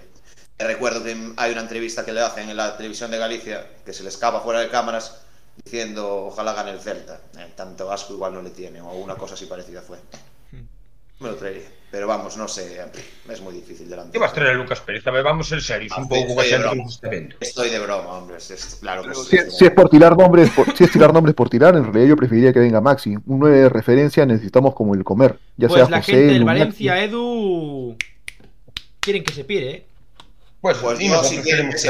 Recuerdo que hay una entrevista que le hacen en la televisión de Galicia que se le escapa fuera de cámaras diciendo ojalá gane el Celta. Eh, tanto asco igual no le tiene, o una cosa así parecida fue. Me lo traería. Pero vamos, no sé, es muy difícil delante. Que vas traer a Lucas Pérez? A ver, vamos ser serios Ah, un sí, coa sí, xente broma. Estoy de broma, hombre. es- claro que Si, sí. si es por tirar nombres, por- si es tirar nombres por tirar, en realidad yo preferiría que venga Maxi. Un 9 de referencia necesitamos como el comer. Ya pues sea la José, gente del Luñaki. Valencia, Edu. Quieren que se pire, ¿eh? Pues, Pues nosotros si quieren queremos que se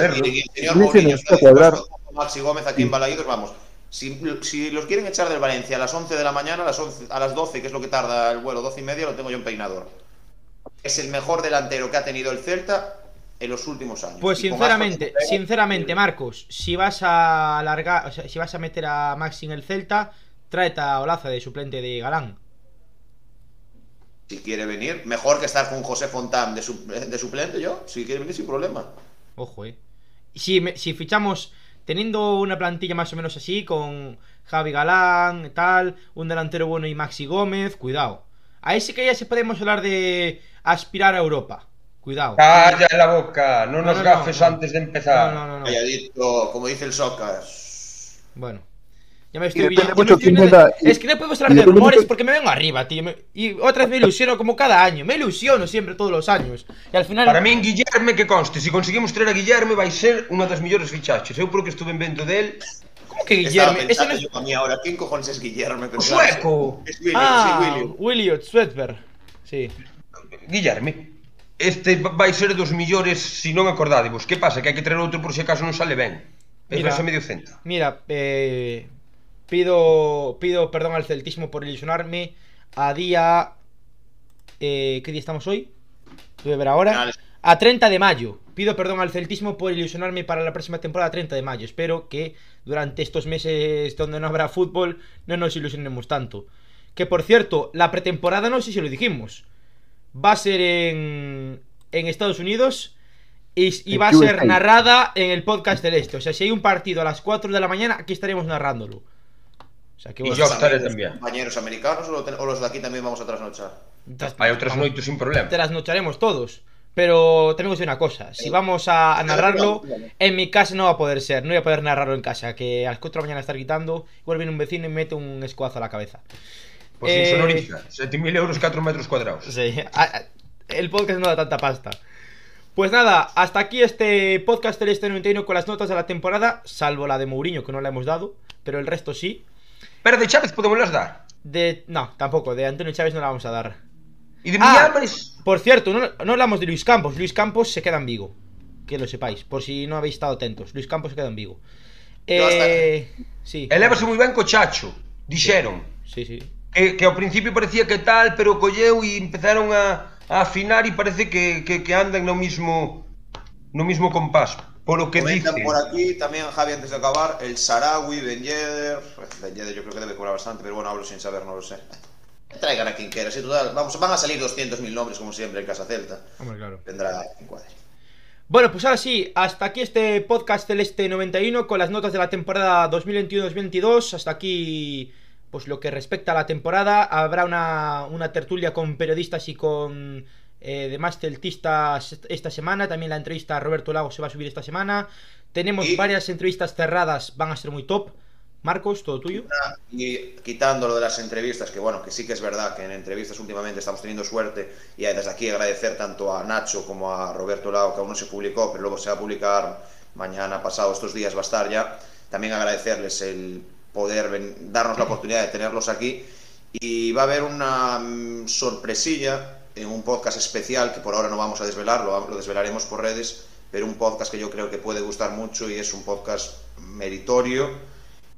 Ese Mourinho está dispuesto Maxi Gómez aquí en Balaídos, vamos. Si, si los quieren echar del Valencia a las 11 de la mañana, a las, 11 a las 12, que es lo que tarda el vuelo, 12 y media, lo tengo yo en peinador. Es el mejor delantero que ha tenido el Celta en los últimos años. Pues sinceramente, Aspas, sinceramente, Marcos, si vas a alargar, o sea, si vas a meter a Maxi en el Celta, tráete a Olaza de suplente de Galán. Si quiere venir, mejor que estar con José Fontán de, su- de suplente yo. Si quiere venir, sin problema. Ojo, eh. Si, me- si fichamos, teniendo una plantilla más o menos así, con Javi Galán, tal, un delantero bueno y Maxi Gómez, cuidado. Ahí sí que ya se podemos hablar de aspirar a Europa. Cuidado. Calla la boca, no No, nos no, gafes no. antes de empezar. No, no, no, no. Calladito, como dice el Socas. Bueno. Ya me estoy viendo- mucho estoy de- y- Es que no podemos hablar de rumores mucho- porque me vengo arriba, tío. Me- Y otra vez me ilusiono como cada año. Me ilusiono siempre todos los años. Y al final. Para min Guillerme que conste, se conseguimos traer a Guillerme vai ser unha das mellores fichaches. Eu porque estuve vendo del, ¿Cómo que Guillermo? Ese no es. yo a mí ahora, ¿quién cojones es Guillermo? Sueco. Es William, Ah, sí, William. Williot Swedberg. Sí. Guillerme, este vai ser dos millores se non acordádevos. Que pasa? Que hai que traer outro por se acaso non sale ben. É Mira. medio centro. Mira, eh, pido, pido perdón al celtismo por ilusionarme a día... Eh, ¿Qué día estamos hoy? Voy a ver ahora. A 30 de mayo. Pido perdón al celtismo por ilusionarme para la próxima temporada 30 de mayo. Espero que durante estos meses donde no habrá fútbol no nos ilusionemos tanto. Que por cierto, la pretemporada no sé si lo dijimos. Va a ser en, en Estados Unidos y, y va a ser narrada en el podcast del Este. O sea, si hay un partido a las 4 de la mañana, aquí estaremos narrándolo. O sea, que Y yo ¿Los estaré también. compañeros americanos o, o los de aquí también vamos a trasnochar? tras- Hai outras vamos, noites sin problema. Te las nocharemos todos. Pero tenemos una cosa, si vamos a, a narrarlo, en mi casa no va a poder ser, no voy a poder narrarlo en casa, que a las 4 de la mañana estar gritando, igual viene un vecino y me mete un escuazo a la cabeza. Pois Eh, insonoriza, 7.000 euros 4 metros cuadrados. Sí, el podcast no da tanta pasta. Pues nada, hasta aquí este podcast del Este 91 con las notas de la temporada, salvo la de Mourinho que no la hemos dado, pero el resto sí. Pero de Chávez podemos las dar. De no, tampoco, de Antonio Chávez no la vamos a dar. E de Ah. Millares, Por cierto, no, no hablamos de Luis Campos. Luis Campos se queda en Vigo. Que lo sepáis, por si no habéis estado atentos. Luis Campos se queda en Vigo. Eh, sí. elévase moi ben co Chacho, dixeron. Sí, sí. Que, que ao principio parecía que tal, pero colleu e empezaron a, a afinar e parece que, que, que andan no mismo no mismo compás. Polo que Comentan dicen. por aquí también, Javi, antes de acabar, el Sarawi, Ben Yedder. Ben Yedder yo creo que debe cobrar bastante, pero bueno, hablo sin saber, no lo sé. Traigan a quien quiera, sí, total. Vamos, van a salir 200.000 nombres, como siempre, en Casa Celta. Hombre, claro. Tendrá quien cuadre. Bueno, pues ahora sí, hasta aquí este podcast Celeste 91 con las notas de la temporada 2021-2022. Hasta aquí, pues lo que respecta a la temporada. Habrá una, una tertulia con periodistas y con eh, demás celtistas esta semana. También la entrevista a Roberto Lago se va a subir esta semana. Tenemos Y- varias entrevistas cerradas, van a ser muy top. Marcos, todo tuyo. Y quitando lo de las entrevistas, que bueno, que sí que es verdad que en entrevistas últimamente estamos teniendo suerte y desde aquí agradecer tanto a Nacho como a Roberto Lao, que aún no se publicó, pero luego se va a publicar mañana, pasado, estos días va a estar ya. También agradecerles el poder ven- darnos la oportunidad de tenerlos aquí. Y va a haber una mm, sorpresilla en un podcast especial que por ahora no vamos a desvelar, lo, lo, desvelaremos por redes, pero un podcast que yo creo que puede gustar mucho y es un podcast meritorio.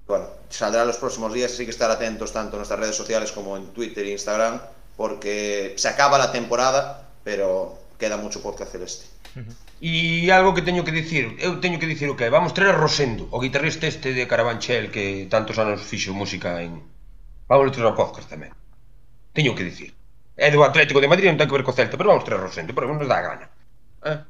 Bueno, saldrá los próximos días, así que estar atentos tanto en nuestras redes sociales como en Twitter e Instagram, porque se acaba la temporada, pero queda mucho podcast celeste. E algo que teño que dicir, eu teño que dicir o que vamos traer a Rosendo, o guitarrista este de Carabanchel que tantos anos fixo música en Vamos traer ao podcast tamén. Teño que dicir. É do Atlético de Madrid, non ten que ver co Celta, pero vamos traer a Rosendo, porque nos dá a gana. Eh?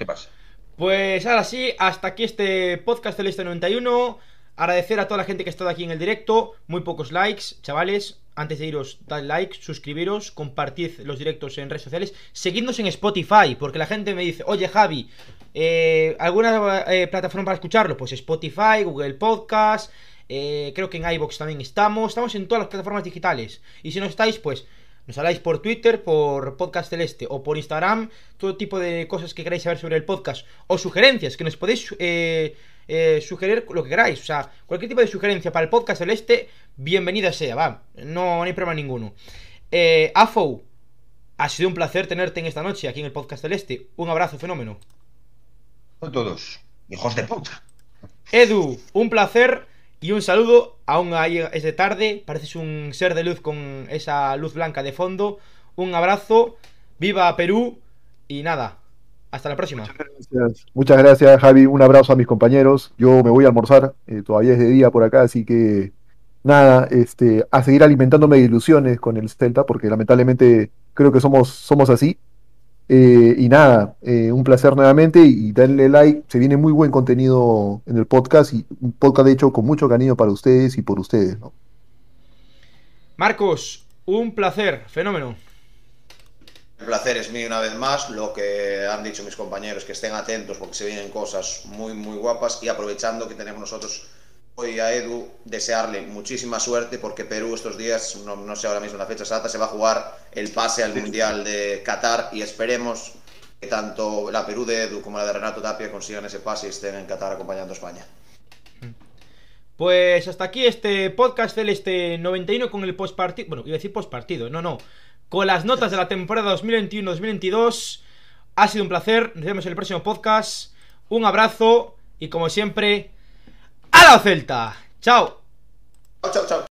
Que pasa? Pues ahora sí, hasta aquí este podcast Celeste 91. Agradecer a toda la gente que ha estado aquí en el directo. Muy pocos likes, chavales. Antes de iros, dad like, suscribiros, compartid los directos en redes sociales. Seguidnos en Spotify, porque la gente me dice, oye Javi, eh, ¿alguna eh, plataforma para escucharlo? Pues Spotify, Google Podcast, eh, creo que en iBox también estamos. Estamos en todas las plataformas digitales. Y si no estáis, pues nos habláis por Twitter, por Podcast Celeste o por Instagram, todo tipo de cosas que queráis saber sobre el podcast o sugerencias que nos podéis eh, eh, sugerir lo que queráis. O sea, cualquier tipo de sugerencia para el podcast Celeste, bienvenida sea, va. No, no hay problema ninguno. Eh, Afo, ha sido un placer tenerte en esta noche aquí en el podcast Celeste. Un abrazo, fenómeno. A todos. Hijos de puta. Edu, un placer y un saludo. Aún ahí es de tarde. Pareces un ser de luz con esa luz blanca de fondo. Un abrazo. Viva Perú. Y nada. Hasta la próxima. Gracias. Muchas gracias, Javi. Un abrazo a mis compañeros. Yo me voy a almorzar. eh, todavía es de día por acá, así que nada, este, a seguir alimentándome de ilusiones con el Celta, porque lamentablemente creo que somos, somos así. Eh, y nada, eh, un placer nuevamente y denle like. Se viene muy buen contenido en el podcast y un podcast de hecho con mucho cariño para ustedes y por ustedes. ¿no? Marcos, un placer, fenómeno. El placer es mío una vez más. Lo que han dicho mis compañeros, que estén atentos porque se vienen cosas muy, muy guapas y aprovechando que tenemos nosotros hoy a Edu, desearle muchísima suerte porque Perú estos días, no, sé ahora mismo la fecha exacta, se va a jugar el pase al Mundial de Qatar y esperemos que tanto la Perú de Edu como la de Renato Tapia consigan ese pase y estén en Qatar acompañando a España. Pues hasta aquí este podcast del este 91 con el postpartido. Bueno, iba a decir postpartido, no, no. Con las notas de la temporada 2021-2022. Ha sido un placer. Nos vemos en el próximo podcast. Un abrazo y como siempre, ¡A la Celta! ¡Chao! Chao, chao.